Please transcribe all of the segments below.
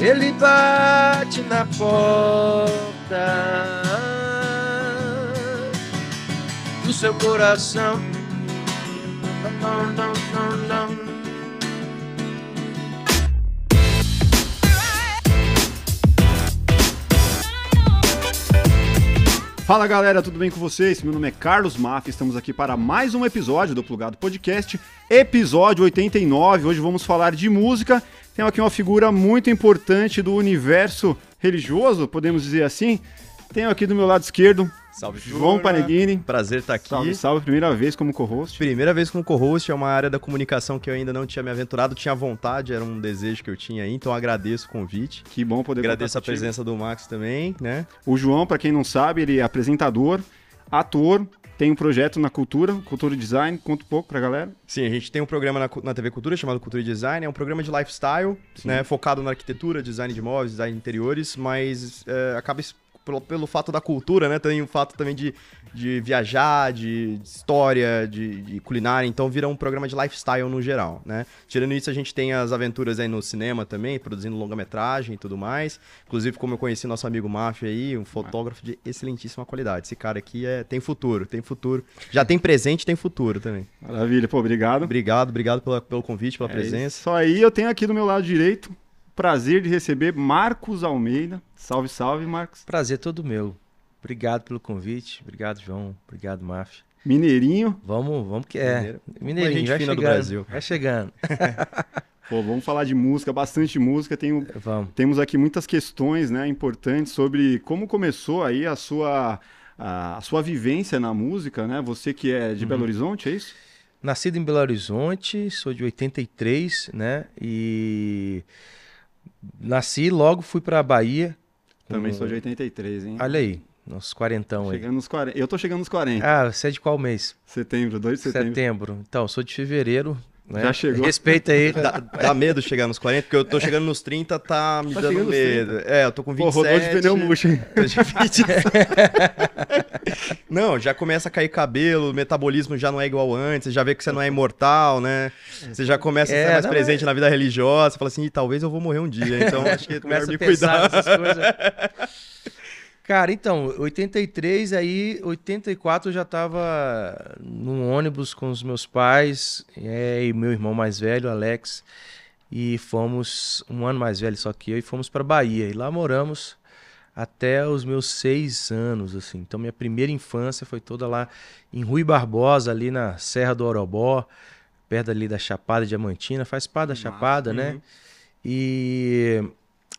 ele bate na porta do seu coração. Não, não, não, não. Fala galera, tudo bem com vocês? Meu nome é Carlos Maff, estamos aqui para mais um episódio do Plugado Podcast, episódio 89. Hoje vamos falar de música. Tem aqui uma figura muito importante do universo religioso, podemos dizer assim. Tenho aqui do meu lado esquerdo Salve, João Paneghini. Prazer estar aqui. Salve, salve, primeira vez como co-host. Primeira vez como co-host, é uma área da comunicação que eu ainda não tinha me aventurado, tinha vontade, era um desejo que eu tinha aí, então agradeço o convite. Que bom poder Agradeço a presença do Max também, né? O João, para quem não sabe, ele é apresentador, ator, tem um projeto na Cultura, Cultura e Design, conta um pouco pra galera. Sim, a gente tem um programa na, na TV Cultura chamado Cultura e Design, é um programa de lifestyle, Sim. né, focado na arquitetura, design de móveis, design de interiores, mas é, acaba pelo, pelo fato da cultura, né? Tem o fato também de, de viajar, de, história, de, de, culinária, então vira um programa de lifestyle no geral, né? Tirando isso, a gente tem as aventuras aí no cinema também, produzindo longa-metragem e tudo mais. Inclusive, como eu conheci nosso amigo Mafia aí, um fotógrafo de excelentíssima qualidade. Esse cara aqui é, tem futuro, tem futuro. Já tem presente, tem futuro também. Maravilha, pô, obrigado. Obrigado, obrigado pela, pelo convite, pela é presença. Só aí eu tenho aqui do meu lado direito prazer de receber Marcos Almeida. Salve, salve, Marcos. Prazer todo meu. Obrigado pelo convite. Obrigado, João. Obrigado, Mafia. Mineirinho. Vamos, vamos que é. Mineiro. Mineirinho, vai chegando, do Brasil. Vai chegando. Pô, vamos falar de música, bastante música. Tenho, vamos. Temos aqui muitas questões né, importantes sobre como começou aí a sua, a, a sua vivência na música, né? Você que é de uhum. Belo Horizonte, é isso? Nascido em Belo Horizonte, sou de 83, né? E nasci, logo fui pra Bahia. Também com... sou de 83, hein? Olha aí, nossos quarentão aí. Chegando nos 40. Eu tô chegando nos 40. Ah, você é de qual mês? Setembro, 2 de setembro. Setembro. Então, sou de fevereiro. Né? Já chegou. Respeita aí. Dá, dá, medo chegar nos 40, porque eu tô chegando nos 30, tá me tá dando medo. É, eu tô com 27. Pô, rodou de pneu murcho, hein? Tô de 20. não, já começa a cair cabelo, o metabolismo já não é igual antes, você já vê que você não é imortal, né? Você já começa a é, ser mais presente é... na vida religiosa, você fala assim, talvez eu vou morrer um dia, então acho que é melhor me cuidar. Cara, então, 83, aí 84 eu já tava num ônibus com os meus pais é, e meu irmão mais velho, Alex, e fomos, um ano mais velho só que eu, e fomos para Bahia. E lá moramos até os meus seis anos, assim. Então minha primeira infância foi toda lá em Rui Barbosa, ali na Serra do Orobó, perto ali da Chapada Diamantina, faz parte da Chapada, né? Uhum. E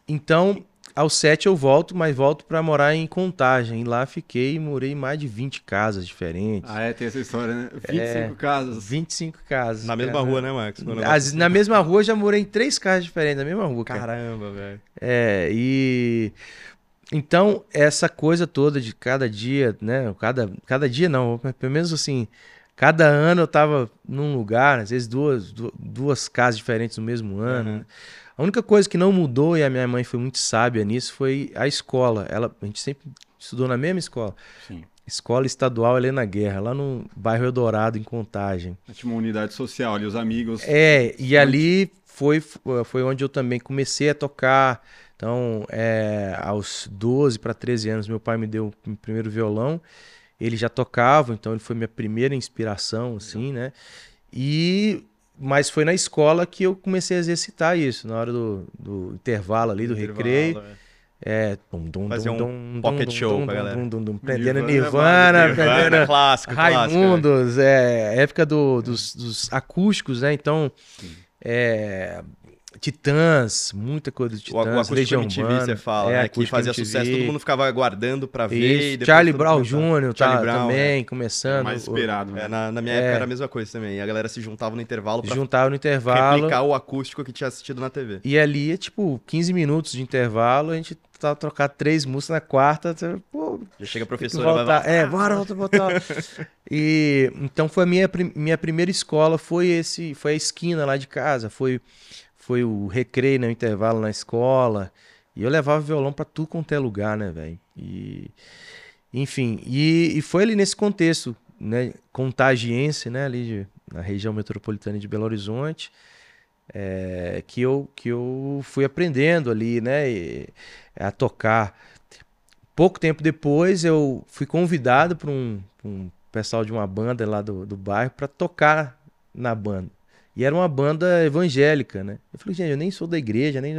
então aos sete eu volto, mas volto para morar em Contagem. E lá fiquei, morei em mais de 20 casas diferentes. Ah, é, tem essa história, né? 25 é, casas. 25 casas. Na mesma cara. rua, né, Max? As, na mesma rua já morei em três casas diferentes, na mesma rua. Cara. Caramba, velho. É, e. Então, essa coisa toda de cada dia, né? Cada, cada dia não, pelo menos assim, cada ano eu tava num lugar, às vezes duas, duas casas diferentes no mesmo ano. Uhum. A única coisa que não mudou, e a minha mãe foi muito sábia nisso, foi a escola. Ela, a gente sempre estudou na mesma escola. Sim. Escola Estadual Helena Guerra, lá no bairro Eldorado, em Contagem. Tinha uma unidade social ali, os amigos. É, e ali foi, foi onde eu também comecei a tocar. Então, é, aos 12 para 13 anos, meu pai me deu o primeiro violão. Ele já tocava, então ele foi minha primeira inspiração, assim, né? E mas foi na escola que eu comecei a exercitar isso, na hora do, do intervalo ali, do intervalo, recreio. É. é dum, dum, Fazer dum, um pocket show dum, pra galera. Prendendo Nirvana, prendendo clássico, Raimundos, é, época do, dos, dos acústicos, né? Então, é, Titãs, muita coisa de Titãs. O, o Legião MTV, você fala, é, né? Que fazia MTV. sucesso, todo mundo ficava aguardando pra ver. Charlie Brown Jr. Tá, Brown, também, é. começando. É mais esperado. Né? É, na, na, minha é. época era a mesma coisa também. A galera se juntava no intervalo pra juntava no intervalo, replicar o acústico que tinha assistido na TV. E ali, tipo, 15 minutos de intervalo, a gente tava trocar três músicas na quarta, pô, já chega a professora, voltar. Vai... É, bora, volta, voltar. e então foi a minha, minha primeira escola, foi esse, foi a esquina lá de casa, foi foi o recreio, né, o intervalo na escola. E eu levava violão para tudo quanto é lugar, né, velho? E enfim, e, e, foi ali nesse contexto, né, contagiense, né, ali de, na região metropolitana de Belo Horizonte. é, que, eu, que eu fui aprendendo ali, né, e, a tocar. Pouco tempo depois eu fui convidado para um, um pessoal de uma banda lá do, do bairro para tocar na banda. E era uma banda evangélica, né? Eu falei, gente, eu nem sou da igreja, nem.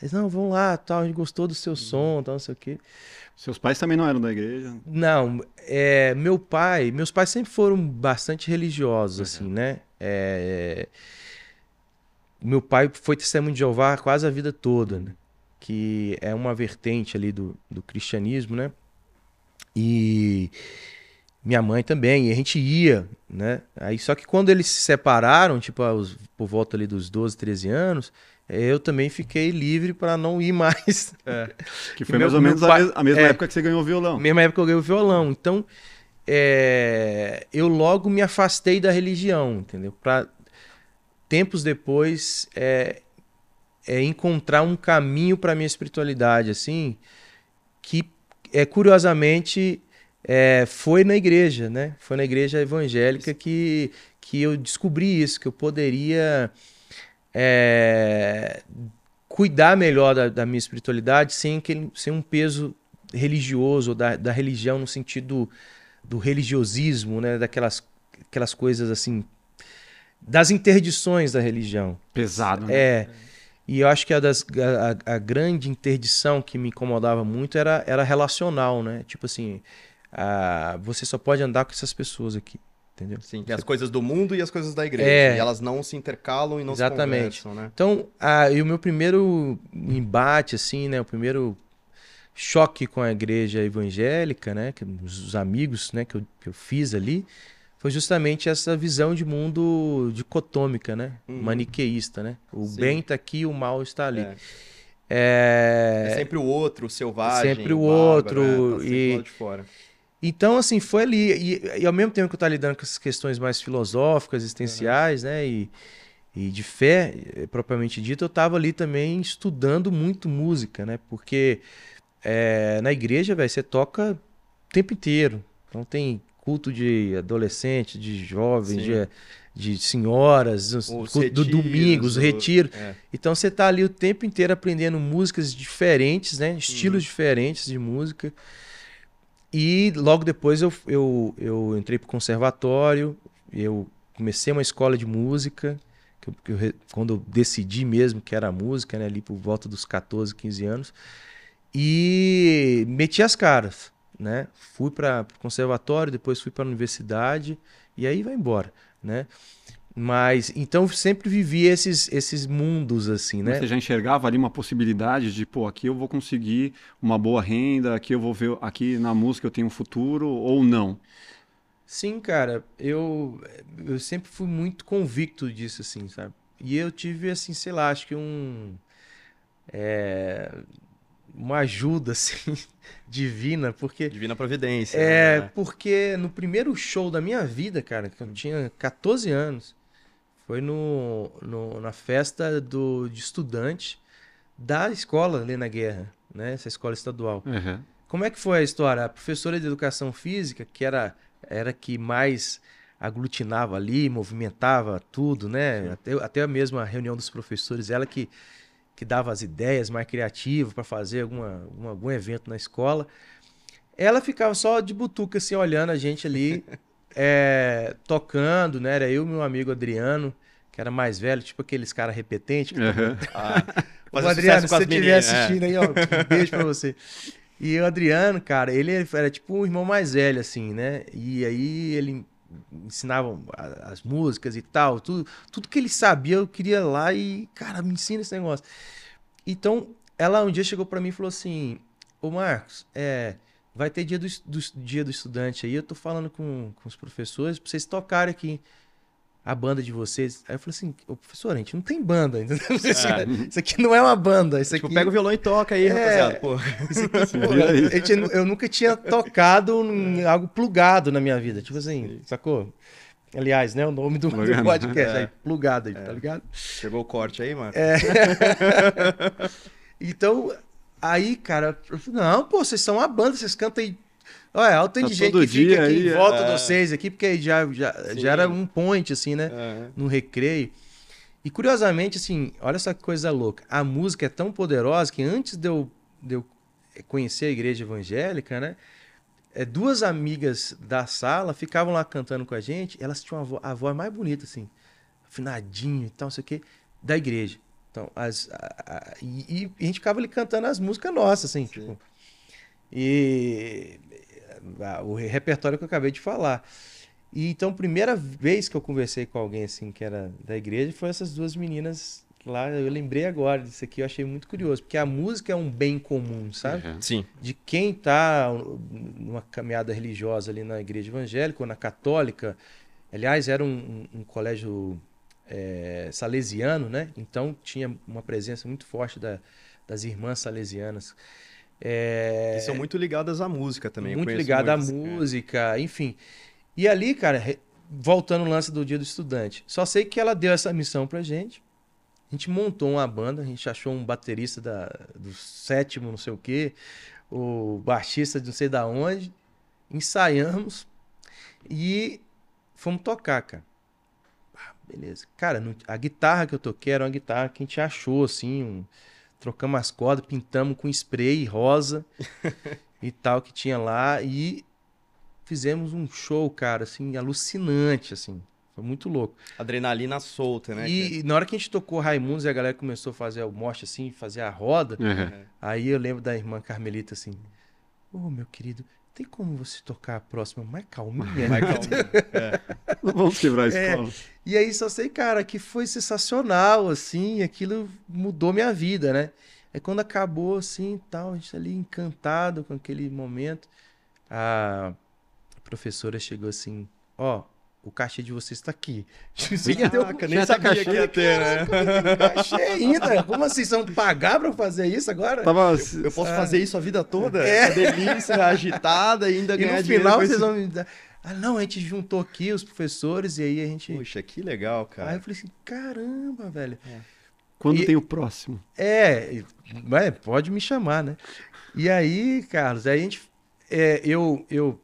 Eles, não, vamos lá, tal, a gente gostou do seu som, tal, não sei o quê. Seus pais também não eram da igreja? Não, é, meu pai, meus pais sempre foram bastante religiosos, uhum. assim, né? É, meu pai foi testemunho de Jeová quase a vida toda, né? Que é uma vertente ali do, do cristianismo, né? E minha mãe também, e a gente ia, né? Aí só que quando eles se separaram, tipo, aos, por volta ali dos 12, 13 anos, eu também fiquei livre para não ir mais. É, que foi meu, mais ou menos pai, a, mesma é, época que você ganhou o violão. Mesma época que eu ganhei o violão. Então, é, eu logo me afastei da religião, entendeu? Para tempos depois é, é encontrar um caminho para minha espiritualidade, assim, que é curiosamente é, foi na igreja, né? Foi na igreja evangélica que, que eu descobri isso, que eu poderia é, cuidar melhor da, da, minha espiritualidade sem, aquele, sem um peso religioso, da, da religião no sentido do religiosismo, né? Daquelas aquelas coisas assim, das interdições da religião. Pesado, né? É. E eu acho que a, das, a, a, grande interdição que me incomodava muito era, era relacional, né? Tipo assim, ah, você só pode andar com essas pessoas aqui. Entendeu? Sim, tem as coisas do mundo e as coisas da igreja. É, e elas não se intercalam e não exatamente. se conversam, né? Então, ah, e o meu primeiro embate, assim, né? O primeiro choque com a igreja evangélica, né? Que, os amigos né? que, eu, que eu fiz ali, foi justamente essa visão de mundo dicotômica, né? Uhum. Maniqueísta, né? O Sim. bem está aqui, o mal está ali. É. É... é sempre o outro, o selvagem. Sempre o, o outro. Bárbaro, né? tá e... de fora. Então, assim, foi ali. E, e, ao mesmo tempo que eu estava lidando com essas questões mais filosóficas, existenciais, uhum. né? E, e de fé, eh, propriamente dito, eu estava ali também estudando muito música, né? Porque é, na igreja, velho, você toca o tempo inteiro. Então tem culto de adolescente, de jovens, de, de, senhoras, os, os retiros, do domingo, os retiros. É. Então você está ali o tempo inteiro aprendendo músicas diferentes, né? Estilos uhum. diferentes de música. E logo depois eu, eu, eu entrei para o conservatório, eu comecei uma escola de música, que eu, que eu, quando eu decidi mesmo que era música, né, ali por volta dos 14, 15 anos, e meti as caras, né? Fui para o conservatório, depois fui para a universidade, e aí vai embora, né? Mas então sempre vivi esses, esses mundos assim, né? Você já enxergava ali uma possibilidade de, pô, aqui eu vou conseguir uma boa renda, aqui eu vou ver, aqui na música eu tenho um futuro ou não? Sim, cara, eu eu sempre fui muito convicto disso assim, sabe? E eu tive assim, sei lá, acho que um é, uma ajuda assim divina, porque divina providência. É, né? porque no primeiro show da minha vida, cara, que eu tinha 14 anos, foi no, no, na festa do, de estudante da escola Lena Guerra, né? Essa escola estadual. Uhum. Como é que foi a história? A professora de educação física, que era, era que mais aglutinava ali, movimentava tudo, né? Até, até a mesma reunião dos professores, ela que, que dava as ideias mais criativas para fazer alguma, algum, algum evento na escola. Ela ficava só de butuca, assim, olhando a gente ali. é, tocando, né? Era eu e meu amigo Adriano, que era mais velho, tipo aqueles caras repetentes. Uhum. Ah, o Adriano, se você estiver assistindo é. aí, ó, um beijo pra você. E o Adriano, cara, ele era tipo um irmão mais velho, assim, né? E aí ele ensinava as músicas e tal, tudo, tudo que ele sabia eu queria lá e, cara, me ensina esse negócio. Então, ela um dia chegou para mim e falou assim: Ô Marcos, é, vai ter dia do, do, dia do estudante aí, eu tô falando com, com os professores pra vocês tocarem aqui a banda de vocês. Aí eu falei assim, ô professor, a gente não tem banda, entendeu? É. Isso aqui não é uma banda. Isso tipo, aqui... pega o violão e toca aí, é, rapaziada, pô. Isso aqui, pô, eu, eu nunca tinha tocado em algo plugado na minha vida. Tipo assim, sacou? Aliás, né? O nome do, do podcast é. aí, plugado aí, tá é. tá ligado? Chegou o corte aí, mano. É. então, Aí, cara, não, pô, vocês são uma banda, vocês cantam aí. Olha, tanto tá de gente que fica aqui aí, em volta é... de vocês aqui, porque já, já, já era um point, assim, né? É. No recreio. E curiosamente, assim, olha essa coisa louca. A música é tão poderosa que antes de eu, de eu conhecer a igreja evangélica, né? É, duas amigas da sala ficavam lá cantando com a gente, elas tinham a, vo a voz mais bonita, assim, afinadinho e tal, não sei o quê, da igreja. Então, as, a, a, e, e, a gente ficava ali cantando as músicas nossas, assim, Sim. tipo. E a, o repertório que eu acabei de falar. E então, primeira vez que eu conversei com alguém assim que era da igreja foi essas duas meninas lá. Eu lembrei agora disso aqui, eu achei muito curioso, porque a música é um bem comum, sabe? Uhum. Sim. De quem tá numa caminhada religiosa ali na igreja evangélica ou na católica. Aliás, era um, um, um colégio é, salesiano, né? Então tinha uma presença muito forte da, das irmãs salesianas. É... são muito ligadas à música também. Muito ligadas à música, enfim. E ali, cara, voltando ao lance do dia do estudante, só sei que ela deu essa missão pra gente. A gente montou uma banda, a gente achou um baterista da, do sétimo, não sei o quê, o baixista de não sei da onde, ensaiamos e fomos tocar, cara. Beleza. Cara, a guitarra que eu toquei era uma guitarra que a gente achou, assim, um... trocamos as cordas, pintamos com spray rosa e tal que tinha lá e fizemos um show, cara, assim, alucinante, assim. Foi muito louco. Adrenalina solta, né? E, e na hora que a gente tocou Raimundos e a galera começou a fazer o morte, assim, fazer a roda, uhum. aí eu lembro da irmã Carmelita, assim, ô, oh, meu querido, tem como você tocar a próxima mais calminha? Mais calminha. é. Vamos quebrar a é. escola. É. E aí só sei, cara, que foi sensacional, assim, aquilo mudou minha vida, né? Aí quando acabou, assim, tal, a gente ali encantado com aquele momento, a professora chegou assim, ó, oh, o cachê de vocês está aqui. Caraca, nem sabia cachê, que ia ter, né? Cachê ainda? Como assim? São pagar para fazer isso agora? Tava, eu, eu posso ah. fazer isso a vida toda? É. A delícia, agitada, ainda e ganhar no final vocês vão me dar... Ah, não, a gente juntou aqui os professores e aí a gente... Poxa, que legal, cara. Aí eu falei assim, caramba, velho. É. Quando e... tem o próximo? É, é, pode me chamar, né? E aí, Carlos, aí a gente... É, eu, eu,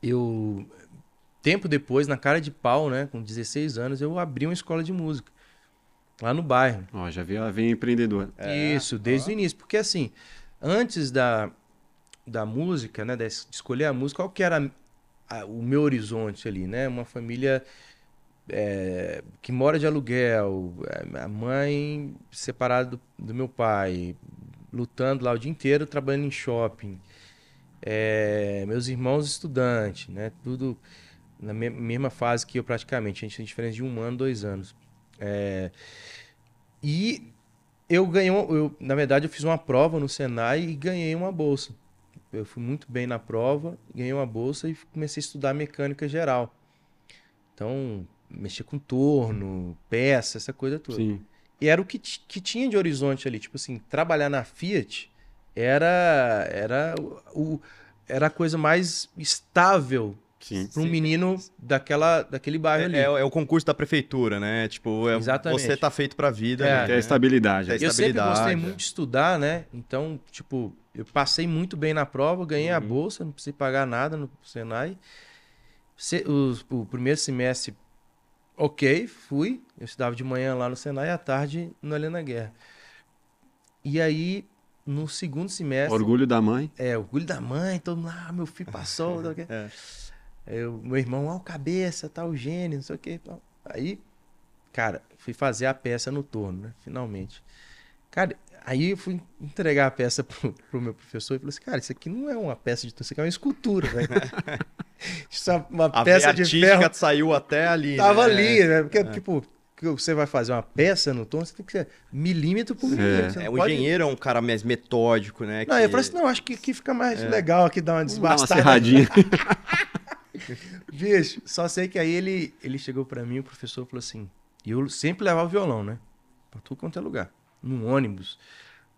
eu tempo depois, na cara de pau, né, com 16 anos, eu abri uma escola de música lá no bairro. Ó, já vi, vem empreendedor. É, Isso, desde ó. o início, porque assim, antes da, da música, né, de escolher a música, qual que era a, o meu horizonte ali, né? Uma família é, que mora de aluguel, é, a mãe separada do, do, meu pai, lutando lá o dia inteiro, trabalhando em shopping, é, meus irmãos estudantes, né? Tudo na me mesma fase que eu praticamente. A gente tem diferença de um ano, dois anos. É... E eu ganhei, eu, na verdade, eu fiz uma prova no Senai e ganhei uma bolsa. Eu fui muito bem na prova, ganhei uma bolsa e comecei a estudar mecânica geral. Então, mexer com torno, peça, essa coisa toda. Sim. E era o que, que tinha de horizonte ali. Tipo assim, trabalhar na Fiat era, era, o, era a coisa mais estável para um menino daquela, daquele bairro é, ali. É, é, o concurso da prefeitura, né? Tipo, é, Exatamente. você tá feito para vida. É, né? é estabilidade. É eu sempre gostei muito de estudar, né? Então, tipo, eu passei muito bem na prova, ganhei uhum. a bolsa, não precisei pagar nada no Senai. O, o primeiro semestre, ok, fui. Eu estudava de manhã lá no Senai e à tarde no Helena Guerra. E aí, no segundo semestre. Orgulho da mãe? É, orgulho da mãe, todo mundo, ah, meu filho passou. é. Eu, meu irmão, ó, o cabeça, tá o gênio, não sei o que. Aí, cara, fui fazer a peça no torno, né? Finalmente. Cara, aí eu fui entregar a peça pro, pro meu professor e falei assim, cara, isso aqui não é uma peça de torno, isso aqui é uma escultura, velho. isso é uma a peça de ferro. saiu até ali, Tava né? ali, né? Porque, é. tipo, você vai fazer uma peça no torno, você tem que ser milímetro por milímetro. É, o pode... engenheiro é um cara mais metódico, né? Não, que... eu falei assim, não, acho que aqui fica mais é. legal, aqui dá uma desbastada. Dá uma serradinha. Bicho, só sei que aí ele, ele chegou para mim, o professor falou assim, e eu sempre levava o violão, né? Pra tudo quanto é lugar. No ônibus,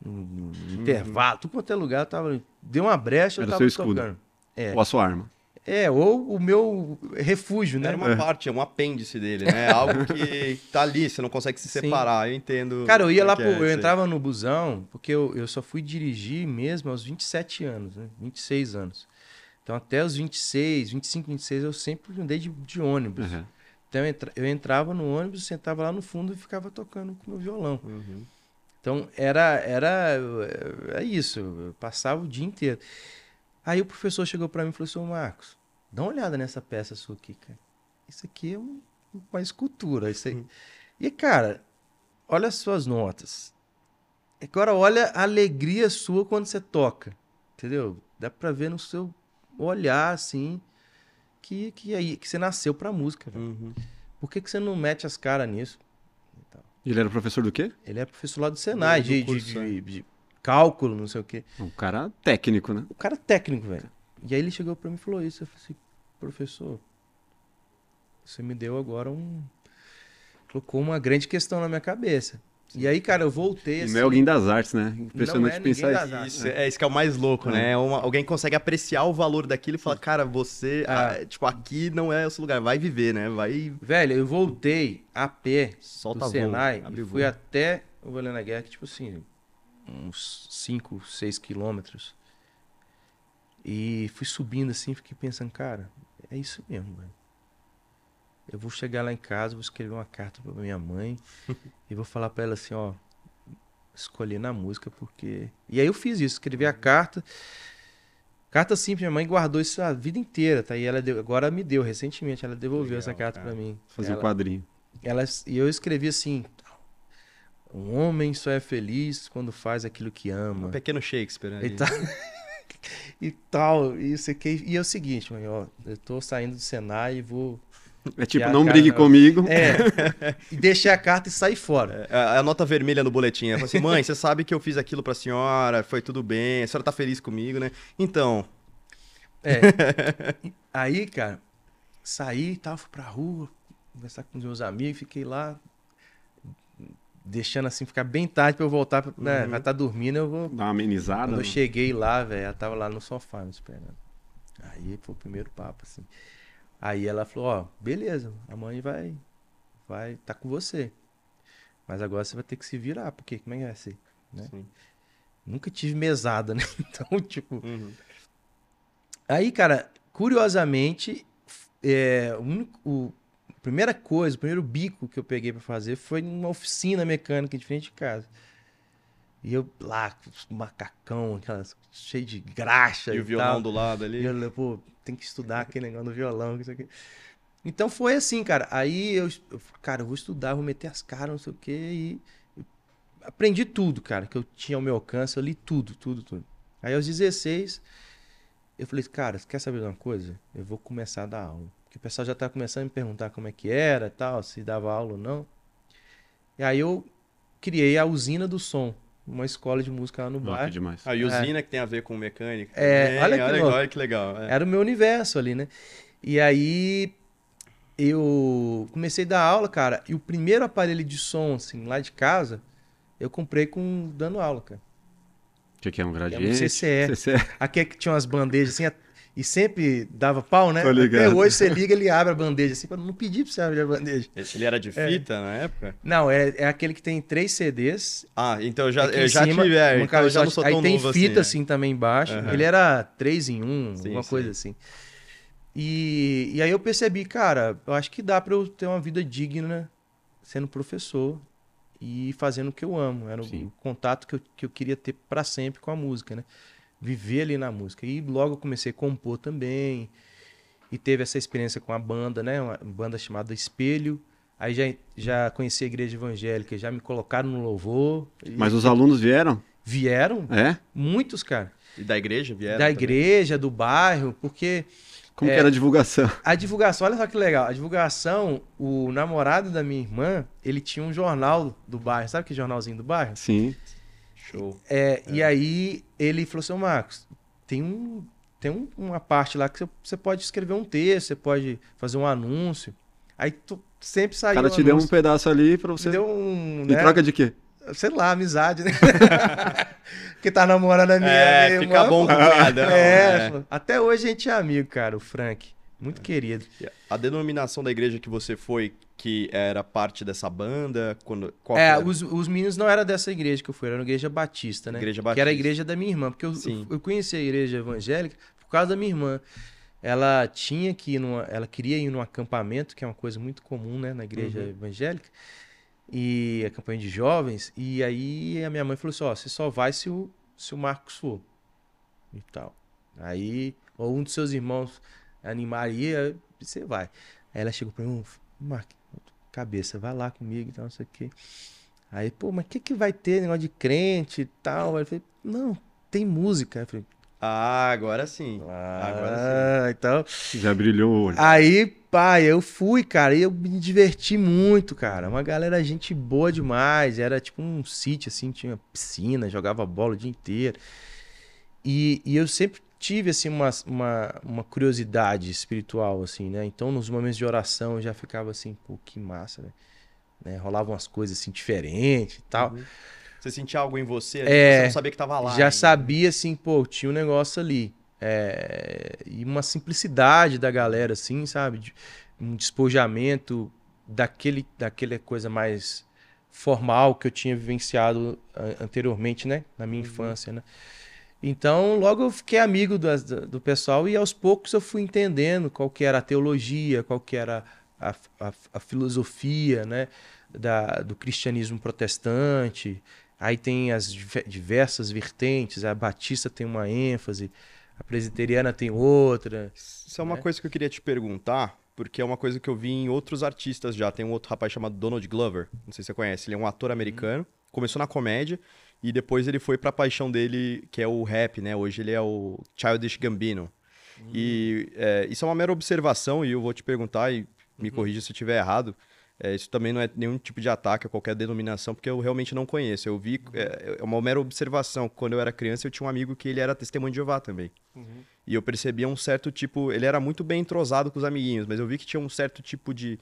no, no uhum. intervalo, tudo quanto é lugar, eu tava. Deu uma brecha, Era eu tava seu tocando. É. Ou a sua arma. É, ou o meu refúgio, né? Era uma é. parte, é um apêndice dele, né? Algo que tá ali, você não consegue se separar, Sim. eu entendo. Cara, eu ia lá, pro, é, eu entrava no busão, porque eu, eu só fui dirigir mesmo aos 27 anos, né? 26 anos. Então, até os 26, 25, 26, eu sempre andei de, de ônibus. Uhum. Então eu, entra- eu entrava no ônibus, sentava lá no fundo e ficava tocando com meu violão. Uhum. Então era, era é isso, eu passava o dia inteiro. Aí o professor chegou pra mim e falou assim: Marcos, dá uma olhada nessa peça sua aqui, cara. Isso aqui é um- uma escultura. Isso aí. E, cara, olha as suas notas. Agora, olha a alegria sua quando você toca. Entendeu? Dá pra ver no seu olhar, assim, que, que, aí, que você nasceu pra música. Uhum. Por que, que você não mete as caras nisso? Ele era professor do quê? Ele é professor lá do Senai, Do- de, de- curso, de- de cálculo, não sei o quê. Um cara técnico, né? O cara é técnico, velho. E aí ele chegou pra mim e falou isso. Eu falei assim, professor, você me deu agora um. Colocou uma grande questão na minha cabeça. E aí, cara, eu voltei assim. não é alguém das artes, né? Impressionante Não é pensar isso. das artes. Isso, é isso que é o mais louco, né? É uma- alguém consegue apreciar o valor daquilo e falar, cara, você, ah, tipo, aqui não é o seu lugar, vai viver, né? Vai, Velho, eu voltei a pé solta do voo, Senai abre e voo. fui até o Valena Guerra, que, tipo assim, uns 5, 6 quilômetros. E fui subindo assim, fiquei pensando, cara, é isso mesmo, velho. Eu vou chegar lá em casa, vou escrever uma carta pra minha mãe e vou falar pra ela assim, ó, escolhi na música porque... E aí eu fiz isso, escrevi a carta. Carta simples, minha mãe guardou isso a vida inteira, tá? E ela deu, agora me deu, recentemente, ela devolveu Legal, essa carta pra mim. Fazer um Ela- quadrinho. ela, e eu escrevi assim: um homem só é feliz quando faz aquilo que ama. Um pequeno Shakespeare, né? E tal. e tal, e isso aqui. E é o seguinte, mãe, ó, eu tô saindo do Senai e vou. É tipo, não cara brigue não. comigo. É. e deixei a carta e sair fora. É, a nota vermelha no boletim. Ela fala assim, mãe, você sabe que eu fiz aquilo pra senhora, foi tudo bem, a senhora tá feliz comigo, né? Então, É. Aí, cara, saí e tal, fui pra rua, conversar com os meus amigos, fiquei lá, deixando assim ficar bem tarde pra eu voltar. Pra, né, Uhum. vai estar dormindo, eu vou Dá uma amenizada. Quando eu né? cheguei lá, velho, ela tava lá no sofá me esperando. Aí foi o primeiro papo, assim. Aí ela falou, ó, beleza, a mãe vai, vai, tá com você. Mas agora você vai ter que se virar, porque como é que vai ser? Né? Nunca tive mesada, né? Então, tipo... Uhum. Aí, cara, curiosamente, é, o único, o- a primeira coisa, o primeiro bico que eu peguei pra fazer foi numa oficina mecânica de frente de casa. E eu lá, macacão, aquelas, cheio de graxa E e, o violão tal. do lado ali. E eu, pô, tem que estudar aquele negócio do violão, isso aqui. Então foi assim, cara. Aí eu, eu cara, eu vou estudar, vou meter as caras, não sei o quê, e aprendi tudo, cara, que eu tinha ao meu alcance, eu li tudo, tudo, tudo. Aí aos 16, eu falei, cara, você quer saber de uma coisa? Eu vou começar a dar aula. Porque o pessoal já tá começando a me perguntar como é que era, tal, se dava aula ou não. E aí eu criei a usina do som, uma escola de música lá no que bairro. demais. A usina que tem a ver com mecânica. É, também. olha que louco. olha que legal. é. Era o meu universo ali, né? E aí eu comecei a dar aula, cara, e o primeiro aparelho de som, assim, lá de casa, eu comprei com dando aula, cara. O que que é um É um gradiente? CCE. CCE. Aquele que tinha umas bandejas assim, e sempre dava pau, né? Até hoje você liga, ele abre a bandeja assim, pra não pedir pra você abrir a bandeja. Esse ele era de fita na época? Não, é, é aquele que tem três CDs. Ah, então eu já, eu já cima, tive. É, então eu já não sou Aí tão tem novo fita assim. assim, também embaixo. Aham. Ele era três em um, Sim, alguma sim. coisa assim. E, e aí eu percebi, cara, eu acho que dá pra eu ter uma vida digna sendo professor e fazendo o que eu amo. Era o, Sim. o contato que eu, que eu queria ter pra sempre com a música, né? Viver ali na música. E logo eu comecei a compor também. E teve essa experiência com a banda, né? Uma banda chamada Espelho. Aí já, já conheci a igreja evangélica, já me colocaram no louvor. E Mas os alunos vieram? Vieram É? muitos, cara. E da igreja vieram? da também? igreja, do bairro, porque Como É. que era a divulgação? a divulgação, olha só que legal, a divulgação, o namorado da minha irmã, ele tinha um jornal do bairro, sabe que jornalzinho do bairro? Sim. Show. É, E aí ele falou assim, "Ô, Marcos, tem, um, tem um- uma parte lá que você- você pode escrever um texto, você pode fazer um anúncio. Aí tu, sempre O saiu cara o te deu um pedaço ali pra você. me deu um, Em né, troca de quê? sei lá, amizade, né? que tá namorando a minha, É, minha fica irmã, bom com o cunhadão. É, é. até hoje a gente é amigo, cara, o Frank. Muito querido. A denominação da igreja que você foi, que era parte dessa banda, quando, É, era? os, os meninos não eram dessa igreja que eu fui, era uma igreja batista, né? Igreja Que era a Batista. igreja da minha irmã, porque eu, eu, eu conheci a igreja evangélica por causa da minha irmã. ela tinha que ir numa, ela queria ir num acampamento, que é uma coisa muito comum, né, na igreja Uhum. evangélica, e acampamento de jovens, e aí a minha mãe falou assim, ó, você só vai se o, se o Marcos for, e tal. Aí, ou um dos seus irmãos animaria, você vai. Aí ela chegou pra mim, Marcos, cabeça, vai lá comigo e tal, não sei o quê. Aí, pô, mas o que que vai ter, negócio de crente e tal? Aí eu falei, não, tem música. Aí eu falei, Ah, agora sim. Agora ah, então... Já brilhou o olho. Aí, pai, eu fui, cara, e eu me diverti muito, cara. Uma galera, gente boa demais. Era tipo um sítio, assim, tinha piscina, jogava bola o dia inteiro. E, e eu sempre tive, assim, uma, uma, uma curiosidade espiritual, assim, né? Então, nos momentos de oração, eu já ficava assim, pô, que massa, né? né? Rolavam umas coisas, assim, diferentes e tal. Você sentia algo em você, É, você não sabia que tava lá. Já ainda. sabia, assim, pô, tinha um negócio ali. É, E uma simplicidade da galera, assim, sabe? Um despojamento daquele, daquela coisa mais formal que eu tinha vivenciado anteriormente, né? Na minha infância, né? Então, logo eu fiquei amigo do, do pessoal e aos poucos eu fui entendendo qual que era a teologia, qual que era a, a- a filosofia, né? Da, do cristianismo protestante. Aí tem as diversas vertentes, a batista tem uma ênfase, a presbiteriana tem outra. Isso é uma né? coisa que eu queria te perguntar, porque é uma coisa que eu vi em outros artistas já. Tem um outro rapaz chamado Donald Glover, não sei se você conhece. Ele é um ator americano, começou na comédia e depois ele foi pra paixão dele, que é o rap, né? Hoje ele é o Childish Gambino. E é, isso é uma mera observação e eu vou te perguntar e me corrija se eu estiver errado. É, isso também não é nenhum tipo de ataque a qualquer denominação, porque eu realmente não conheço. Eu vi, é, é uma mera observação. Quando eu era criança, eu tinha um amigo que ele era testemunho de Jeová também. E eu percebia um certo tipo. Ele era muito bem entrosado com os amiguinhos, mas eu vi que tinha um certo tipo de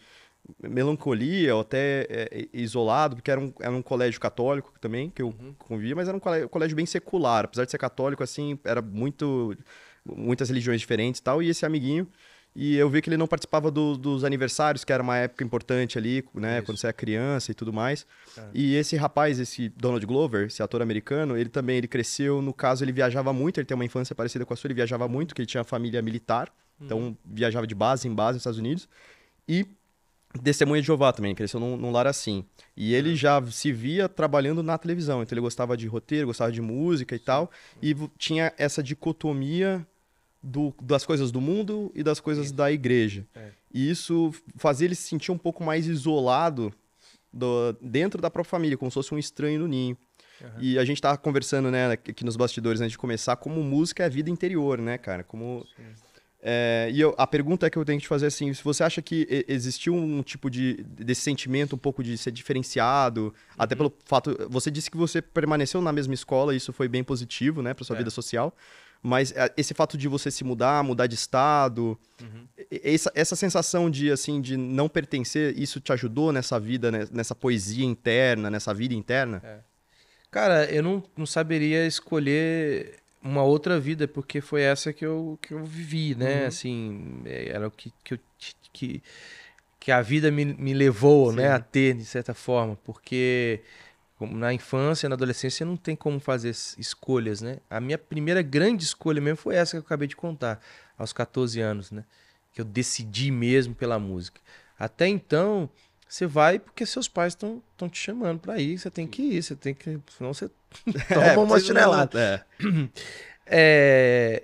melancolia, ou até é, isolado, porque era um, era um colégio católico também, que eu convia, mas era um colégio, colégio bem secular. Apesar de ser católico, assim, era muito. muitas religiões diferentes e tal. E esse amiguinho. E eu vi que ele não participava do- dos aniversários, que era uma época importante ali, né? Quando você é criança e tudo mais. E esse rapaz, esse Donald Glover, esse ator americano, ele também ele cresceu, no caso, ele viajava muito, ele tem uma infância parecida com a sua, ele viajava muito, porque ele tinha família militar, então viajava de base em base nos Estados Unidos. E testemunha de Jeová também, cresceu num, num lar assim. E ele já se via trabalhando na televisão, então ele gostava de roteiro, gostava de música e tal, e tinha essa dicotomia do- das coisas do mundo e das coisas da igreja. É. E isso fazia ele se sentir um pouco mais isolado do- dentro da própria família, como se fosse um estranho no ninho. E a gente tava conversando, né, aqui nos bastidores antes de começar, como música é a vida interior, né, cara? Como. É, e eu- a pergunta que eu tenho que te fazer é assim: se você acha que existiu um tipo de desse sentimento um pouco de ser diferenciado, até pelo fato. Você disse que você permaneceu na mesma escola, e isso foi bem positivo, né, para sua É. vida social. Mas é, esse fato de você se mudar, mudar de estado, e- essa, essa sensação de assim de não pertencer, isso te ajudou nessa vida, né, nessa poesia interna, nessa vida interna? Cara, eu não, não saberia escolher uma outra vida, porque foi essa que eu, que eu vivi, né? Assim, é, era o que, que, eu, que, que a vida me, me levou, né, a ter, de certa forma, porque como na infância, na adolescência, não tem como fazer es- escolhas, né? A minha primeira grande escolha mesmo foi essa que eu acabei de contar, aos 14 anos, né? Que eu decidi mesmo pela música. Até então, você vai porque seus pais estão te chamando pra ir, você tem que ir, você tem que. Senão você toma uma vocês não- chinelada. É. É,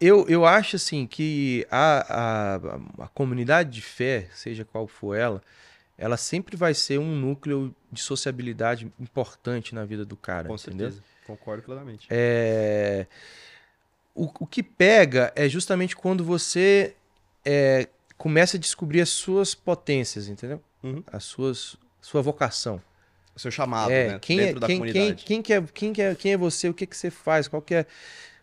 eu, eu acho assim que a, a, a comunidade de fé, seja qual for ela, ela sempre vai ser um núcleo de sociabilidade importante na vida do cara, Com entendeu? certeza. Concordo plenamente. É, o, o que pega é justamente quando você é, começa a descobrir as suas potências, entendeu? Uhum. As suas sua vocação. O seu chamado, É, né? quem, é, dentro da quem, quem, comunidade. quem, que é, quem, que é, quem é você? O que, que você faz? Qual que é,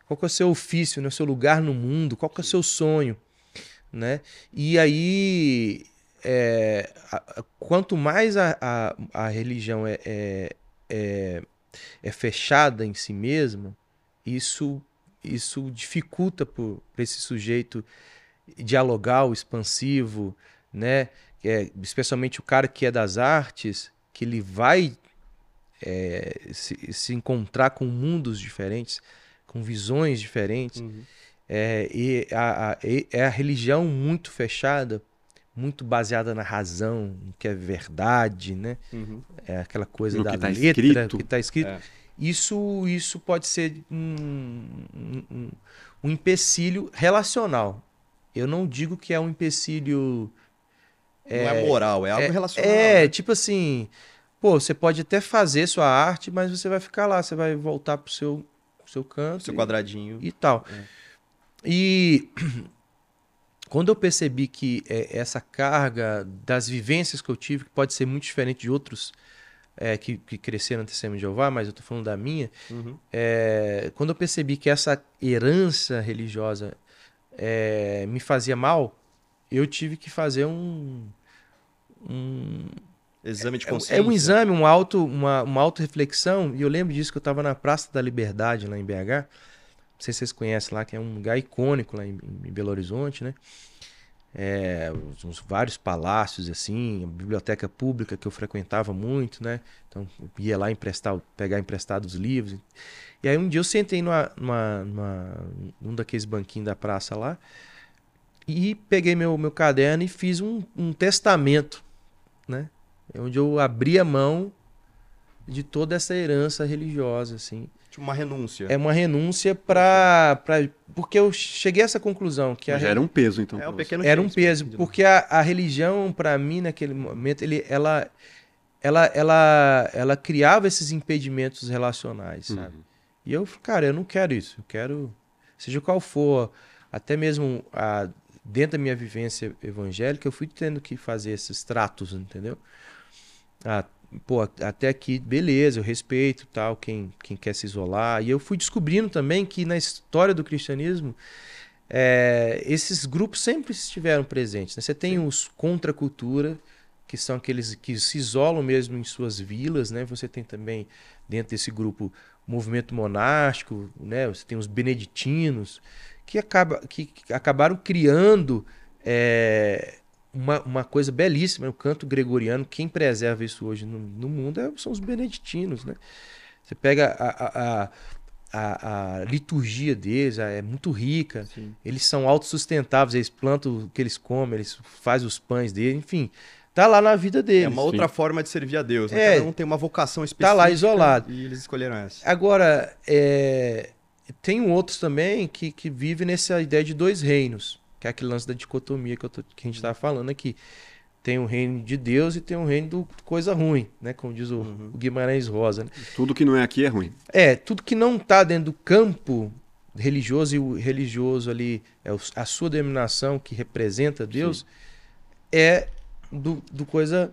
qual que é o seu ofício, né? o seu lugar no mundo? Qual que é o seu sonho? Né? E aí, é, a- a- quanto mais a, a, a religião é, é, é, é fechada em si mesma, isso, isso dificulta para esse sujeito dialogar, o expansivo, né? É, especialmente o cara que é das artes, que ele vai é, se, se encontrar com mundos diferentes, com visões diferentes. Uhum. É, e a, a, é a religião muito fechada, muito baseada na razão, no que é verdade, né? Uhum. É aquela coisa No da que tá letra, escrito. que está escrito. É. Isso, isso pode ser um, um, um- um empecilho relacional. Eu não digo que é um empecilho. Não é moral, é algo É, relacionado. é, né? tipo assim, pô, você pode até fazer sua arte, mas você vai ficar lá, você vai voltar pro seu, pro seu canto Seu e- quadradinho. e tal. E quando eu percebi que é, essa carga das vivências que eu tive, que pode ser muito diferente de outros é, que, que cresceram no Testemunho de Jeová, mas eu tô falando da minha, Uhum. é, quando eu percebi que essa herança religiosa é, me fazia mal, eu tive que fazer um, um Exame de é- consciência. é um exame, um auto, uma, uma auto-reflexão, e eu lembro disso que eu estava na Praça da Liberdade, lá em BH. Não sei se vocês conhecem lá, que é um lugar icônico lá em, em Belo Horizonte, né? É, uns, vários palácios, assim, a biblioteca pública que eu frequentava muito, né? Então, ia lá emprestar, pegar emprestados livros. E aí um dia eu sentei numa, numa, numa, num daqueles banquinhos da praça lá e peguei meu, meu caderno e fiz um, um testamento, né? É onde eu abri a mão de toda essa herança religiosa, assim. Tipo uma renúncia. É uma renúncia para porque eu cheguei a essa conclusão que a Já era um peso, então. É pra um pequeno era um peso, porque a, a religião para mim naquele momento ele, ela, ela, ela, ela criava esses impedimentos relacionais, sabe? Uhum. E eu, cara, eu não quero isso. Eu quero, seja qual for, até mesmo a, dentro da minha vivência evangélica, eu fui tendo que fazer esses tratos, entendeu? Ah, pô, até aqui, beleza, eu respeito tal, quem, quem quer se isolar. E eu fui descobrindo também que na história do cristianismo, é, esses grupos sempre estiveram presentes. né? Você tem os contra cultura, que são aqueles que se isolam mesmo em suas vilas, né? Você tem também dentro desse grupo movimento monástico, né? Você tem os beneditinos que, acaba, que, que acabaram criando é, uma, uma coisa belíssima, o canto gregoriano. Quem preserva isso hoje no, no mundo é- são os beneditinos, né? Você pega a, a, a, a, liturgia deles, é muito rica. Sim. Eles são autossustentáveis, eles plantam o que eles comem, eles fazem os pães deles, enfim. Tá lá na vida deles. É uma outra forma de servir a Deus. Né? É. Cada um tem uma vocação específica. Tá lá isolado. E eles escolheram essa. Agora, é, tem outros também que, que vivem nessa ideia de dois reinos, que é aquele lance da dicotomia que, eu tô- que a gente estava falando aqui. Tem o reino de Deus e tem o reino do coisa ruim, né? Como diz o, o Guimarães Rosa. Né? Tudo que não é aqui é ruim. É, tudo que não está dentro do campo religioso e o religioso ali é a sua denominação que representa Deus é do, do coisa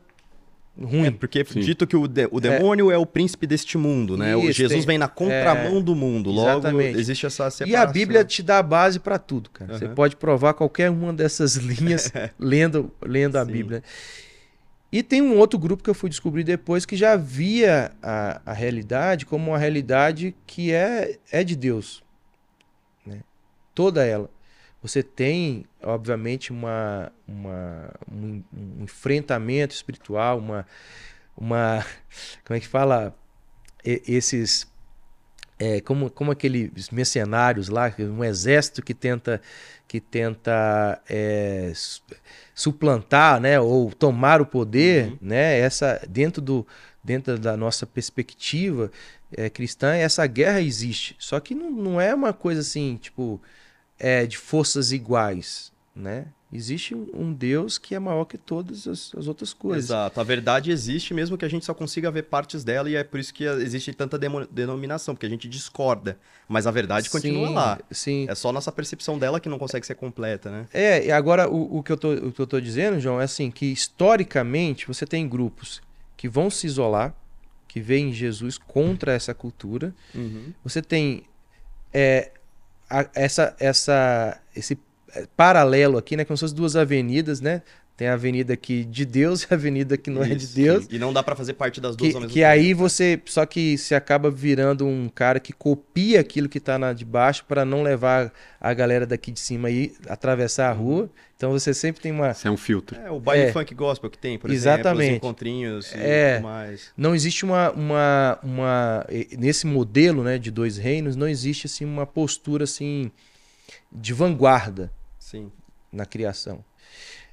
ruim. É, porque Sim. dito que o, de- o demônio é. o príncipe deste mundo, né? o Isso, Jesus tem- vem na contramão do mundo. Logo, exatamente. existe essa separação. E a Bíblia te dá a base para tudo, cara. Você Aham. pode provar qualquer uma dessas linhas lendo, lendo a Sim. Bíblia. E tem um outro grupo que eu fui descobrir depois que já via a, a realidade como uma realidade que é, é de Deus. Né? Toda ela. Você tem, obviamente, uma, uma, um, um enfrentamento espiritual, uma, uma. Como é que fala? E- esses é, como, como aqueles mercenários lá, um exército que tenta que tenta é, su- suplantar, né, ou tomar o poder, Uhum. né, essa dentro do dentro da nossa perspectiva é, cristã, essa guerra existe. Só que não, não é uma coisa assim, tipo, é, de forças iguais, né? Existe um, Deus que é maior que todas as, as outras coisas. Exato. A verdade existe, mesmo que a gente só consiga ver partes dela, e é por isso que existe tanta denominação, porque a gente discorda. Mas a verdade continua Sim, lá. Sim. É só nossa percepção dela que não consegue ser completa, né? É, e agora o, o, que eu tô, o que eu tô dizendo, João, é assim, que historicamente você tem grupos que vão se isolar, que veem Jesus contra essa cultura. Você tem é, a- essa, essa, esse é, paralelo aqui, né? Como se duas avenidas, né? Tem a avenida aqui de Deus e a avenida que não é de Isso, Deus. sim. E não dá pra fazer parte das duas Que, ao mesmo que tempo. aí você. Só que você acaba virando um cara que copia aquilo que tá na de baixo para não levar a galera daqui de cima aí atravessar a Uhum. rua. Então você sempre tem uma. Isso é um filtro. É, o baile É. funk gospel que tem, por Exatamente. exemplo, os encontrinhos e É. tudo mais. Não existe uma, uma, uma. Nesse modelo né, de dois reinos, não existe assim, uma postura assim. de vanguarda Sim. na criação.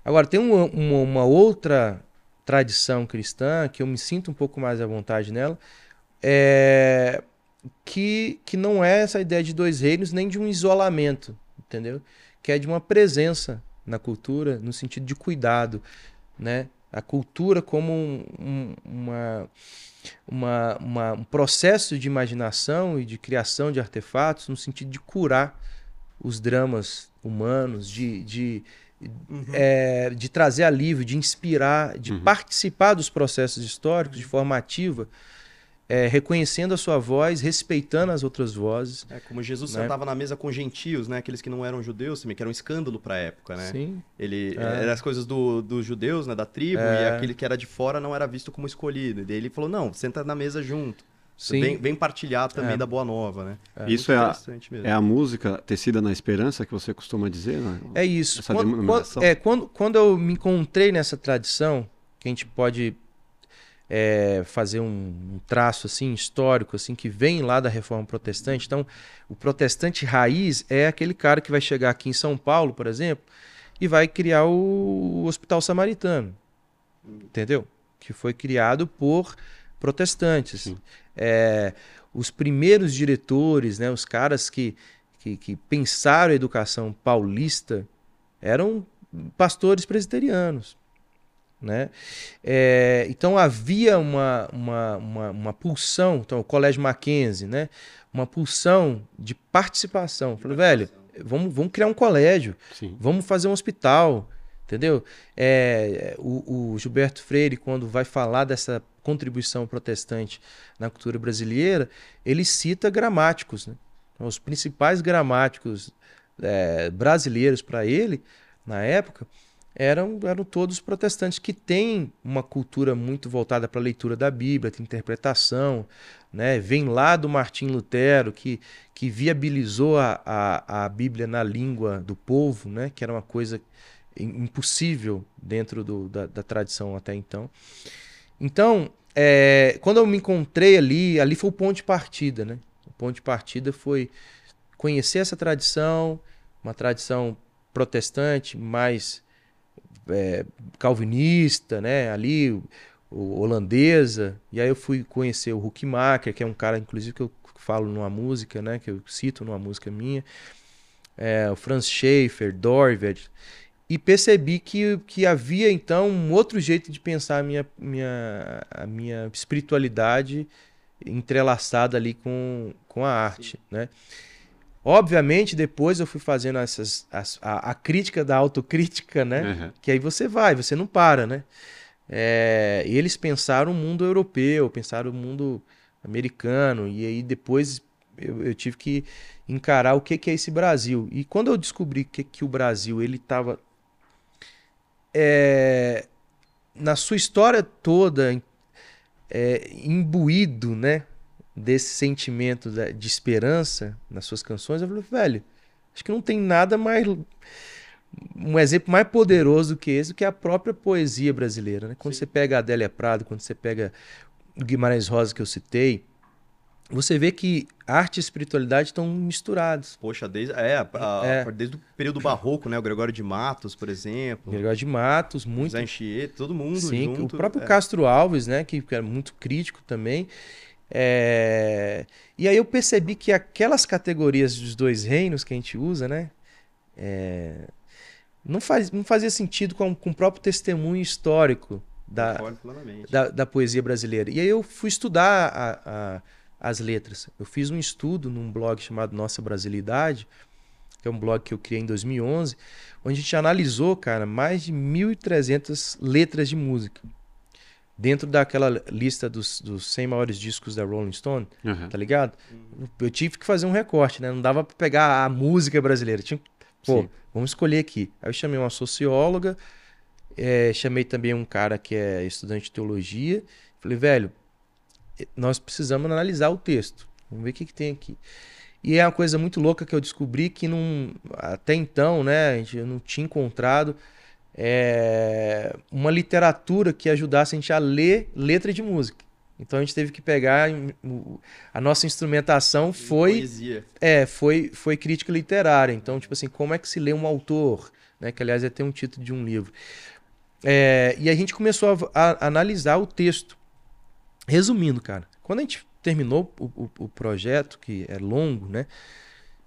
Agora, tem uma, uma, uma outra tradição cristã que eu me sinto um pouco mais à vontade nela, é, que, que não é essa ideia de dois reinos nem de um isolamento, entendeu? Que é de uma presença na cultura no sentido de cuidado, né? A cultura como um, um, uma, uma, uma, um processo de imaginação e de criação de artefatos no sentido de curar os dramas humanos, de, de, Uhum. é, de trazer alívio, de inspirar, de Uhum. participar dos processos históricos de forma ativa, é, reconhecendo a sua voz, respeitando as outras vozes. É como Jesus Né? sentava na mesa com gentios, né? Aqueles que não eram judeus, também, que era um escândalo pra época, né? Sim. Ele É. era as coisas do, dos judeus, né? Da tribo, É. e aquele que era de fora não era visto como escolhido. E daí ele falou: não, senta na mesa junto. Sim. Vem, vem partilhar também É. da boa nova, né? Isso Muito é a, interessante mesmo. é a música tecida na esperança que você costuma dizer, né? É isso. Essa Quando, quando- é, quando, quando eu me encontrei nessa tradição, que a gente pode é, fazer um, um traço assim histórico assim que vem lá da Reforma Protestante. Então, o protestante raiz é aquele cara que vai chegar aqui em São Paulo, por exemplo, e vai criar o Hospital Samaritano, entendeu? Que foi criado por protestantes. Sim. É, os primeiros diretores, né, os caras que, que, que pensaram a educação paulista eram pastores presbiterianos. Né? É, então havia uma, uma, uma, uma pulsão, então o Colégio Mackenzie, né? uma pulsão de participação. Falei, velho, vamos, vamos criar um colégio, Sim. vamos fazer um hospital, entendeu? É, o, o Gilberto Freire, quando vai falar dessa contribuição protestante na cultura brasileira, ele cita gramáticos. Né? Então, os principais gramáticos é, brasileiros para ele, na época, eram, eram todos protestantes que têm uma cultura muito voltada para a leitura da Bíblia, de interpretação, né? vem lá do Martim Lutero, que, que viabilizou a, a, a Bíblia na língua do povo, né? que era uma coisa impossível dentro do, da, da tradição até então. Então, é, quando eu me encontrei ali, ali foi o ponto de partida. Né? O ponto de partida foi conhecer essa tradição, uma tradição protestante, mais é, calvinista, né? Ali, o, o holandesa. E aí eu fui conhecer o Huckmacher, que é um cara, inclusive, que eu falo numa música, né? Que eu cito numa música minha. É, o Franz Schaeffer, Dorvet. E percebi que, que havia, então, um outro jeito de pensar a minha, minha, a minha espiritualidade entrelaçada ali com, com a arte, né? Obviamente, depois eu fui fazendo essas, as- a, a crítica da autocrítica, né? Uhum. Que aí você vai, você não para, né? É, eles pensaram o mundo europeu, pensaram o mundo americano, e aí depois eu, eu tive que encarar o que, que é esse Brasil. E quando eu descobri que, que o Brasil ele estava na sua história toda é, imbuído, né? Desse sentimento de esperança nas suas canções, eu falei, velho, acho que não tem nada mais um exemplo mais poderoso do que esse, que é a própria poesia brasileira. Né? Quando você pega a Adélia Prado, quando você pega o Guimarães Rosa que eu citei, você vê que arte e espiritualidade estão misturados. Poxa, desde, é, a- É. desde o período barroco, né? O Gregório de Matos, por exemplo. Gregório de Matos, muito Zé Anchieta, todo mundo Sim, junto. o próprio é. Castro Alves, né, que era muito crítico também. É, E aí eu percebi que aquelas categorias dos dois reinos que a gente usa, né, é, não, faz... não fazia sentido com, com o próprio testemunho histórico da, da, da poesia brasileira. E aí eu fui estudar a- a- as letras. Eu fiz um estudo num blog chamado Nossa Brasilidade, que é um blog que eu criei em 2011, onde a gente analisou, cara, mais de 1.300 letras de música. Dentro daquela lista dos, dos 100 maiores discos da Rolling Stone, Uhum. tá ligado? Eu tive que fazer um recorte, né? Não dava pra pegar a música brasileira. Tinha, pô, Sim. vamos escolher aqui. Aí eu chamei uma socióloga, é, chamei também um cara que é estudante de teologia. Falei, velho, nós precisamos analisar o texto. Vamos ver o que, que tem aqui. E é uma coisa muito louca que eu descobri que não, até então, né, a gente não tinha encontrado é, uma literatura que ajudasse a gente a ler letra de música. Então a gente teve que pegar a nossa instrumentação foi Poesia. é, foi, foi crítica literária. Então, tipo assim, como é que se lê um autor? Né? Que, aliás, é ter um título de um livro. É, e a gente começou a, a analisar o texto. Resumindo, cara, quando a gente terminou o, o- o projeto, que é longo, né?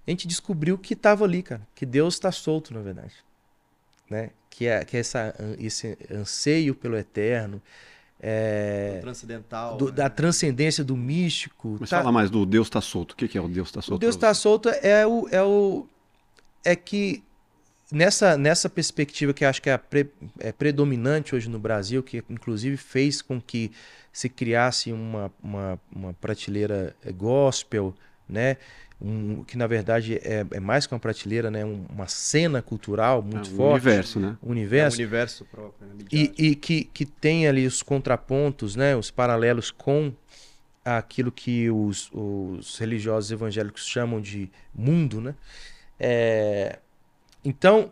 A gente descobriu que estava ali, cara. Que Deus está solto, na verdade. Né? Que é, que é essa, esse anseio pelo eterno, é, Transcendental. do- né? da transcendência do místico. Mas tá- fala mais do Deus tá solto. O que, que é o Deus tá solto? o Deus está solto é o, é o é que nessa, nessa perspectiva que acho que é, a pre- é predominante hoje no Brasil, que inclusive fez com que se criasse uma, uma, uma prateleira eh, gospel, né? Um, que na verdade é, é mais que uma prateleira, né? Um- uma cena cultural muito É, um forte, universo, né? um É um universo, universo próprio. Né? e, e que, que tem ali os contrapontos, né, os paralelos com aquilo que os, os religiosos evangélicos chamam de mundo, né? É, então,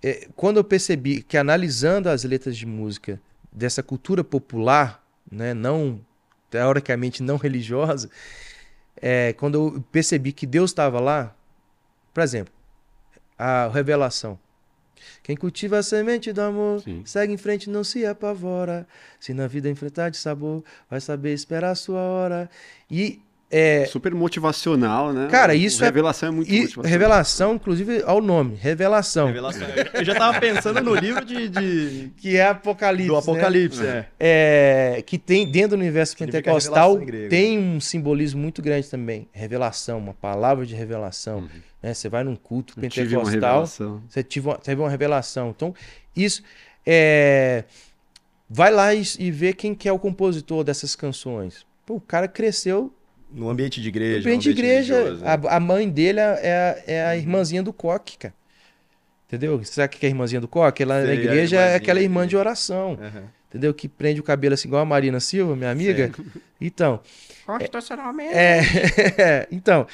é, quando eu percebi que analisando as letras de música dessa cultura popular, né, não teoricamente não religiosa, é, quando eu percebi que Deus estava lá, por exemplo, a revelação. Quem cultiva a semente do amor, Sim. segue em frente, não se apavora. Se na vida enfrentar de sabor, vai saber esperar a sua hora. E é, Super motivacional, né? Cara, isso é- Revelação é muito e motivacional. revelação, inclusive, ao nome, revelação, Revelação. Eu já tava pensando no livro de, de- que é Apocalipse. do né? Apocalipse, é. É, que tem dentro do universo pentecostal tem um simbolismo muito grande também. Revelação, uma palavra de revelação. né? Você vai num culto Eu pentecostal, revelação. você tive uma, teve uma revelação. Então, isso é. Vai lá e, e vê quem que é o compositor dessas canções. Pô, o cara cresceu No ambiente de igreja. no ambiente de no ambiente igreja. religioso, né? A, a mãe dele é, a- é a irmãzinha do coque, cara. Entendeu? Sabe o que é a irmãzinha do coque? Ela na Sei, a igreja é aquela irmã de oração. Aham. Entendeu? Que prende o cabelo assim, igual a Marina Silva, minha amiga. Então. Constitucionalmente. É, então,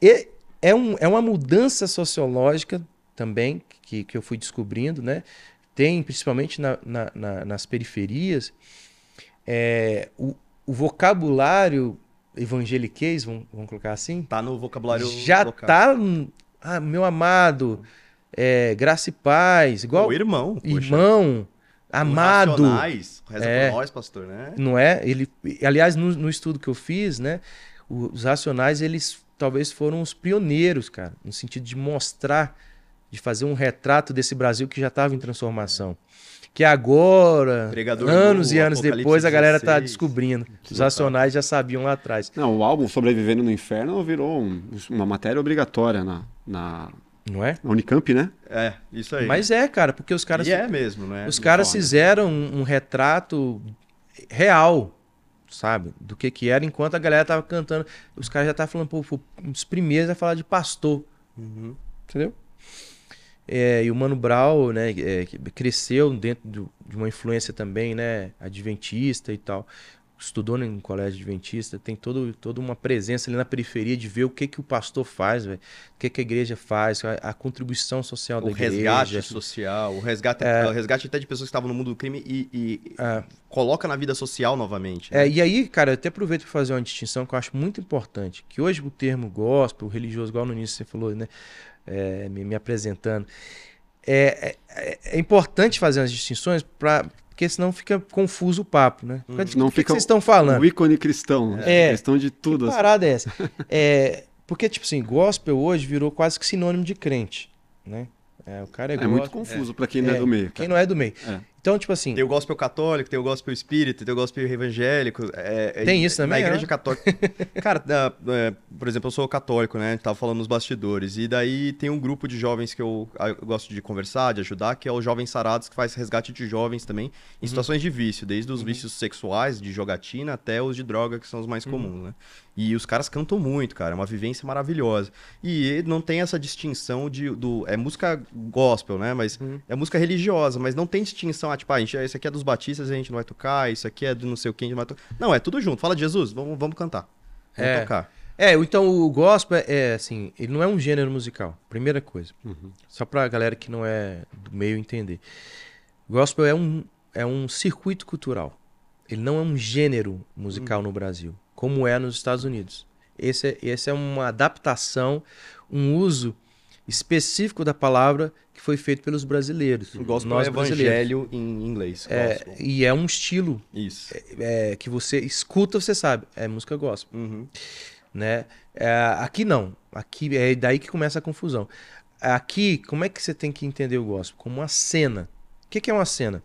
e- é, um, é uma mudança sociológica também que, que eu fui descobrindo, né? Tem, principalmente na- na- na- nas periferias, é, o, o vocabulário evangeliquez, vamos, vamos colocar assim, Tá no vocabulário já local. tá, ah, meu amado, é, graça e paz, igual O irmão. poxa. irmão, amado, Reza É. por nós, pastor, né? não é? Ele, aliás, no, no estudo que eu fiz, né, os racionais eles talvez foram os pioneiros, cara, no sentido de mostrar, de fazer um retrato desse Brasil que já estava em transformação. Que agora, Pregador anos e anos Apocalipse depois, a galera tá 16. descobrindo. Os Exato. racionais já sabiam lá atrás. Não, o álbum Sobrevivendo no Inferno virou um- uma matéria obrigatória na, na, Não é? na Unicamp, né? É, isso aí. Mas é, cara, porque os caras E é mesmo, né? Os caras fizeram um, um retrato real, sabe? Do que que era, enquanto a galera tava cantando. Os caras já estavam falando, pô, um dos primeiros a falar de pastor, Uhum. entendeu? É, e o Mano Brown, né, é, cresceu dentro do- de uma influência também, né, adventista e tal. Estudou em colégio adventista, tem todo, toda uma presença ali na periferia de ver o que que o pastor faz, velho. O que que a igreja faz, a, a contribuição social da O igreja. resgate social, o resgate, o resgate até de pessoas que estavam no mundo do crime e, e É. coloca na vida social novamente. né? É, e aí, cara, eu até aproveito para fazer uma distinção que eu acho muito importante. Que hoje o termo gospel, religioso, igual no início você falou, né? É, me, me apresentando. É, é, é importante fazer as distinções para porque senão fica confuso o papo, né? Mas de Não que, que fica vocês estão falando? O ícone cristão. né? É. Questão de Que tudo. assim. parada é essa? É, porque, tipo assim, gospel hoje virou quase que sinônimo de crente, né? É, o cara é, É muito confuso pra quem não é É, do meio. Quem cara. não é do meio. Então, tipo assim, Tem o gospel católico, tem o gospel espírita, tem o gospel evangélico. é- é- Tem isso também, Na igreja né? católica. Cara, da- é, por exemplo, eu sou católico, né? A gente tava falando nos bastidores. E daí tem um grupo de jovens que eu, eu gosto de conversar, de ajudar, que é o Jovens Sarados, que faz resgate de jovens também em situações de vício, desde os vícios sexuais, de jogatina, até os de droga, que são os mais comuns, né? E os caras cantam muito, cara. É uma vivência maravilhosa. E não tem essa distinção de. Do, é música gospel, né? Mas é música religiosa, mas não tem distinção. Ah, tipo, ah, a gente, isso aqui é dos batistas, a gente não vai tocar, isso aqui é do não sei o que, a gente não vai tocar. Não, é tudo junto. Fala de Jesus, vamos, vamos cantar. Vamos É. tocar. É, então o gospel é assim, ele não é um gênero musical, primeira coisa. Só pra galera que não é do meio entender. Gospel é um, é um circuito cultural. Ele não é um gênero musical no Brasil, como é nos Estados Unidos. Esse é, esse é uma adaptação, um uso específico da palavra que foi feito pelos brasileiros. O gospel nós é evangelho em inglês. É, e é um estilo Isso. é, que você escuta, você sabe, é música gospel, Uhum. né? É, aqui não, aqui é daí que começa a confusão. Aqui, como é que você tem que entender o gospel? Como uma cena. O que, que é uma cena?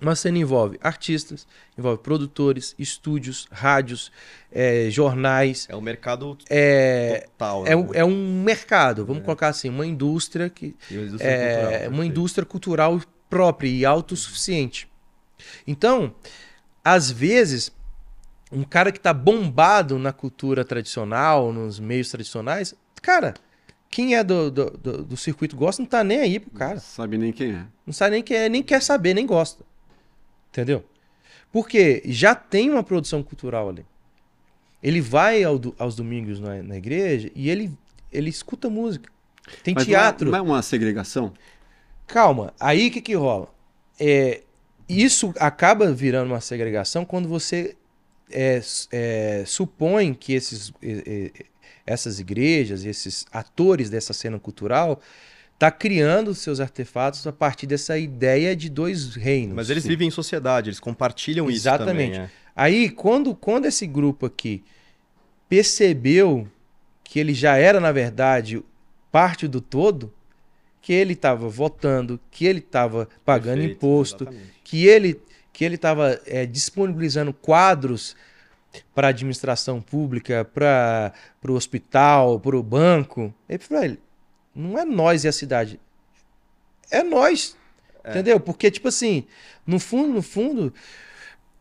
Uma cena envolve artistas, envolve produtores, estúdios, rádios, é, jornais. É o mercado É, total. é, né? um- é um mercado, vamos colocar assim, uma indústria que E a indústria é cultural, uma indústria cultural própria e autossuficiente. Então, às vezes, um cara que tá bombado na cultura tradicional, nos meios tradicionais, cara, quem é do, do, do- do circuito gosta não tá nem aí pro cara. Sabe nem quem é. Não sabe nem quer, nem quer saber, nem gosta. Entendeu? Porque já tem uma produção cultural ali. Ele vai ao do- aos domingos na, na igreja e ele, ele escuta música. Tem Mas não é- teatro. Não é, uma segregação? Calma, aí o que, que rola? É, isso acaba virando uma segregação quando você é, é, supõe que esses, essas igrejas, esses atores dessa cena cultural, tá criando seus artefatos a partir dessa ideia de dois reinos. Mas eles vivem em sociedade, eles compartilham Exatamente. isso também. é. Aí, quando, quando esse grupo aqui percebeu que ele já era, na verdade, parte do todo, que ele estava votando, que ele estava pagando Perfeito, imposto, exatamente. que ele que ele estava disponibilizando quadros para a administração pública, para o hospital, para o banco. Ele falou, "Velho, não é nós e a cidade, é nós, entendeu? Porque tipo assim, no fundo, no fundo,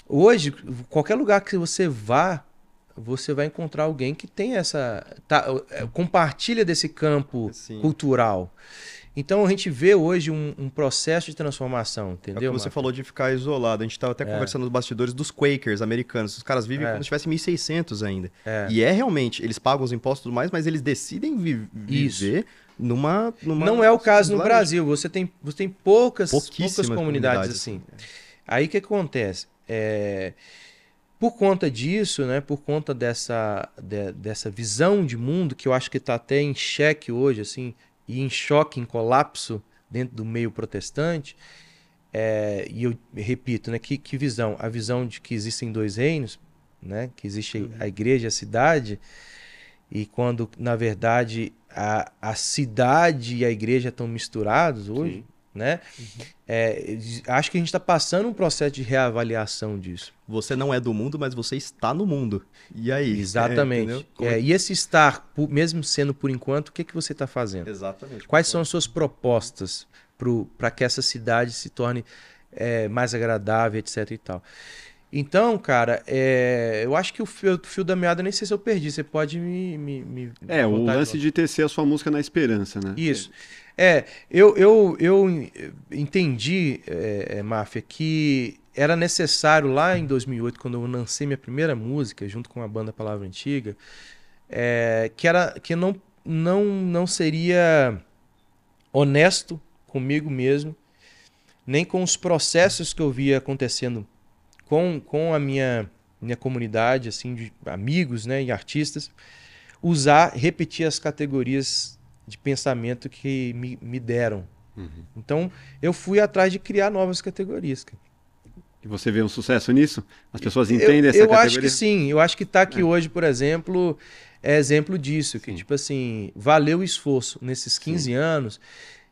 hoje qualquer lugar que você vá você vai encontrar alguém que tem essa tá, é, compartilha desse campo Sim. cultural. Então a gente vê hoje um, um processo de transformação, É entendeu? que você Marcos? falou de ficar isolado. A gente tava até conversando nos bastidores dos Quakers americanos. Os caras vivem É. como se tivesse 1600 ainda. É. E é realmente, eles pagam os impostos e tudo mais, mas eles decidem vi- Isso. Numa, numa. Não é o caso no. Brasil. Você tem, você tem poucas, poucas comunidades, comunidades, assim. Aí o que acontece? É, por conta disso, né, por conta dessa, de- dessa visão de mundo que eu acho que está até em xeque hoje, assim, e em choque, em colapso dentro do meio protestante, é, e eu repito, né, que, que visão? A visão de que existem dois reinos, né, que existe a igreja e a cidade, e quando, na verdade, a, a cidade e a igreja estão misturados hoje, Sim. né? É, acho que a gente está passando um processo de reavaliação disso. Você não é do mundo, mas você está no mundo. E aí? Exatamente. É, É, e esse estar, mesmo sendo por enquanto, o que, que você está fazendo? Exatamente. Quais são as suas propostas para que essa cidade se torne é, mais agradável, etc e tal? Então, cara, é, eu acho que o fio, o fio da meada, nem sei se eu perdi. Você pode me. me, me É, o lance de tecer a sua música na esperança, né? Isso. É, eu, eu, eu entendi, é, é, Máfia, que era necessário lá em 2008, quando eu lancei minha primeira música, junto com a banda Palavra Antiga, é, que, era, que não, não, não seria honesto comigo mesmo, nem com os processos que eu via acontecendo com, com a minha, minha comunidade, assim, de amigos né, e artistas, usar, repetir as categorias de pensamento que me, me deram. Uhum. Então, eu fui atrás de criar novas categorias. cara. E você vê um sucesso nisso? As pessoas entendem eu, essa eu categoria? acho que sim. Eu acho que tá aqui hoje, por exemplo, é exemplo disso. Que, Sim. tipo assim, valeu o esforço nesses 15 anos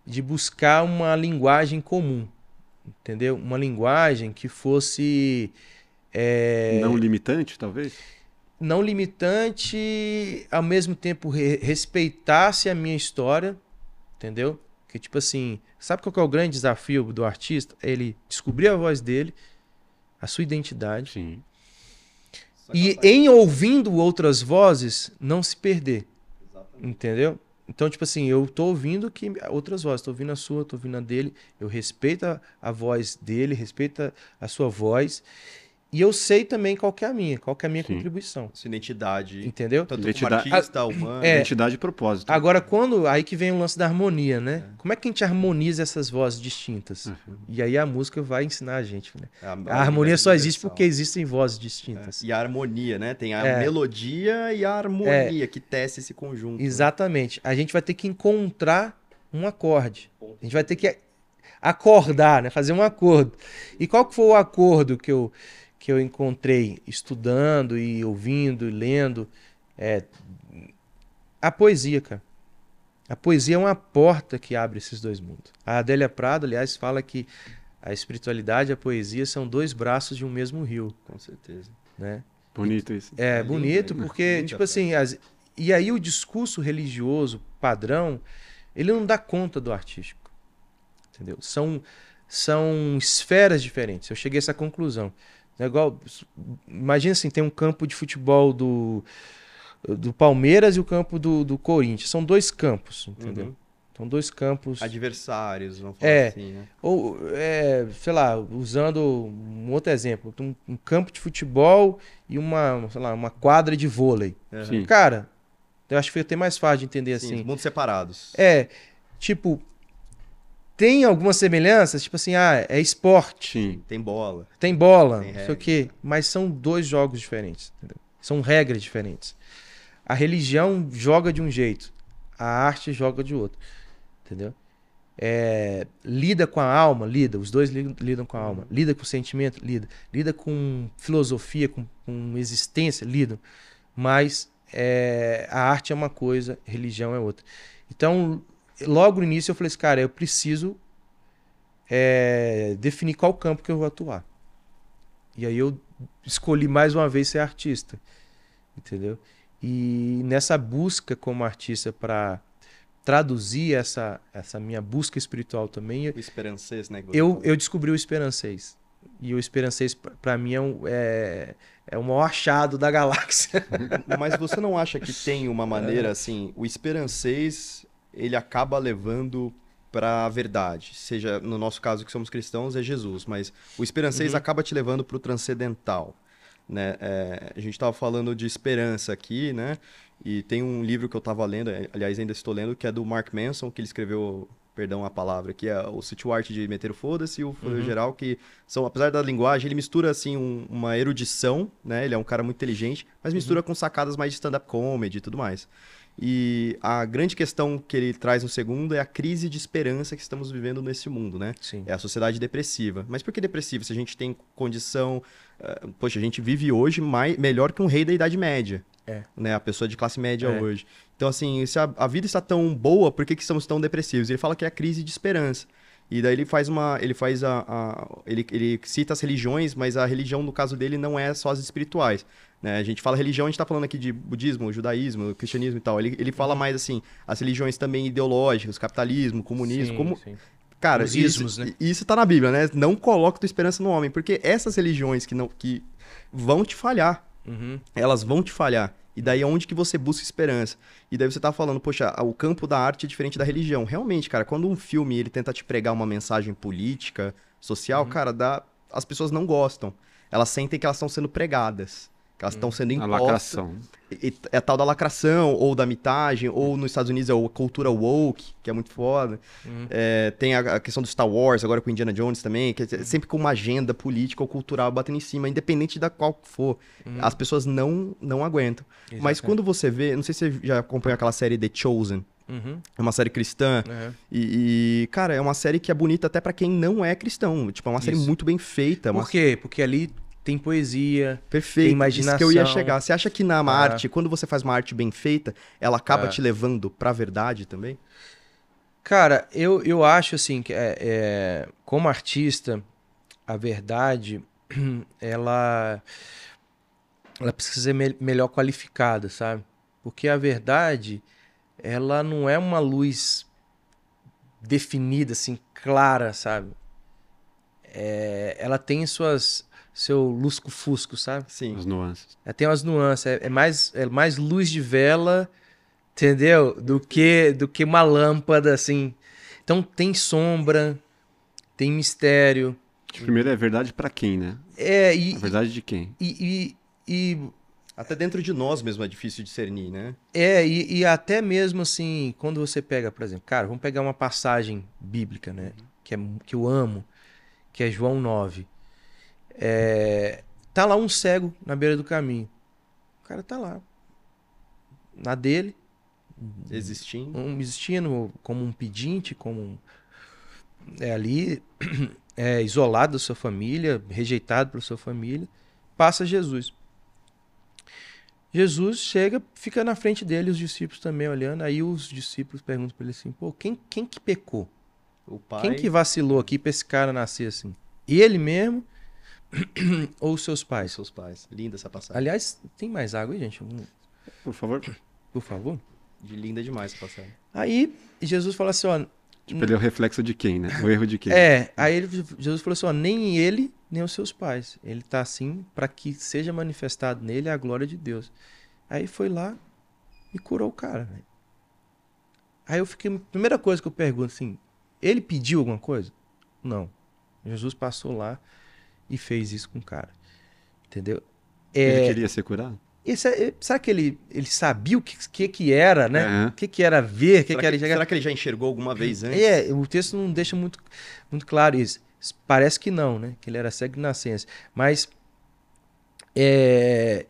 de buscar uma linguagem comum. Entendeu? Uma linguagem que fosse é, Não limitante, talvez? não limitante, ao mesmo tempo re- respeitasse a minha história, entendeu? Que tipo assim, sabe qual que é o grande desafio do artista? Ele descobrir a voz dele, a sua identidade, Sim. e em ouvindo outras vozes, não se perder, entendeu? Então, tipo assim, eu tô ouvindo que outras vozes, tô ouvindo a sua, tô ouvindo a dele, eu respeito a, a voz dele, respeito a, a sua voz, E eu sei também qual que é a minha, qual que é a minha Sim. contribuição. Sua identidade. Entendeu? Tanto Identidade- como artista, humano. É. Identidade e propósito. Agora, quando. Aí que vem o lance da harmonia, né? Como é que a gente harmoniza essas vozes distintas? Uhum. E aí a música vai ensinar a gente, né? A, A harmonia só existe porque existem vozes distintas. E a harmonia, né? Tem a É. melodia e a harmonia que tece esse conjunto. né? Exatamente. A gente vai ter que encontrar um acorde. A gente vai ter que acordar, né? Fazer um acordo. E qual que foi o acordo que eu, que eu encontrei estudando e ouvindo e lendo? É, a poesia, cara. A poesia é uma porta que abre esses dois mundos. A Adélia Prado, aliás, fala que a espiritualidade e a poesia são dois braços de um mesmo rio, Com certeza. né? Bonito isso. É, É bonito lindo. porque, tipo assim, as- e aí o discurso religioso padrão, ele não dá conta do artístico. Entendeu? São, são esferas diferentes. Eu cheguei a essa conclusão. É igual, imagina assim, tem um campo de futebol do, do Palmeiras e o campo do, do Corinthians. São dois campos, entendeu? Uhum. São dois campos. Adversários, vamos falar É. assim, né? Ou, é, sei lá, usando um outro exemplo, um, um campo de futebol e uma, sei lá, uma quadra de vôlei. Uhum. Sim. Cara, eu acho que foi até mais fácil de entender Sim, assim. mundos separados. É, tipo, tem algumas semelhanças, tipo assim, ah, é esporte, Sim. Tem bola. tem bola, Tem não sei o quê, mas são dois jogos diferentes, entendeu? São regras diferentes. A religião joga de um jeito, a arte joga de outro, entendeu? É, lida com a alma, lida, os dois li- lidam com a alma, lida com o sentimento, lida, lida com filosofia, com, com existência, lidam, mas é, a arte é uma coisa, religião é outra. Então, logo no início eu falei assim, cara, eu preciso é, definir qual campo que eu vou atuar. E aí eu escolhi mais uma vez ser artista, entendeu? E nessa busca como artista para traduzir essa, essa minha busca espiritual também, O esperancês, né? eu, eu descobri o Esperancês. E o Esperancês, pra mim, é, um, é, é o maior achado da galáxia. Mas você não acha que tem uma maneira É. assim, o esperancês, ele acaba levando pra verdade, seja no nosso caso que somos cristãos é Jesus, mas o esperancês Uhum. acaba te levando pro transcendental, né? É, a gente tava falando de esperança aqui, né? E tem um livro que eu tava lendo, eh, aliás ainda estou lendo, que é do Mark Manson, que ele escreveu, perdão a palavra, que é o City Art de meter o foda-se e o Foda Uhum. geral, que são, apesar da linguagem, ele mistura assim um- uma erudição, né? Ele é um cara muito inteligente, mas mistura Uhum. com sacadas mais de stand-up comedy e tudo mais. E a grande questão que ele traz no segundo é a crise de esperança que estamos vivendo nesse mundo, né? Sim. É a sociedade depressiva. Mas por que depressiva? Se a gente tem condição. Eh, poxa, a gente vive hoje mais, melhor que um rei da Idade Média. É. Né? A pessoa de classe média É. hoje. Então, assim, se a, a vida está tão boa, por que, que estamos tão depressivos? Ele fala que é a crise de esperança. E daí ele faz uma. Ele faz a. a- ele, ele cita as religiões, mas a religião, no caso dele, não é só as espirituais. Né? A gente fala religião, a gente tá falando aqui de budismo, judaísmo, cristianismo e tal. Ele, ele fala mais assim, as religiões também ideológicas, capitalismo, comunismo, Sim, como, sim. Cara, Os isso, ismos, né? isso tá na Bíblia, né? Não coloca tua esperança no homem, porque essas religiões que não que vão te falhar, Uhum. elas vão te falhar. E daí é onde que você busca esperança. E daí você tá falando, poxa, o campo da arte é diferente da religião. Realmente, cara, quando um filme ele tenta te pregar uma mensagem política, social, Uhum. cara, dá as pessoas não gostam. Elas sentem que elas estão sendo pregadas, elas estão Uhum. sendo A impostas. lacração. E- É a tal da lacração, ou da mitagem, ou nos Estados Unidos é a cultura woke, que é muito foda. Uhum. É, tem a, a questão do Star Wars, agora com Indiana Jones também, que Uhum. é sempre com uma agenda política ou cultural batendo em cima, independente da qual for. As pessoas não, não aguentam. Mas Uhum. Exatamente. quando você vê, não sei se você já acompanhou aquela série The Chosen, Uhum. é uma série cristã, Uhum. e, e, cara, é uma série que é bonita até pra quem não é cristão. Tipo, é uma série Isso. muito bem feita, Por quê? Porque ali tem poesia. Perfeito. Tem Isso que eu ia imaginação. chegar. Você acha que na Ah. arte, quando você faz uma arte bem feita, ela acaba Ah. te levando pra verdade também? Cara, eu, eu acho assim que é, é, como artista, a verdade ela ela precisa ser me- melhor qualificada, sabe? Porque a verdade ela não é uma luz definida assim, clara, sabe? É, ela tem suas seu lusco-fusco, sabe? Sim. As nuances. É, tem umas nuances, é, é mais, é mais luz de vela, entendeu? Do que, do que uma lâmpada, assim. Então tem sombra, tem mistério, Primeiro é verdade pra quem, né? É, e, A verdade de quem? e, e, e Até dentro de nós mesmo é difícil discernir, né? É, e, e até mesmo assim, quando você pega, por exemplo, cara, vamos pegar uma passagem bíblica, né? Que, é, que eu amo, que é João 9. É, tá lá um cego na beira do caminho. O cara tá lá. Na dele, Existindo. um, existindo como um pedinte, como um, é ali, é, isolado da sua família, rejeitado pela sua família, passa Jesus. Jesus chega, fica na frente dele, os discípulos também olhando, aí os discípulos perguntam para ele assim, pô, quem, quem que pecou? Quem que vacilou aqui pra esse cara nascer assim? Ele mesmo ou os seus pais? Seus pais. Linda essa passagem. Aliás, tem mais água aí, gente? Por favor. Por favor. De linda demais essa passagem. Aí Jesus fala assim, ó, Tipo, ele é o reflexo de quem, né? O erro de quem. É, aí ele- Jesus falou assim: ó, nem ele, nem os seus pais. Ele tá assim para que seja manifestado nele a glória de Deus. Aí foi lá e curou o cara. Aí eu fiquei. Primeira coisa que eu pergunto assim: ele pediu alguma coisa? Não. Jesus passou lá e fez isso com o cara. Entendeu? Ele É, queria ser curado? esse é- será que ele, ele sabia o que, que, que era, né? O que, que era ver, que, será, que era enxergar? será que ele já enxergou alguma vez antes? É, o texto não deixa muito, muito claro isso. Parece que não, né? Que ele era cego de nascença. Mas. É...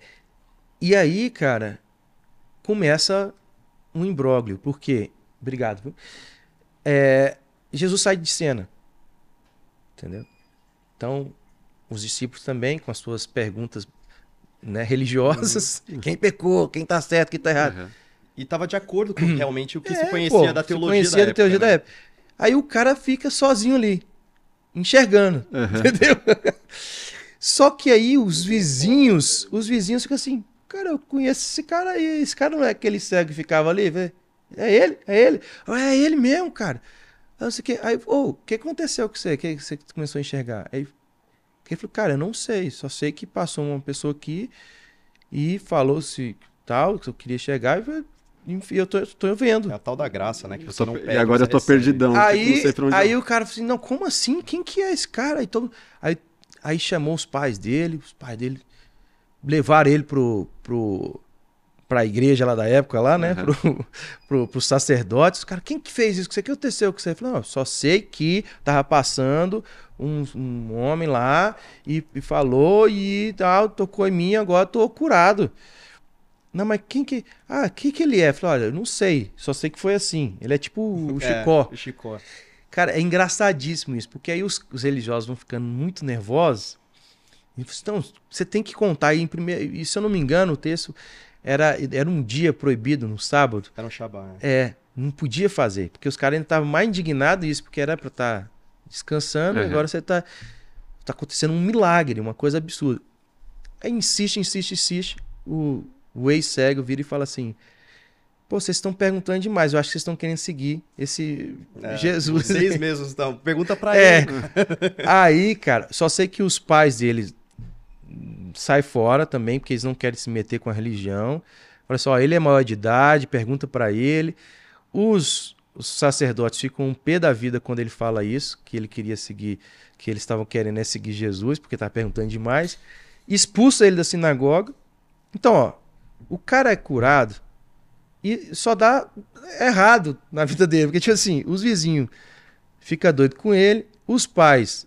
E aí, cara, começa um imbróglio. Por quê? Obrigado. viu? É, Jesus sai de cena. Entendeu? Então, os discípulos também, com as suas perguntas né, religiosas. Quem pecou? Quem tá certo? Quem tá errado? Aham. E tava de acordo com realmente o que se É, conhecia pô, da se teologia conhecia da da época. teologia da né? época. Aí o cara fica sozinho ali, enxergando, Aham. entendeu? Só que aí os vizinhos, os vizinhos ficam assim, cara, eu conheço esse cara aí, esse cara não é aquele cego que ficava ali, velho? É ele, é ele, Ah, é ele mesmo, cara. Aí, não sei o que, aí, ô, o que aconteceu com você? O que você começou a enxergar? Aí ele falou, cara, eu não sei, só sei que passou uma pessoa aqui e falou se tal, que eu queria chegar e enfim, eu tô, tô vendo. É a tal da graça, né? Que Eu você tô não pede, e agora você eu tô recebe. perdidão. Aí, aí eu- o cara falou assim, não, como assim? Quem que é esse cara? Aí, todo... aí, aí chamou os pais dele, os pais dele levaram ele pro, pro, pra igreja lá da época, lá, né? Aham. Pro, pro, pros sacerdotes. Os caras, quem que fez isso? O que aconteceu com você? Falou, não, só sei que tava passando um, um homem lá e, e falou e tal, tocou em mim, agora tô curado. Não, mas quem que. Ah, quem que ele é? Eu falei, olha, eu não sei. Só sei que foi assim. Ele é tipo o É, Chicó. o Chicó. Cara, é engraçadíssimo isso, porque aí os, os religiosos vão ficando muito nervosos. E, então, você tem que contar aí em primeiro. E se eu não me engano, o texto era, era um dia proibido no sábado. Era um Shabá. né? É, não podia fazer, porque os caras ainda estavam mais indignados isso, porque era pra estar descansando, e Uhum. agora você tá, tá acontecendo um milagre, uma coisa absurda. Aí insiste, insiste, insiste. O, o ex-cego vira e fala assim: Pô, vocês estão perguntando demais, eu acho que vocês estão querendo seguir esse É, Jesus. Vocês mesmos estão. Pergunta pra É. ele. Aí, cara, só sei que os pais deles saem fora também, porque eles não querem se meter com a religião. Olha só, ele é maior de idade, pergunta pra ele. Os, os sacerdotes ficam um pé da vida quando ele fala isso, que ele queria seguir, que eles estavam querendo é seguir Jesus, porque tá perguntando demais. Expulsa ele da sinagoga. Então, ó, o cara é curado e só dá errado na vida dele, porque tipo assim, os vizinhos fica doido com ele, os pais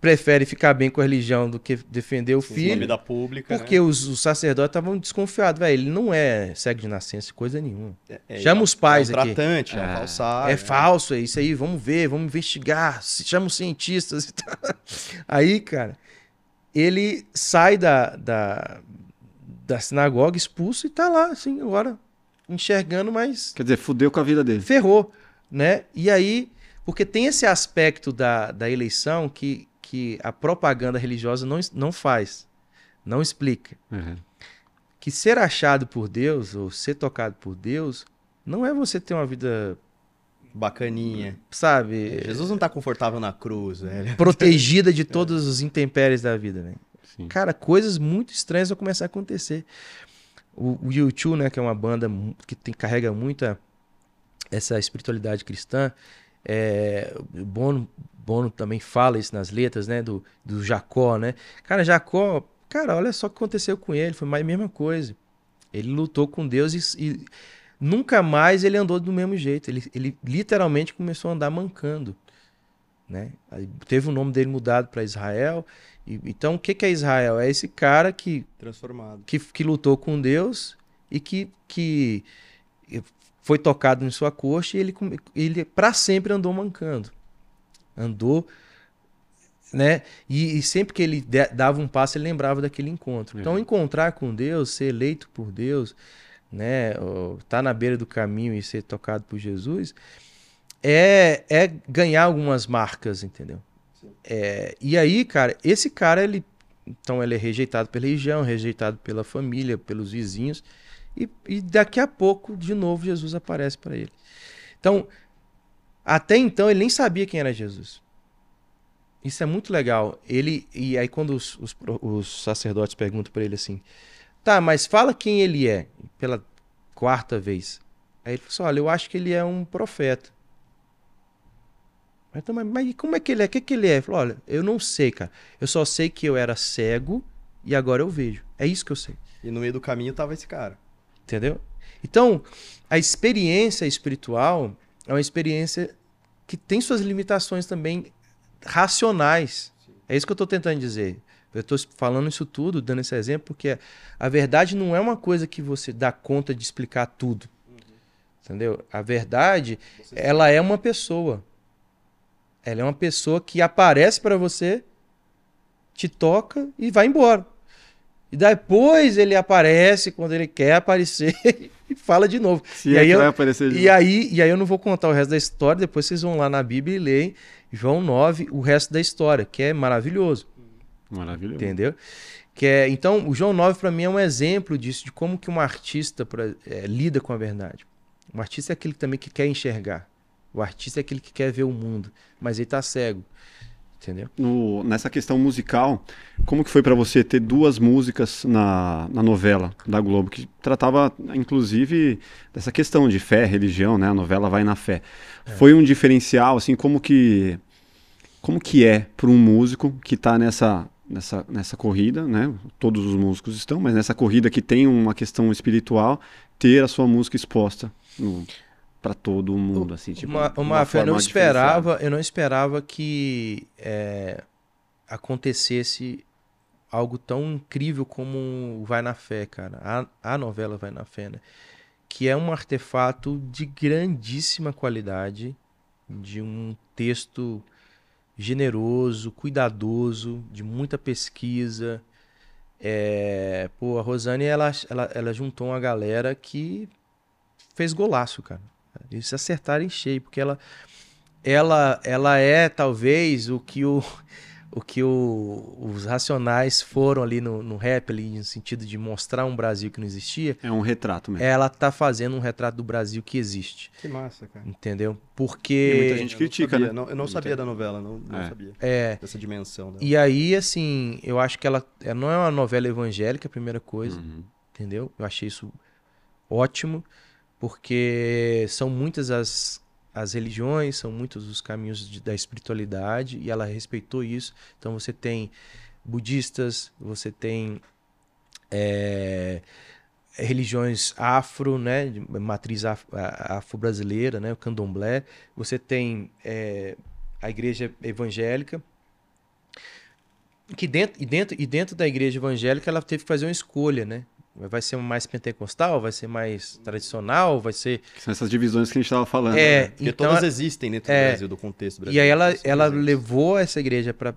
preferem ficar bem com a religião do que defender o Em filho. nome da pública. Porque né? os, os sacerdotes estavam desconfiados, velho. Ele não é cego de nascença, coisa nenhuma. É, chama é, os pais é um aqui. tratante, é, um É. falsário. é falso, é isso aí, vamos ver, vamos investigar, se- chama os cientistas e tal. Aí, cara, ele sai da, da, da sinagoga expulso e tá lá, assim, agora, enxergando, mas Quer dizer, fudeu com a vida dele. ferrou, né? E aí, porque tem esse aspecto da, da eleição que, que a propaganda religiosa não, não faz, não explica. Aham. Que ser achado por Deus ou ser tocado por Deus não é você ter uma vida, Bacaninha. sabe, Jesus não tá confortável na cruz, velho. protegida de todos os intempéries da vida, né? Sim. Cara, coisas muito estranhas vão começar a acontecer. O, o U2, né, que é uma banda que tem, carrega muita essa espiritualidade cristã, É, Bono, Bono também fala isso nas letras, né? Do, do Jacó, né? Cara, Jacó, cara, olha só o que aconteceu com ele, foi mais a mesma coisa. Ele lutou com Deus e, e nunca mais ele andou do mesmo jeito. Ele, ele literalmente começou a andar mancando. Né? Teve o nome dele mudado para Israel. E, então, o que, que é Israel? É esse cara que, Transformado. que, que lutou com Deus e que, que foi tocado em sua coxa e ele, ele para sempre andou mancando. Andou, né? E, e sempre que ele de- dava um passo, ele lembrava daquele encontro. Então, Uhum. encontrar com Deus, ser eleito por Deus, né? Ou tá na beira do caminho e ser tocado por Jesus, é, é ganhar algumas marcas, entendeu? É, e aí, cara, esse cara, ele. Então, ele é rejeitado pela região, rejeitado pela família, pelos vizinhos. E, e daqui a pouco, de novo, Jesus aparece para ele. Então, até então, ele nem sabia quem era Jesus. Isso é muito legal. Ele E aí, quando os, os, os sacerdotes perguntam para ele assim: Tá, mas fala quem ele é, pela quarta vez. Aí ele falou assim: Olha, eu acho que ele é um profeta. Mas, então, mas, como é que ele é? O que, que ele é? Ele falou: Olha, eu não sei, cara. Eu só sei que eu era cego e agora eu vejo. É isso que eu sei. E no meio do caminho tava esse cara. Entendeu? Então, a experiência espiritual é uma experiência que tem suas limitações também racionais. É isso que eu estou tentando dizer. Eu estou falando isso tudo, dando esse exemplo, porque a verdade não é uma coisa que você dá conta de explicar tudo. Entendeu? A verdade, ela é uma pessoa. Ela é uma pessoa que aparece para você, te toca e vai embora. E depois ele aparece quando ele quer aparecer e fala de novo. Se e, é aí eu, aparecer e, aí, e aí eu não vou contar o resto da história, depois vocês vão lá na Bíblia e leem João 9, o resto da história, que é maravilhoso, Maravilhoso. entendeu? Que é, então, o João 9 para mim é um exemplo disso, de como que um artista pra- é, lida com a verdade. Um artista é aquele também que quer enxergar. O artista é aquele que quer ver o mundo, mas ele tá cego. Entendeu? No- nessa questão musical, como que foi pra você ter duas músicas na, na novela da Globo, que tratava, inclusive, dessa questão de fé, religião, né? A novela vai na fé. Foi um diferencial, assim, como que como que é para um músico que está nessa, nessa, nessa corrida, né? Todos os músicos estão, mas nessa corrida que tem uma questão espiritual, ter a sua música exposta para todo mundo, assim, tipo, uma, de uma, eu não esperava, eu não esperava que é, acontecesse algo tão incrível como Vai na Fé, cara. A, a novela Vai na Fé, né? Que é um artefato de grandíssima qualidade, de um texto generoso, cuidadoso, de muita pesquisa. É, pô, a Rosane, ela, ela, ela juntou uma galera que fez golaço, cara. Eles acertaram em cheio, porque ela, ela, ela é talvez o que, o, o que o- os racionais foram ali no, no rap, ali, no sentido de mostrar um Brasil que não existia. É um retrato mesmo. Ela tá fazendo um retrato do Brasil que existe, Que massa, cara. entendeu? E muita Porque. gente Eu não critica, sabia, né? não- eu não sabia da novela, não, não É. sabia É. dessa dimensão dela. E aí, assim, eu acho que ela, ela não é uma novela evangélica, a primeira coisa. Uhum. entendeu? Eu achei isso ótimo, porque são muitas as, as religiões, são muitos os caminhos de- da espiritualidade, e ela respeitou isso. Então você tem budistas, você tem é, religiões afro, né, de matriz afro-brasileira, né, o candomblé, você tem é, a igreja evangélica, que dentro, e, dentro, e dentro da igreja evangélica ela teve que fazer uma escolha, né? Vai ser mais pentecostal, vai ser mais tradicional, vai ser. Que são essas divisões que a gente estava falando. É, né? Porque então, todas existem dentro é, do Brasil, do contexto E brasileiro. aí ela, ela presentes. levou essa igreja para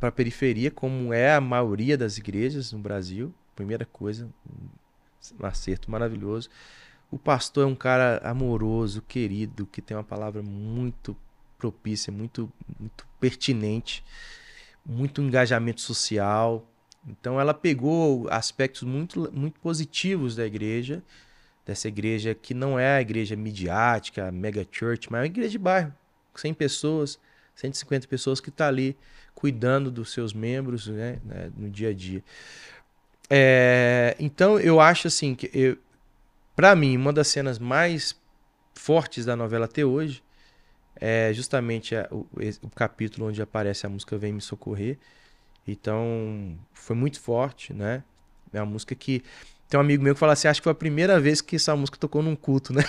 para periferia, como é a maioria das igrejas no Brasil. Primeira coisa, um acerto maravilhoso. O pastor é um cara amoroso, querido, que tem uma palavra muito propícia, muito, muito pertinente, muito engajamento social. Então ela pegou aspectos muito, muito positivos da igreja, dessa igreja que não é a igreja midiática, mega church, mas é uma igreja de bairro, 100 pessoas, 150 pessoas que está ali cuidando dos seus membros né, né, no dia a dia. É, então eu acho assim que para mim uma das cenas mais fortes da novela até hoje é justamente a- o, o capítulo onde aparece a música Vem Me Socorrer. Então, foi muito forte, né? É uma música que. Tem um amigo meu que fala assim: acho que foi a primeira vez que essa música tocou num culto, né?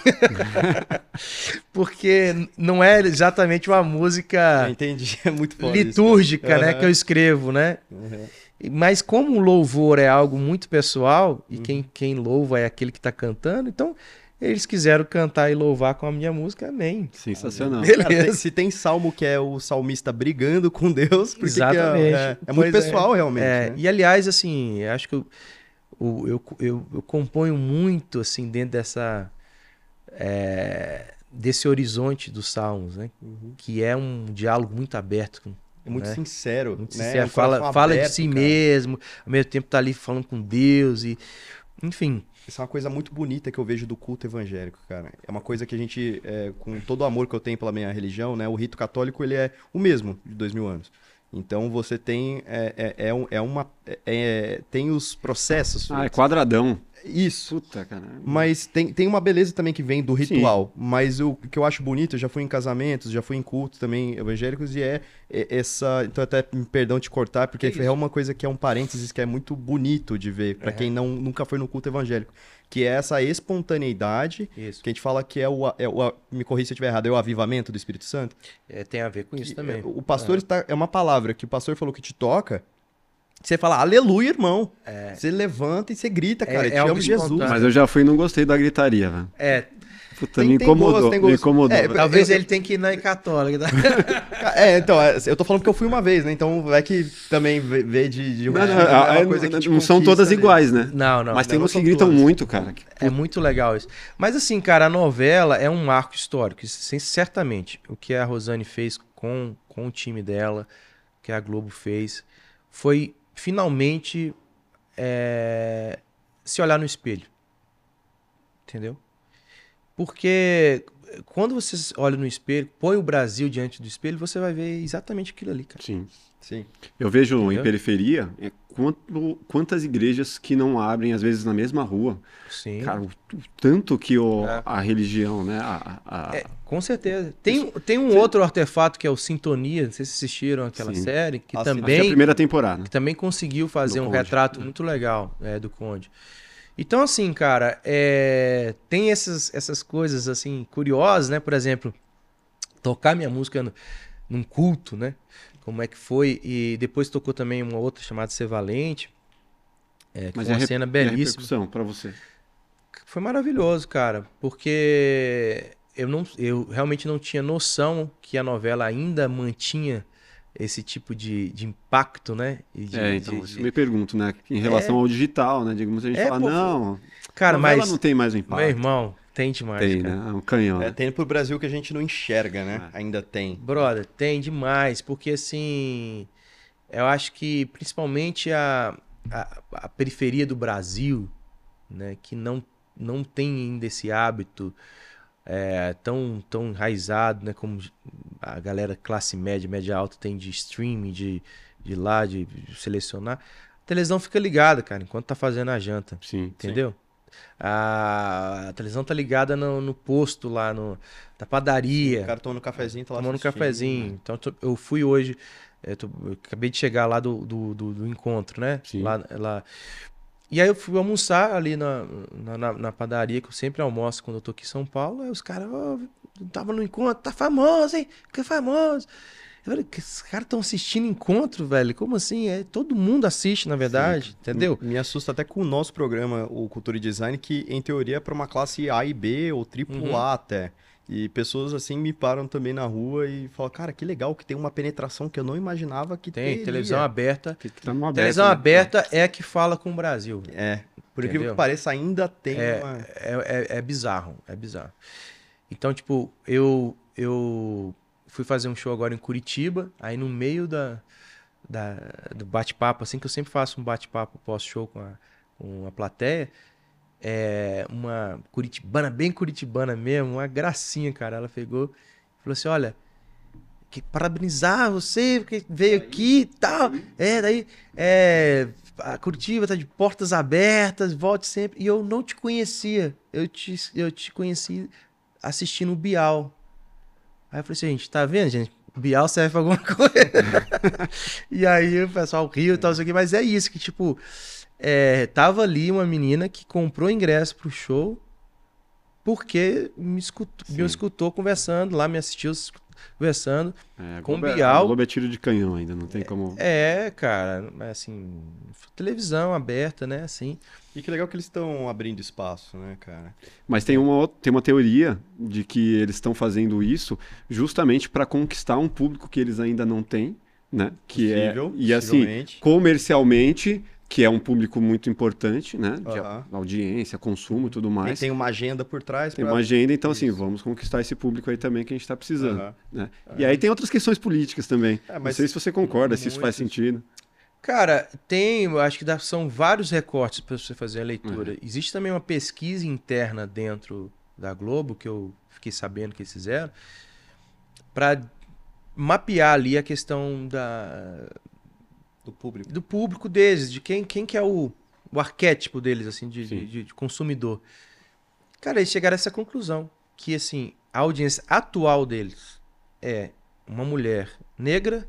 Porque não é exatamente uma música Entendi, é muito isso, litúrgica, cara. né? Aham. Que eu escrevo, né? Uhum. Mas como o louvor é algo muito pessoal, e quem, quem louva é aquele que está cantando, então eles quiseram cantar e louvar com a minha música, amém. Sensacional. Beleza. Cara, tem- se tem salmo que é o salmista brigando com Deus, porque que é- Exatamente. é, é muito é. pessoal, realmente. É, né? E aliás, assim, eu acho que eu, eu, eu, eu componho muito assim dentro dessa é, desse horizonte dos salmos, né? Que é um diálogo muito aberto. com- É muito né? sincero. muito né? sincero, Um fala, fala de aberto, si cara. mesmo, ao mesmo tempo tá ali falando com Deus e enfim. Isso é uma coisa muito bonita que eu vejo do culto evangélico, cara. É uma coisa que a gente, é, com todo o amor que eu tenho pela minha religião, né? O rito católico, ele é o mesmo de dois mil anos. Então você tem, é, é, é, é uma, é- é- tem os processos. Ah, é quadradão. Isso. Puta, cara. Mas tem, tem uma beleza também que vem do ritual. Mas o que eu acho bonito, eu já fui em casamentos, já fui em cultos também evangélicos, e é, é essa. Então, até me perdão te cortar, porque Que é uma coisa que é um parênteses que é muito bonito de ver, pra É. quem não, nunca foi no culto evangélico. Que é essa espontaneidade, Isso. que a gente fala que é o. É o me corri se eu estiver errado, é o avivamento do Espírito Santo. É, tem a ver com isso também. é, O pastor está. É uma palavra que o pastor falou que te toca. Você fala, aleluia, irmão. Você levanta e você grita, É- cara. é te algo amo Jesus. Mas eu já fui e não gostei da gritaria, velho. É, Puta, Tem- me tem incomodou. gosto, tem Me gosto. incomodou. É, talvez eu- ele tenha que ir na católica. tá? É, então, é, eu tô falando que eu fui uma vez, né? Então vai que também vê de, de Não, não, é uma ah, coisa que te não são todas ali. iguais, né? Não, não. Mas tem não uns que gritam todas. muito, cara. É muito legal isso. Mas assim, cara, a novela é um marco histórico. Sim, certamente. O que a Rosane fez com, com o time dela, o que a Globo fez, foi finalmente é, se olhar no espelho. Entendeu? Porque quando você olha no espelho, põe o Brasil diante do espelho, você vai ver exatamente aquilo ali, cara. Sim. Sim. Eu vejo em Entendeu? periferia é, quanto, quantas igrejas que não abrem, às vezes, na mesma rua. Sim. Cara, o, o tanto que o, É. a religião, né? A, a- É, com certeza. Tem, tem um outro artefato que é o Sintonia, não sei se assistiram aquela Sim. série, que Ah, sim. acho que é a também primeira temporada. que também conseguiu fazer Do um Conde. retrato muito legal é, do Conde. Então, assim, cara, é, tem essas, essas coisas, assim, curiosas, né? Por exemplo, tocar minha música no, num culto, né? Como é que foi. E depois tocou também uma outra chamada Ser Valente, é, que Mas foi é uma cena a belíssima. pra você. Foi maravilhoso, cara, porque eu, não, eu realmente não tinha noção que a novela ainda mantinha esse tipo de, de impacto, né? De- é, então, de- de- me pergunto, né? Em relação ao digital, né? Digamos, a gente É, fala, pô, não, Cara, mas, não tem mais o impacto. meu irmão, tem demais, tem, cara. né? É um canhão. É, né? tem pro Brasil que a gente não enxerga, né? Ainda tem. Brother, tem demais, porque assim, eu acho que principalmente a, a, a periferia do Brasil, né, que não, não tem ainda esse hábito é, tão, tão enraizado, né, como a galera classe média, média alta tem de streaming, de, de ir lá, de selecionar. A televisão fica ligada, cara, enquanto tá fazendo a janta. Sim. Entendeu? A, a televisão tá ligada no, no posto lá, no, da padaria. O cara tomando cafezinho, tá lá tomando um cafezinho. né? Então eu fui hoje, eu, tô- eu acabei de chegar lá do, do, do- do encontro, né? Sim. Lá, lá. E aí eu fui almoçar ali na, na, na- na padaria, que eu sempre almoço quando eu tô aqui em São Paulo. Aí os caras, ó, tava no encontro, tá famoso, hein? Que famoso. Que esses caras estão assistindo encontro, velho? Como assim? É, todo mundo assiste, na verdade, entendeu? Me assusta até com o nosso programa, o Cultura e Design, que em teoria é pra uma classe A e B, ou triplo Uhum. A até. E pessoas assim me param também na rua e falam, cara, que legal que tem uma penetração que eu não imaginava que Tem teria. televisão aberta. Que tá numa televisão né? aberta é a que fala com o Brasil. velho. É, por incrível Entendeu? que pareça, ainda tem É, uma... é, é, é bizarro, é bizarro. Então, tipo, eu, eu fui fazer um show agora em Curitiba, aí no meio da, da- do bate-papo, assim, que eu sempre faço um bate-papo pós-show com a, com a plateia, é uma curitibana, bem curitibana mesmo, uma gracinha, cara. Ela pegou e falou assim, olha, que parabenizar você, porque veio aqui e tal. É, daí, é, a Curitiba tá de portas abertas, volte sempre. E eu não te conhecia. Eu te, eu te conheci assistindo o Bial. Aí eu falei assim, gente, tá vendo, gente? Bial serve pra alguma coisa. e aí o pessoal riu e tal, isso aqui, mas é isso, que tipo, é, tava ali uma menina que comprou ingresso pro show porque me escutou, me escutou conversando lá, me assistiu conversando. É, Com Globo é- Bial. Globo é tiro de canhão ainda, não tem como. É, cara, mas assim, televisão aberta, né, assim. E que legal que eles estão abrindo espaço, né, cara? Mas tem uma, tem uma teoria de que eles estão fazendo isso justamente para conquistar um público que eles ainda não têm, né? Que Possível, é e assim comercialmente, que é um público muito importante, né? De Aham. audiência, consumo, e tudo E mais. tem uma agenda por trás. Tem pra- uma agenda, então assim, Isso. vamos conquistar esse público aí também que a gente está precisando. Aham. né? E aí tem outras questões políticas também. É, Não mas sei se você concorda, se isso faz sentido. Cara, tem, eu acho que dá- são vários recortes para você fazer a leitura. Uhum. Existe também uma pesquisa interna dentro da Globo, que eu fiquei sabendo que eles fizeram, para mapear ali a questão da, do público. do público deles, de quem, quem que é o, o arquétipo deles, assim, de, de- de consumidor. Cara, eles chegaram a essa conclusão, que, assim, a audiência atual deles é uma mulher negra,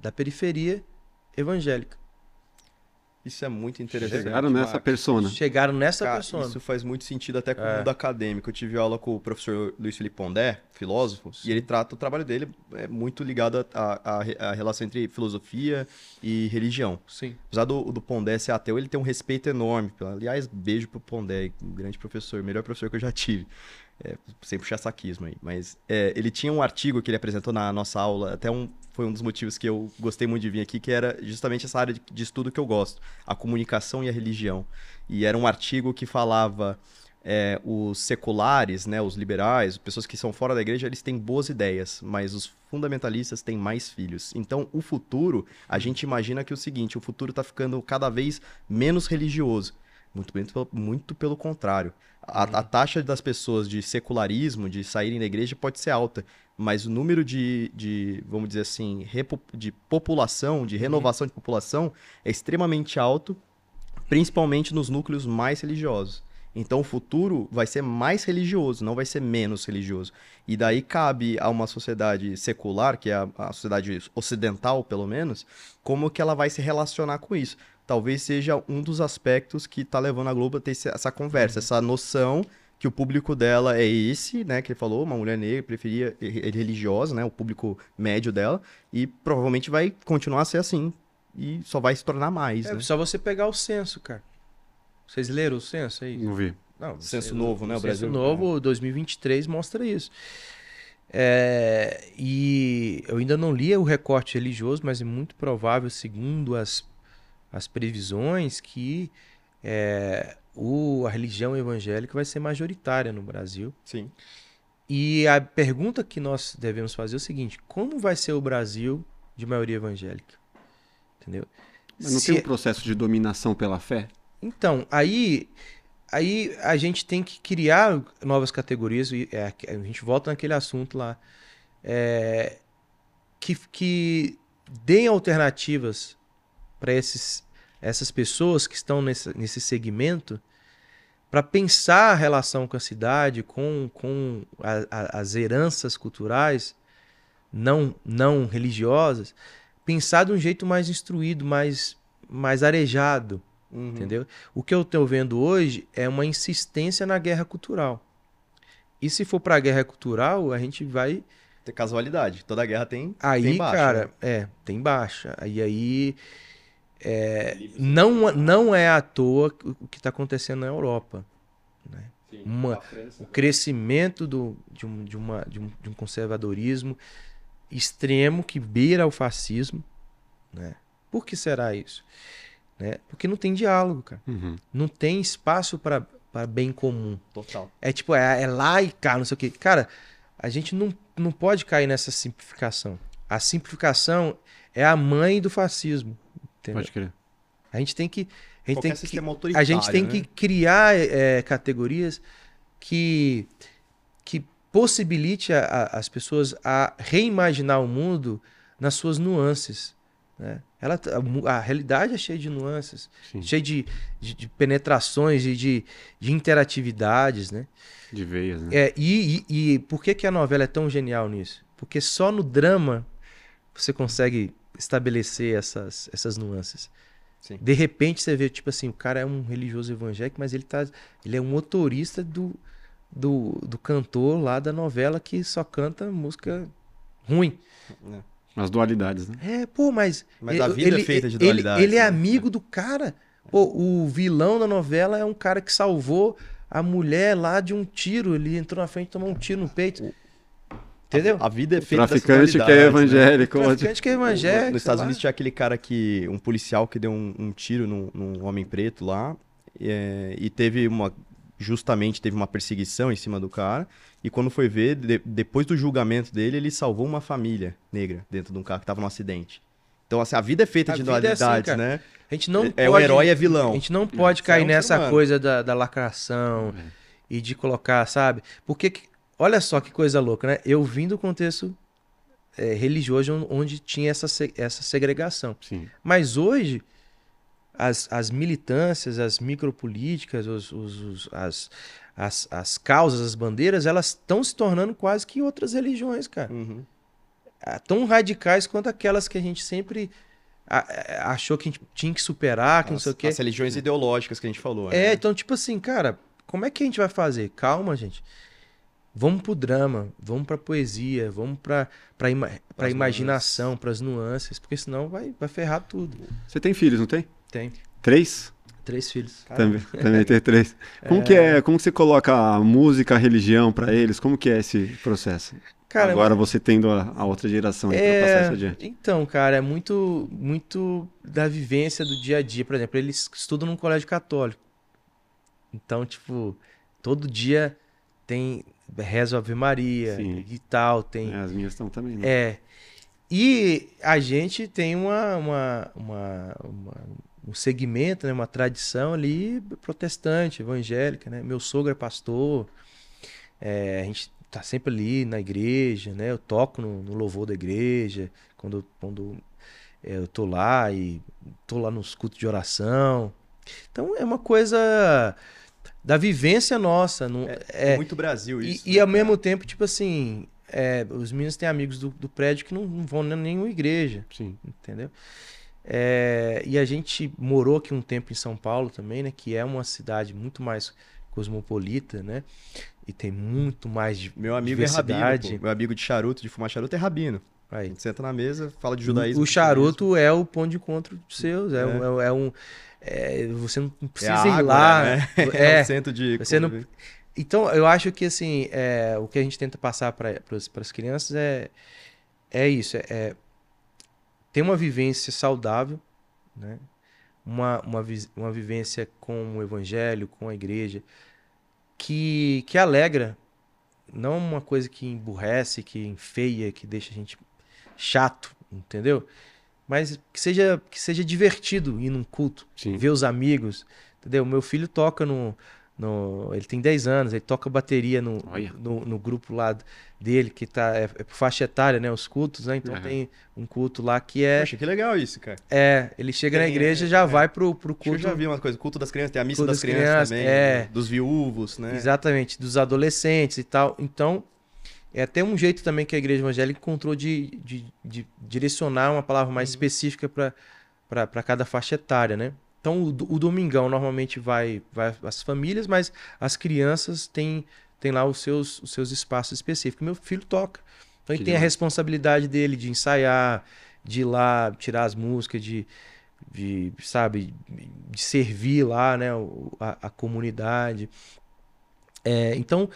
da periferia, evangélica. Isso é muito interessante. Chegaram nessa Marcos. persona. Chegaram nessa Cara, persona. Isso faz muito sentido até com É. o mundo acadêmico. Eu tive aula com o professor Luiz Felipe Pondé, filósofo, e ele trata o trabalho dele é muito ligado à relação entre filosofia e religião. Sim. Apesar do, do Pondé ser ateu, ele tem um respeito enorme. Aliás, beijo pro Pondé, um grande professor, melhor professor que eu já tive. É, sem puxar saquismo aí. Mas é, ele tinha um artigo que ele apresentou na nossa aula, até um, foi um dos motivos que eu gostei muito de vir aqui, que era justamente essa área de, de estudo que eu gosto, a comunicação e a religião. E era um artigo que falava é, os seculares, né, os liberais, pessoas que são fora da igreja, eles têm boas ideias, mas os fundamentalistas têm mais filhos. Então, o futuro, a gente imagina que é o seguinte, o futuro está ficando cada vez menos religioso. Muito, pelo- muito pelo contrário. A, a taxa das pessoas de secularismo, de saírem da igreja, pode ser alta, mas o número de, de vamos dizer assim, de população, de renovação de população, é extremamente alto, principalmente nos núcleos mais religiosos. Então o futuro vai ser mais religioso, não vai ser menos religioso. E daí cabe a uma sociedade secular, que é a, a sociedade ocidental, pelo menos, como que ela vai se relacionar com isso. Talvez seja um dos aspectos que está levando a Globo a ter essa conversa, essa noção que o público dela é esse, né, que ele falou, uma mulher negra, preferia re- religiosa, né, o público médio dela, e provavelmente vai continuar a ser assim, e só vai se tornar mais, É né? só você pegar o censo, cara. Vocês leram o censo aí? Não vi. Não, Censo novo, né, o censo Brasil? novo 2023 mostra isso. É, e eu ainda não li o recorte religioso, mas é muito provável, segundo as, as previsões, que é, o, a religião evangélica vai ser majoritária no Brasil. Sim. E a pergunta que nós devemos fazer é o seguinte: como vai ser o Brasil de maioria evangélica? Entendeu? Mas não Se- tem um processo de dominação pela fé? Então, aí, aí a gente tem que criar novas categorias, e é, a gente volta naquele assunto lá, é, que, que deem alternativas para essas pessoas que estão nesse, nesse segmento para pensar a relação com a cidade, com, com a- a- as heranças culturais não, não religiosas, pensar de um jeito mais instruído, mais, mais arejado. Uhum. Entendeu? O que eu estou vendo hoje é uma insistência na guerra cultural. E se for para a guerra cultural, a gente vai. Tem casualidade. Toda guerra tem. Aí, tem baixa, cara, né? é, tem baixa. E aí. É, não, não é à toa o que está acontecendo na Europa. né? Uma, o crescimento do, de, um, de, uma, de, um, de um conservadorismo extremo que beira o fascismo. Né? Por que será isso? Né? Porque não tem diálogo, cara. Uhum. Não tem espaço para bem comum. Total. É tipo, é, é lá e cá, não sei o quê. Cara, a gente não, não pode cair nessa simplificação. A simplificação é a mãe do fascismo. Entendeu? Pode crer. A gente tem que. A gente Qualquer tem que, a gente tem né? que criar é, categorias que, que possibilite a- a- as pessoas a reimaginar o mundo nas suas nuances. Né? Ela, a, a realidade é cheia de nuances, Sim. cheia de, de, de penetrações e de, de interatividades. Né? De veias, né? É, e, e, e por que, que a novela é tão genial nisso? Porque só no drama você consegue estabelecer essas, essas nuances. Sim. De repente você vê, tipo assim, o cara é um religioso evangélico, mas ele tá. Ele é um motorista do, do, do cantor lá da novela que só canta música ruim. As dualidades, né? É, pô, mas. Mas a ele- vida é ele- feita de ele- dualidades, Ele, é né? amigo do cara. Pô, o vilão da novela é um cara que salvou a mulher lá de um tiro. Ele entrou na frente e tomou um tiro no peito. Entendeu? A vida é feita Traficante que é dualidades, né? evangélico. Traficante que é evangélico. Nos Estados lá. Unidos tinha aquele cara que. Um policial que deu um, um tiro num, num homem preto lá. é, e teve uma. Justamente teve uma perseguição em cima do cara. E quando foi ver, de- depois do julgamento dele, ele salvou uma família negra dentro de um carro que tava no acidente. Então, assim, a vida é feita A de vida é assim, dualidades, né? A gente não é o pode- herói é vilão. A gente não pode Você cair é um nessa humano. coisa da, da lacração e de colocar, sabe? Porque, que- olha só que coisa louca, né? Eu vim do contexto é, religioso on- onde tinha essa, essa segregação. Sim. Mas hoje, as, as militâncias, as micropolíticas, os, os- os- as, as, as causas, as bandeiras, elas estão se tornando quase que outras religiões, cara. Uhum. Ah, Tão radicais quanto aquelas que a gente sempre a- achou que a gente tinha que superar, que não As, sei o quê. as religiões ideológicas que a gente falou. É, né? então, tipo assim, cara, como é que a gente vai fazer? Calma, gente. Vamos pro drama, vamos pra poesia, vamos pra, pra, ima pra imaginação, pras nuances, porque senão vai, vai ferrar tudo. Você tem filhos, não tem? Tem Três? três filhos. Também, também tem três. Como que é? Como que você coloca a música, a religião pra eles? Como que é esse processo? Cara, Agora você tendo a, a outra geração aí pra passar é... isso adiante. Então, cara, é muito, muito da vivência do dia a dia. Por exemplo, eles estudam num colégio católico. Então, tipo, todo dia tem reza Ave Maria Sim. e tal, tem É, as minhas estão também. Né? É. E a gente tem uma, uma, uma- uma- um segmento, né, uma tradição ali protestante, evangélica, né? Meu sogro é pastor, é, a gente tá sempre ali na igreja, né? Eu toco no, no louvor da igreja, quando, quando é, eu tô lá e tô lá nos cultos de oração. Então é uma coisa da vivência nossa, não, É, é, muito Brasil e, isso. e né, ao cara? mesmo tempo, tipo assim, é, os meninos têm amigos do, do prédio que não, não vão em nenhuma igreja, Sim. entendeu? É, e a gente morou aqui um tempo em São Paulo também, né? Que é uma cidade muito mais cosmopolita, né? E tem muito mais de Meu amigo é rabino. pô. Meu amigo de charuto, de fumar charuto, é rabino. A Aí. gente senta na mesa, fala de judaísmo. O charuto é o ponto de encontro seus, é, É. um- é um- é um. é, você não é precisa a ir ágora, lá. né? É, É o centro de... Você não- Então, eu acho que assim, é, o que a gente tenta passar para as crianças é, é isso, é, é ter uma vivência saudável, né? uma, uma, uma vivência com o evangelho, com a igreja, que, que alegra, não uma coisa que emburrece, que enfeia, que deixa a gente chato, entendeu? Mas que seja, que seja divertido ir num culto, Sim. ver os amigos, entendeu? Meu filho toca no, no ele tem 10 anos, ele toca bateria no, no, no grupo lá dele, que tá, é, é por faixa etária, né, os cultos, né? Então Aham. tem um culto lá que é, Poxa, que legal isso, cara. é ele chega na Tem, igreja é, e já é. vai pro, pro que eu culto já vi uma coisa, culto das crianças, tem a missa Culto das, das crianças, crianças, também, é. né? dos viúvos, né? Exatamente, dos adolescentes e tal. Então, é até um jeito também que a igreja evangélica encontrou de, de, de direcionar uma palavra mais específica para cada faixa etária, né? Então, o, o domingão normalmente vai, vai as famílias, mas as crianças têm, têm lá os seus, os seus espaços específicos. Meu filho toca. Então, ele Que tem a demais. responsabilidade dele de ensaiar, de ir lá tirar as músicas, de, de sabe, de servir lá, né, a, a comunidade. É, então,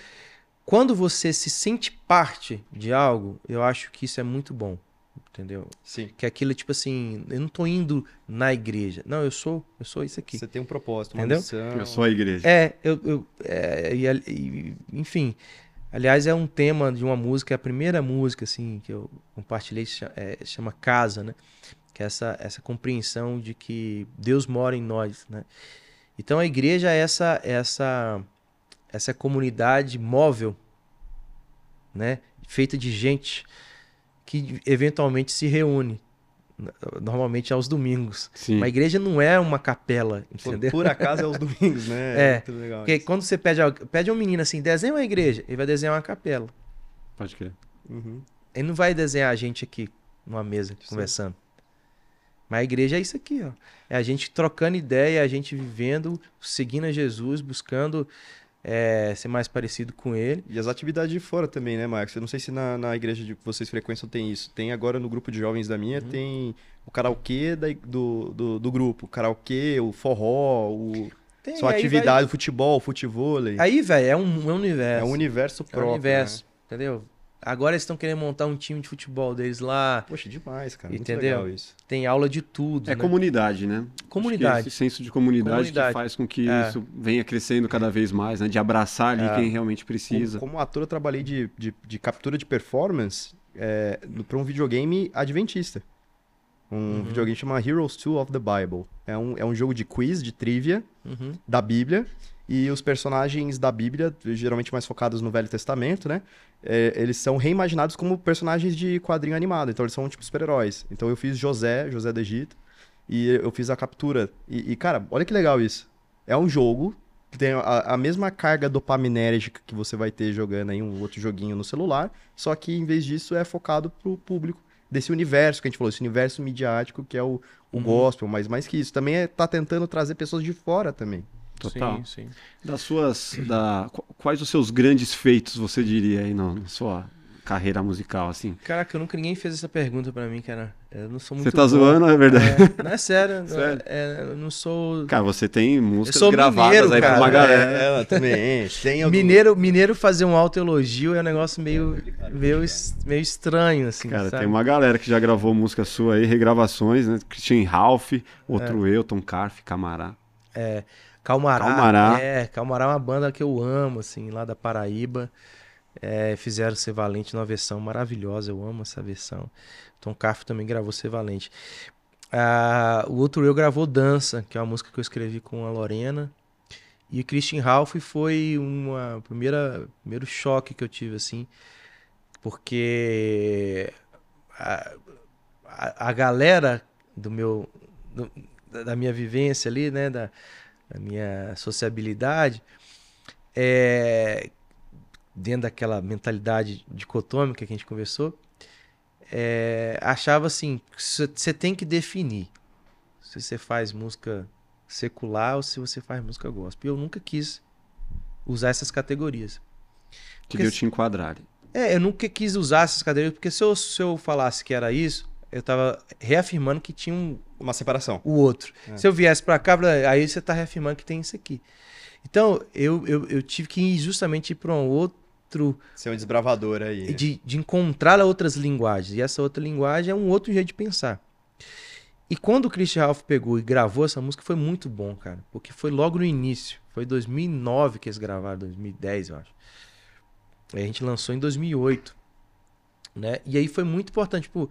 quando você se sente parte de algo, eu acho que isso é muito bom, entendeu? Sim. Que aquilo, tipo assim, eu não tô indo na igreja. Não, eu sou, eu sou isso aqui. Você tem um propósito, uma Entendeu? missão. Eu sou a igreja. É, eu, eu é, e, e- enfim, aliás, é um tema de uma música, é a primeira música, assim, que eu compartilhei, é, chama Casa, né? Que é essa, essa compreensão de que Deus mora em nós, né? Então a igreja é essa, essa, essa comunidade móvel, né? Feita de gente que eventualmente se reúne, normalmente aos domingos. Sim. Uma igreja não é uma capela, Por, entendeu? por acaso é os domingos, né? É, muito legal. Porque isso. quando você pede, algo- pede a um menino assim, desenha uma igreja, ele vai desenhar uma capela. Pode crer. Uhum. Ele não vai desenhar a gente aqui numa mesa Sim. conversando. Mas a igreja é isso aqui, ó. É a gente trocando ideia, é a gente vivendo, seguindo a Jesus, buscando é, ser mais parecido com ele. E as atividades de fora também, né, Marcos? Eu não sei se na, na igreja de que vocês frequentam tem isso. Tem agora no grupo de jovens da minha, tem o karaokê da, do, do, do grupo. O karaokê, o forró, o, Tem, sua atividade, o futebol, o futevôlei. vai- Aí, velho, é um, é um universo. É um universo É um próprio. universo, entendeu? Agora eles estão querendo montar um time de futebol deles lá. Poxa, demais, cara. Entendeu? Muito legal isso. Tem aula de tudo. É né? comunidade, né? Comunidade. esse senso de comunidade, Comunidade. que faz com que É. isso venha crescendo cada vez mais, né? De abraçar ali É. quem realmente precisa. Como, como ator, eu trabalhei de, de, de captura de performance é, para um videogame adventista. Um Uhum. videogame chama Heroes 2 of the Bible. É um, é um jogo de quiz, de trivia Uhum. da Bíblia. E os personagens da Bíblia, geralmente mais focados no Velho Testamento, né? É, eles são reimaginados como personagens de quadrinho animado. Então eles são tipo super-heróis. Então eu fiz José, José do Egito. E eu fiz a captura. E, e, cara, olha que legal isso. É um jogo que tem a, a mesma carga dopaminérgica que você vai ter jogando aí um outro joguinho no celular. Só que em vez disso é focado pro público desse universo que a gente falou, esse universo midiático que é o, o Uhum. gospel, mas mais que isso. Também é, tá tentando trazer pessoas de fora também. Total. Sim, sim. Das suas. Da, qu- quais os seus grandes feitos, você diria, aí na, na sua carreira musical, assim? Caraca, nunca ninguém fez essa pergunta pra mim, cara. Eu não sou muito Você tá bom. zoando, é verdade? É, não é sério. Sério? É, eu não sou. Cara, você tem músicas gravadas mineiro, aí pra cara. uma galera. É, ela também. Tem algum- Mineiro, mineiro fazer um autoelogio é um negócio meio, meio, es- meio estranho, assim. Cara, sabe? tem uma galera que já gravou música sua aí, regravações, né? Christian Ralph, outro eu, Tom Carf, Camará. Calmará. Calmará. É, Calmará é uma banda que eu amo, assim, lá da Paraíba. É, fizeram Ser Valente numa versão maravilhosa, eu amo essa versão. Tom Carf também gravou Ser Valente. Ah, o outro eu gravou Dança, que é uma música que eu escrevi com a Lorena. E o Christian Ralph foi uma primeira primeiro choque que eu tive assim, porque a, a, a galera do meu do- da minha vivência ali, né, da, da minha sociabilidade, é, dentro daquela mentalidade dicotômica que a gente conversou, é, achava assim, você tem que definir se você faz música secular ou se você faz música gospel. Eu nunca quis usar essas categorias. Que Porque se- te enquadrar. É, eu nunca quis usar essas categorias, porque se eu, se eu falasse que era isso, eu tava reafirmando que tinha um, Uma separação. o outro. É. Se eu viesse pra cá, aí você tá reafirmando que tem isso aqui. Então, eu, eu, eu tive que ir justamente ir pra um outro. Ser um desbravador aí. De, de encontrar outras linguagens. E essa outra linguagem é um outro jeito de pensar. E quando o Christian Ralph pegou e gravou essa música, foi muito bom, cara. Porque foi logo no início. Foi 2009 que eles gravaram, 2010, eu acho. Aí a gente lançou em 2008. Né? E aí foi muito importante. Tipo,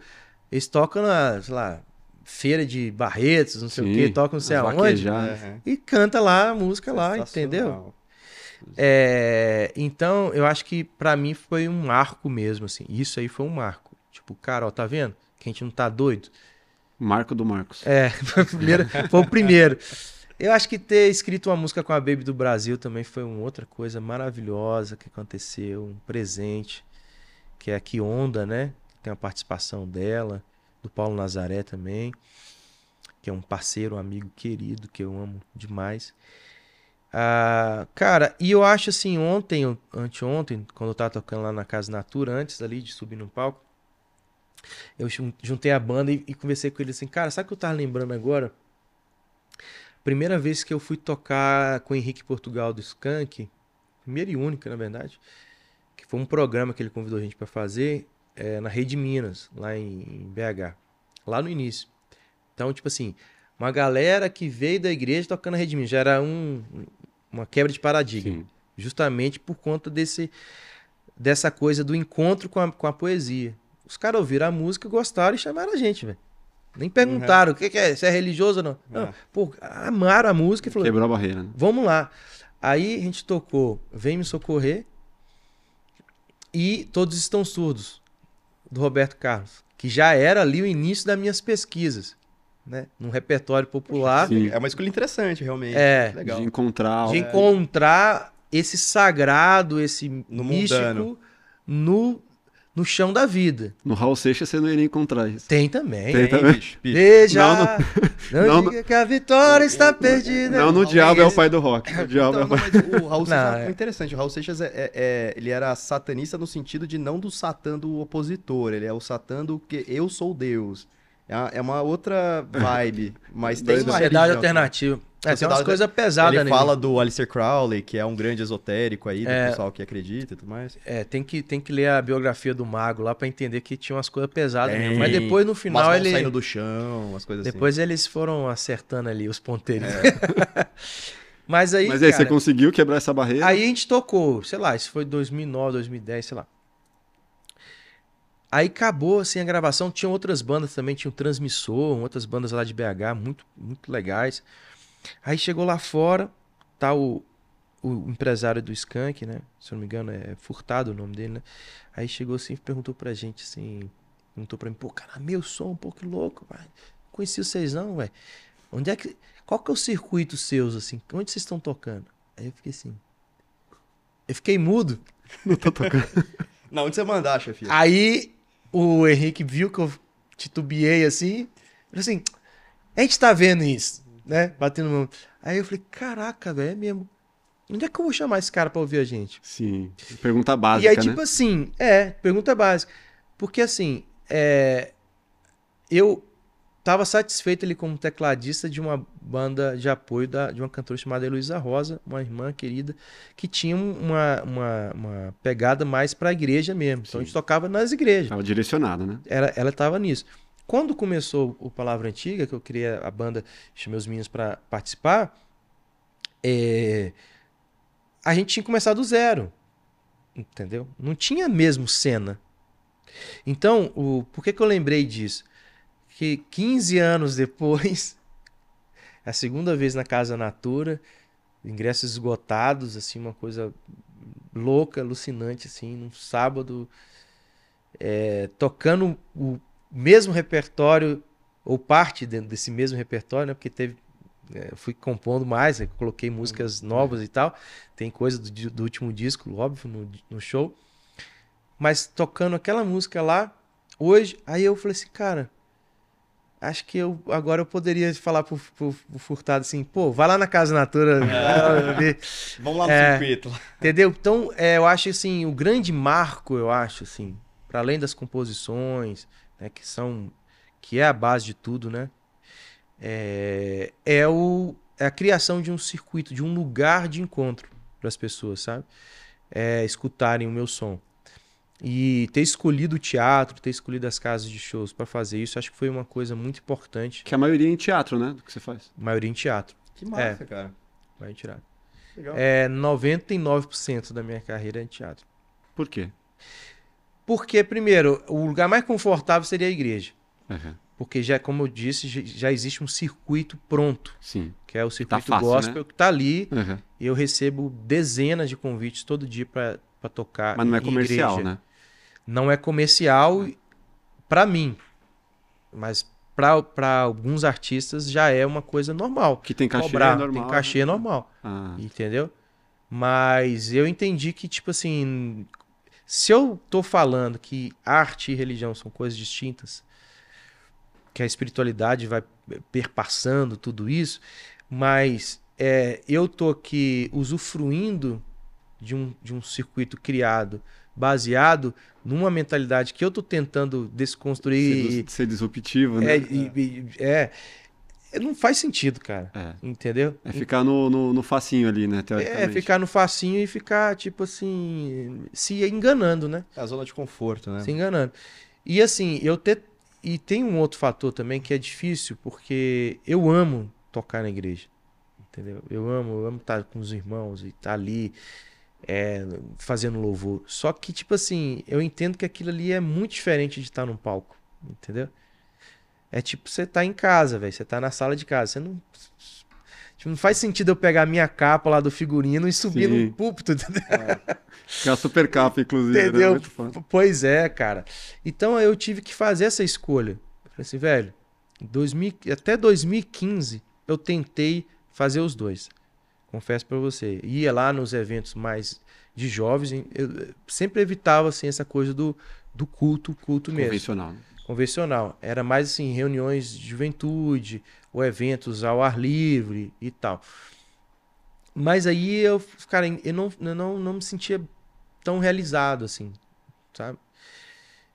eles tocam na, sei lá, feira de Barretos, não sei o Sim, quê, tocam não sei aonde. Aham. E canta lá a música lá, entendeu? É, então, eu acho que pra mim foi um marco mesmo, assim. Isso aí foi um marco. Tipo, cara, ó, tá vendo? Que a gente não tá doido. Marco do Marcos. É, foi o primeiro. Foi o primeiro. Eu acho que ter escrito uma música com a Baby do Brasil também foi uma outra coisa maravilhosa que aconteceu, um presente, que é a Que Onda, né? Tem a participação dela, do Paulo Nazaré também, que é um parceiro, um amigo querido que eu amo demais. Ah, cara, e eu acho assim, ontem, anteontem, quando eu tava tocando lá na Casa Natura, antes ali de subir no palco, eu jun- juntei a banda e, e conversei com ele assim, cara, sabe o que eu tava lembrando agora? Primeira vez que eu fui tocar com o Henrique Portugal do Skank, primeira e única, na verdade, que foi um programa que ele convidou a gente pra fazer é, na Rede Minas, lá em, BH, lá no início. Então, tipo assim, uma galera que veio da igreja tocando na Rede Minas, já era um, uma quebra de paradigma Sim. justamente por conta desse dessa coisa do encontro com a, com a poesia. Os caras ouviram a música, gostaram e chamaram a gente, velho. Nem perguntaram o que, que é, se é religioso ou não. não. É. Pô, amaram a música e falaram, Quebrou a barreira, né? vamos lá. Aí a gente tocou Vem Me Socorrer e Todos Estão Surdos, do Roberto Carlos, que já era ali o início das minhas pesquisas, né? Num repertório popular. Sim. É uma escolha interessante, realmente. É. Legal. De encontrar. de encontrar esse sagrado, esse No místico mundano. no no chão da vida. No Raul Seixas você não iria encontrar isso. Tem também. Tem hein? também. bicho, bicho. Veja, Não, não, não, diga que a vitória está perdida. Não, no Raul Diabo é o pai do rock. O Diabo é Então, o não, pai... mas o Raul Seixas Não, é é- interessante. O Raul Seixas é, é- é- ele era satanista no sentido de não do satã do opositor. Ele é o satã do que eu sou Deus. É uma, é uma outra vibe, mas tem uma Sociedade religião alternativa. É, tem umas coisas pesadas Ele nele. fala do Alistair Crowley, que é um grande esotérico aí, do É. pessoal que acredita e tudo mais. É, tem que, tem que ler a biografia do mago lá pra entender que tinha umas coisas pesadas Tem. mesmo. Mas depois, no final, ele. saindo do chão, umas coisas Depois eles foram acertando ali os ponteiros. É. Mas aí. Mas aí, você cara, conseguiu quebrar essa barreira? Aí a gente tocou, sei lá, isso foi 2009, 2010, sei lá. Aí acabou assim a gravação, tinha outras bandas também, tinha o Transmissor, outras bandas lá de BH, muito, muito legais. Aí chegou lá fora, tá o, o empresário do Skank, né? Se eu não me engano, é Furtado o nome dele, né? Aí chegou assim e perguntou pra gente assim, perguntou pra mim, pô, cara, meu som um pouco louco, vai. Conheci vocês não, velho. Onde é que. Qual que é o circuito seus, assim? Onde vocês estão tocando? Aí eu fiquei assim. Eu fiquei mudo. Não tô tocando. Não, onde você mandar, chefe? Aí o Henrique viu que eu titubeei assim. Falei assim: a gente tá vendo isso, né? Batendo mão. Aí eu falei: caraca, velho, é mesmo. Onde é que eu vou chamar esse cara pra ouvir a gente? Sim. Pergunta básica, e aí, né? tipo assim, é, pergunta básica. Porque assim, é, eu tava satisfeito ali como tecladista de uma banda de apoio da, de uma cantora chamada Heloísa Rosa, uma irmã querida, que tinha uma, uma, uma pegada mais pra igreja mesmo. Então a gente Sim. tocava nas igrejas. Tava direcionado, né? Ela, ela tava nisso. Quando começou o Palavra Antiga, que eu criei a banda, chamei os meninos para participar, é, a gente tinha começado do zero. Entendeu? Não tinha mesmo cena. Então, o, por que, que eu lembrei disso? Que 15 anos depois, é a segunda vez na Casa Natura, ingressos esgotados, assim, uma coisa louca, alucinante, assim, num sábado, é, tocando o mesmo repertório, ou parte dentro desse mesmo repertório, né? Porque teve. é, fui compondo mais, né, coloquei músicas novas e tal. Tem coisa do, do último disco, óbvio, no, no show. Mas tocando aquela música lá, hoje, aí eu falei assim, cara. Acho que eu agora eu poderia falar pro, pro, pro Furtado assim, pô, vai lá na Casa Natura. ver. Vamos lá no É. circuito. Entendeu? Então, é, eu acho assim, o grande marco, eu acho assim, para além das composições, né, que são que é a base de tudo, né? É, é o é a criação de um circuito, de um lugar de encontro para as pessoas, sabe? É, escutarem o meu som. E ter escolhido o teatro, ter escolhido as casas de shows para fazer isso, acho que foi uma coisa muito importante. Que a maioria é em teatro, né? Do que você faz. Maioria em teatro. Que massa, cara. Maioria em teatro. Legal. É 99% da minha carreira é em teatro. Por quê? Porque, primeiro, o lugar mais confortável seria a igreja. Uhum. Porque, já, como eu disse, já- existe um circuito pronto, Sim. que é o circuito fácil, gospel, né? que tá ali. Uhum. E eu recebo dezenas de convites todo dia para tocar. Mas não é em comercial, igreja. né? Não é comercial para mim. Mas para alguns artistas já é uma coisa normal. Que tem cachê Cobrar, normal. tem cachê né? normal. Ah, Entendeu? Mas eu entendi que, tipo assim, se eu tô falando que arte e religião são coisas distintas, que a espiritualidade vai perpassando tudo isso, mas é, eu tô aqui usufruindo de um, de um circuito criado, baseado numa mentalidade que eu tô tentando desconstruir. ser, ser disruptivo, né? É, e- e- é, não faz sentido, cara. É. Entendeu? É ficar no, no, no facinho ali, né? É, Teoricamente. ficar no facinho e ficar, tipo assim, se enganando, né? É a zona de conforto, né? Se enganando. E assim, eu ter. E tem um outro fator também que é difícil, porque eu amo tocar na igreja. Entendeu? Eu amo, eu amo estar com os irmãos e estar ali é, fazendo louvor. Só que, tipo assim, eu entendo que aquilo ali é muito diferente de estar num palco. Entendeu? É tipo você tá em casa, velho. Você tá na sala de casa. Você não. Tipo, não faz sentido eu pegar a minha capa lá do figurino e subir Sim. no púlpito, entendeu? Que é a super capa, inclusive. Né? Entendeu? Muito foda. Pois é, cara. Então eu tive que fazer essa escolha. Eu falei assim, velho, 2000, até 2015 eu tentei fazer os dois. Confesso pra você. Ia lá nos eventos mais de jovens, eu sempre evitava assim essa coisa do, do culto, culto mesmo Convencional. né? convencional. Era mais assim, reuniões de juventude, ou eventos ao ar livre e tal. Mas aí eu, cara, eu não, eu não, não me sentia tão realizado assim, sabe?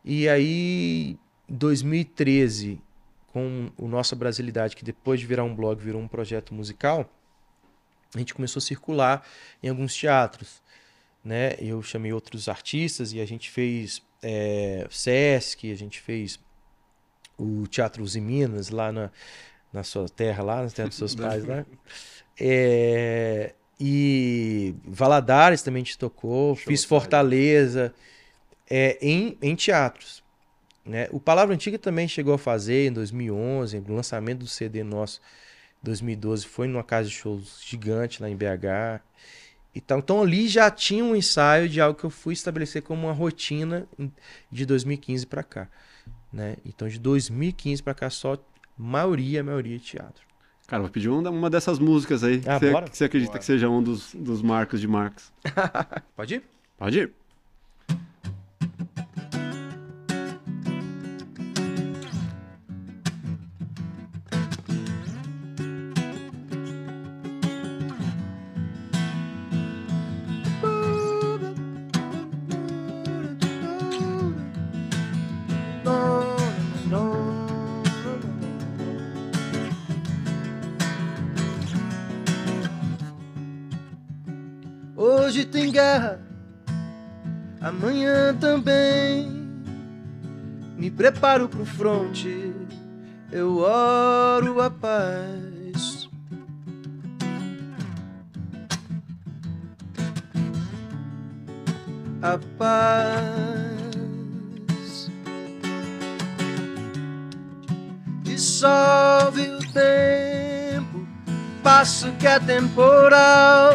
E aí, em 2013, com o Nossa Brasilidade, que depois de virar um blog virou um projeto musical, a gente começou a circular em alguns teatros, né? Eu chamei outros artistas e a gente fez é, Sesc, a gente fez o Teatro Uzi Minas, lá na, na sua terra, lá na terra dos seus pais, lá. É, e Valadares também a gente tocou, Show, fiz. Fortaleza, é, em, em teatros. Né? O Palavra Antiga também chegou a fazer em 2011, o lançamento do CD nosso 2012 foi numa casa de shows gigante lá em BH. Então, então ali já tinha um ensaio de algo que eu fui estabelecer como uma rotina de 2015 para cá, né? Então de 2015 para cá só maioria, maioria de teatro. Cara, vou pedir uma, uma dessas músicas aí. Ah, que, você, que você acredita Bora. que seja um dos, dos marcos de Marcos. Pode ir? Pode ir. Preparo pro fronte, eu oro a paz. A paz dissolve o tempo, passo que é temporal.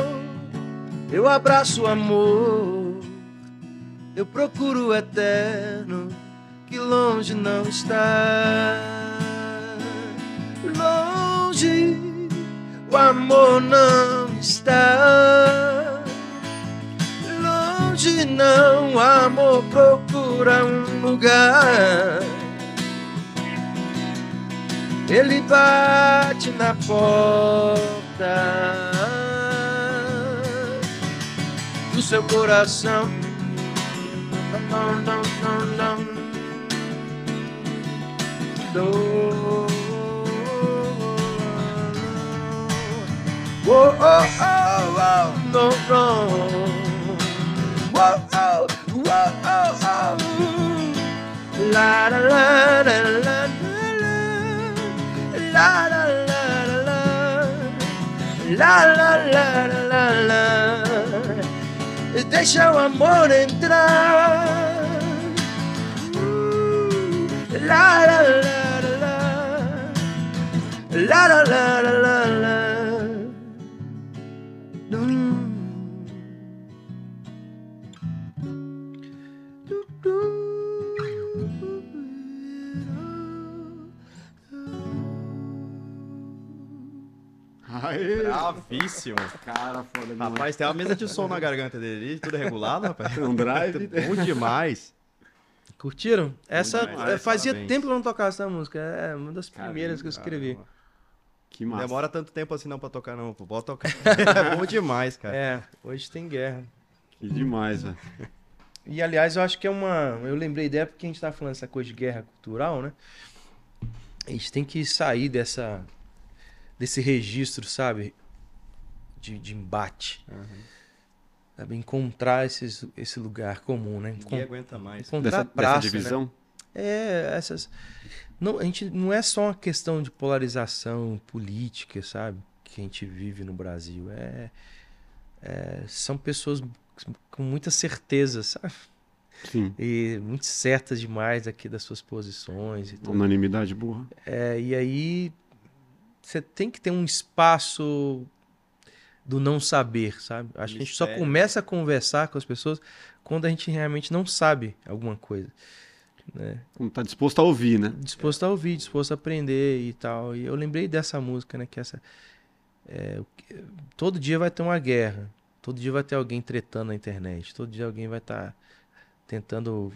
Eu abraço o amor, eu procuro o eterno que longe não está. Longe o amor não está. Longe não, o amor procura um lugar. Ele bate na porta do seu coração. Não, não, não, não. Oh, oh, oh, oh, no, no. Whoa, oh, whoa, oh, oh. La, la, la, la, la, la, la, la, la, la, la, la, la. Deixa o amor entrar. Uh, la la la. La la la la la la. Aê! Bravíssimo. Cara, foda demais. Rapaz, tem uma mesa de som na garganta dele, tudo regulado, rapaz. um drive. Bom demais. Curtiram? Essa demais, fazia parabéns. tempo que eu não tocava essa música. É uma das primeiras que eu escrevi. Caramba. Que massa. demora tanto tempo assim não pra tocar, não. pô. Bota tocar. É bom demais, cara. É, hoje tem guerra. Que demais, velho. E aliás, eu acho que é uma. Eu lembrei dela porque a gente tá falando essa coisa de guerra cultural, né? A gente tem que sair dessa. desse registro, sabe? De, de embate. Sabe? Encontrar esses, esse lugar comum, né? Ninguém Encon- aguenta mais. encontrar Dessa, praça, dessa divisão? Né? É, essas. Não, a gente não é só uma questão de polarização política, sabe? Que a gente vive no Brasil. É, é, são pessoas com muita certeza, sabe? Sim. E muito certas demais aqui das suas posições e. Unanimidade burra. É, e aí você tem que ter um espaço do não saber, sabe? Acho que a gente só Mistério. começa a conversar com as pessoas quando a gente realmente não sabe alguma coisa. Né? Como tá disposto a ouvir, né? Disposto a ouvir, disposto a aprender e tal. E eu lembrei dessa música, né? Que essa. é, todo dia vai ter uma guerra. Todo dia vai ter alguém tretando na internet. Todo dia alguém vai estar tá tentando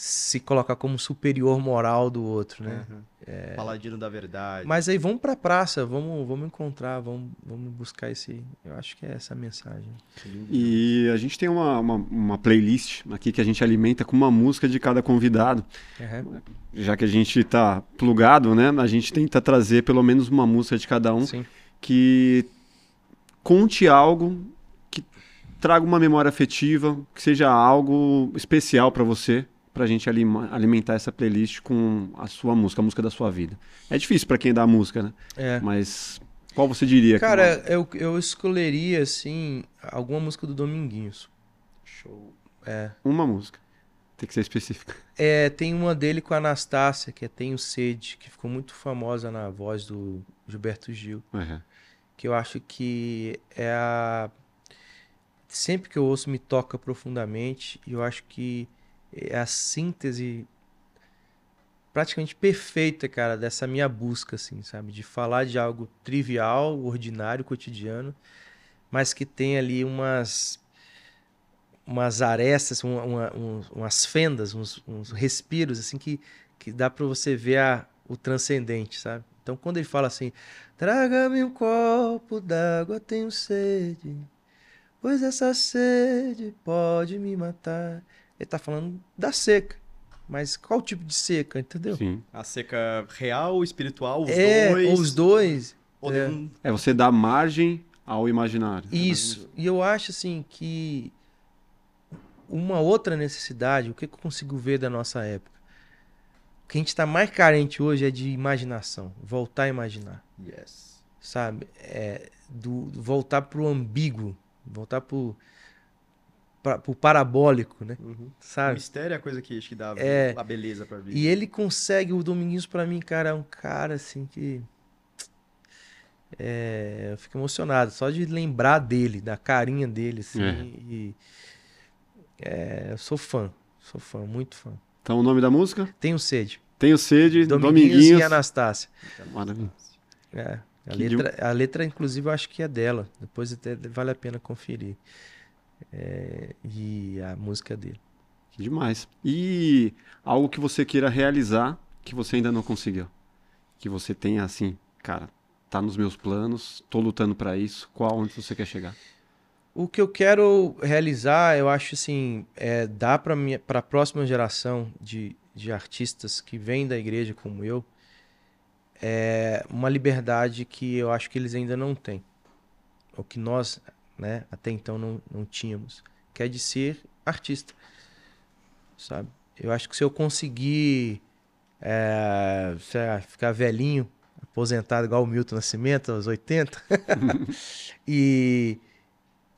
se colocar como superior moral do outro, né? Uhum. É... Paladino da verdade. Mas aí vamos pra praça, vamos, vamos encontrar, vamos, vamos buscar esse. Eu acho que é essa a mensagem. E a gente tem uma, uma, uma, playlist aqui que a gente alimenta com uma música de cada convidado. Uhum. Já que a gente tá plugado, né? A gente tenta trazer pelo menos uma música de cada um Sim. que conte algo que traga uma memória afetiva, que seja algo especial para você pra gente alimentar essa playlist com a sua música, a música da sua vida. É difícil para quem dá música, né? É. Mas qual você diria? Cara, que... eu, eu escolheria, assim, alguma música do Dominguinhos. Show. É. Uma música. Tem que ser específica. É, tem uma dele com a Anastácia, que é Tenho Sede, que ficou muito famosa na voz do Gilberto Gil. Uhum. Que eu acho que é a. Sempre que eu ouço, me toca profundamente. E eu acho que é a síntese praticamente perfeita, cara, dessa minha busca, assim, sabe? De falar de algo trivial, ordinário, cotidiano, mas que tem ali umas umas arestas, uma, uma, umas fendas, uns, uns, respiros, assim, que, que dá para você ver a, o transcendente, sabe? Então, quando ele fala assim, traga-me um copo d'água, tenho sede, pois essa sede pode me matar. Ele está falando da seca. Mas qual tipo de seca, entendeu? Sim. A seca real, espiritual, os é, dois. Os dois. É. é você dar margem ao imaginário. Isso. E eu acho assim que uma outra necessidade, o que eu consigo ver da nossa época? O que a gente está mais carente hoje é de imaginação, voltar a imaginar. Yes. Sabe? É, do, voltar para o ambíguo, voltar para pra, pro parabólico, né? Uhum. Sabe? O mistério é a coisa que acho que dá é... a beleza pra vida. E ele consegue, o Dominguinhos para mim, cara, é um cara assim que. É, eu fico emocionado só de lembrar dele, da carinha dele, assim. É. E, é, eu sou fã, sou fã, muito fã. Então o nome da música? Tenho Sede. Tenho Sede, Dominguinhos, Dominguinhos. e Anastácia. Maravilha. É, a letra, a letra, inclusive, eu acho que é dela. Depois até vale a pena conferir é, e a música dele. Demais. E algo que você queira realizar que você ainda não conseguiu? Que você tenha assim, cara, tá nos meus planos, tô lutando para isso. Qual onde você quer chegar? O que eu quero realizar, eu acho assim, é dar para a próxima geração de, de artistas que vêm da igreja como eu, é uma liberdade que eu acho que eles ainda não têm. O que nós né? Até então não, não tínhamos, que é de ser artista, sabe? Eu acho que se eu conseguir é, ficar velhinho, aposentado igual o Milton Nascimento, aos 80, e,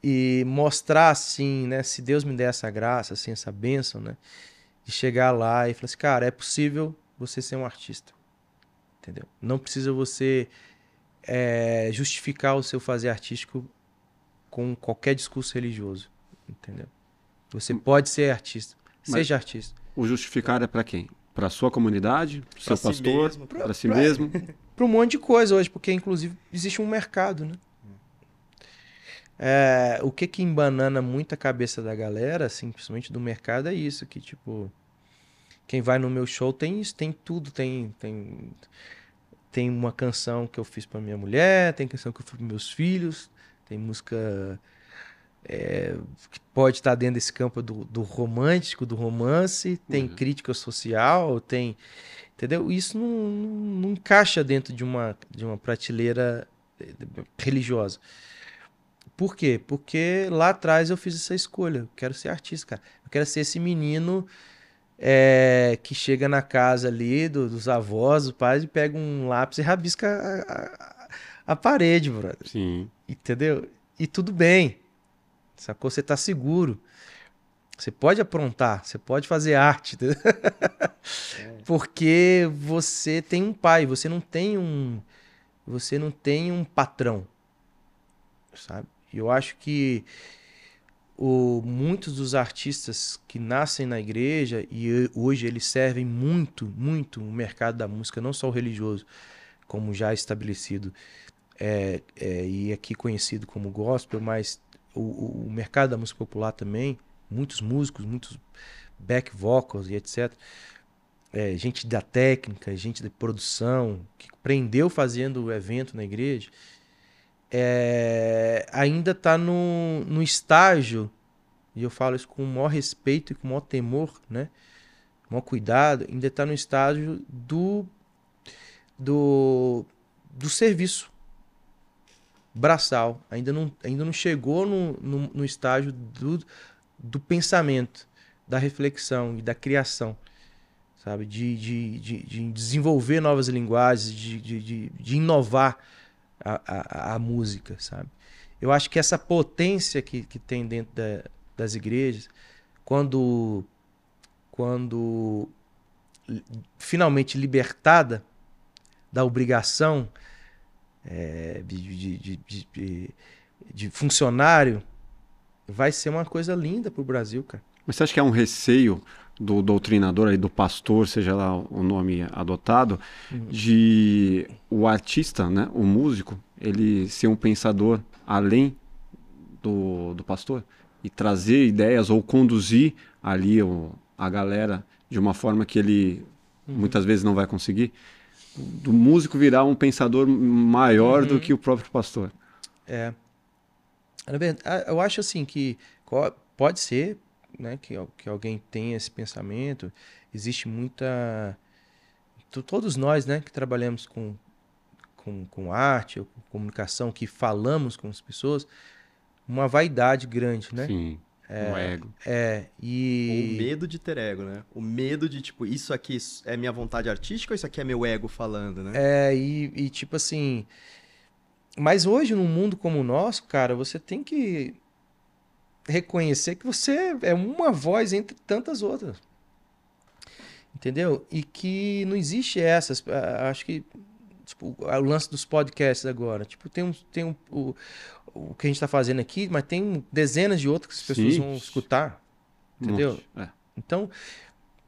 e mostrar assim, né? Se Deus me der essa graça, assim, essa bênção, né? De chegar lá e falar assim, cara, é possível você ser um artista, entendeu? Não precisa você é, justificar o seu fazer artístico com qualquer discurso religioso, entendeu? Você pode ser artista, Mas seja artista. O justificar é para quem? Para sua comunidade, para seu si pastor, para si mesmo? Para um monte de coisa hoje, porque inclusive existe um mercado, né? É, o que que embanana muito a cabeça da galera, assim, principalmente do mercado, é isso, que tipo, quem vai no meu show tem isso, tem tudo, tem tem tem uma canção que eu fiz para minha mulher, tem canção que eu fiz para meus filhos, tem música é, que pode estar dentro desse campo do, do romântico, do romance, tem uhum. crítica social, tem. Entendeu? Isso não, não, não, encaixa dentro de uma, de uma prateleira eh, religiosa. Por quê? Porque lá atrás eu fiz essa escolha. Eu quero ser artista, cara. Eu quero ser esse menino é, que chega na casa ali do, dos avós, dos pais, e pega um lápis e rabisca a, parede, brother. Sim. Entendeu? E tudo bem. Sacou? Você tá seguro. Você pode aprontar, você pode fazer arte. é. Porque você tem um pai, você não tem um você não tem um patrão. Sabe? E eu acho que o, muitos dos artistas que nascem na igreja e hoje eles servem muito, muito o mercado da música, não só o religioso, como já estabelecido, é, é, e aqui conhecido como gospel, mas o, o mercado da música popular também, muitos músicos, muitos back vocals e etc. É, gente da técnica, gente de produção, que aprendeu fazendo o evento na igreja, é, ainda está no, no estágio, e eu falo isso com o maior respeito e com o maior temor, né? O maior cuidado, ainda está no estágio do, do, do serviço braçal. Ainda não, ainda não chegou no, no, no estágio do, do pensamento, da reflexão e da criação sabe? De, de, de, de, desenvolver novas linguagens, de, de, de, inovar a, a, a, música, sabe? Eu acho que essa potência que, que tem dentro da, das igrejas, quando, quando finalmente libertada da obrigação é, de, de, de, de, funcionário, vai ser uma coisa linda para o Brasil, cara. Mas você acha que é um receio do doutrinador, aí, do pastor, seja lá o nome adotado, uhum. de o artista, né, o músico, ele ser um pensador além do, do pastor e trazer ideias ou conduzir ali o, a galera de uma forma que ele uhum. muitas vezes não vai conseguir, do músico virar um pensador maior uhum. do que o próprio pastor. É. Eu acho assim que pode ser, né, que, que alguém tenha esse pensamento. Existe muita. Todos nós né, que trabalhamos com, com, com arte ou com comunicação, que falamos com as pessoas, uma vaidade grande, né? Sim. É, um ego. É, e... O medo de ter ego, né? O medo de, tipo, isso aqui é minha vontade artística ou isso aqui é meu ego falando, né? É, e, e tipo assim... Mas hoje, num mundo como o nosso, cara, você tem que reconhecer que você é uma voz entre tantas outras. Entendeu? E que não existe essas. Acho que tipo, o lance dos podcasts agora. Tipo, tem um, tem um, o, o que a gente está fazendo aqui, mas tem dezenas de outras que as pessoas Sim. vão escutar. Entendeu? É. Então,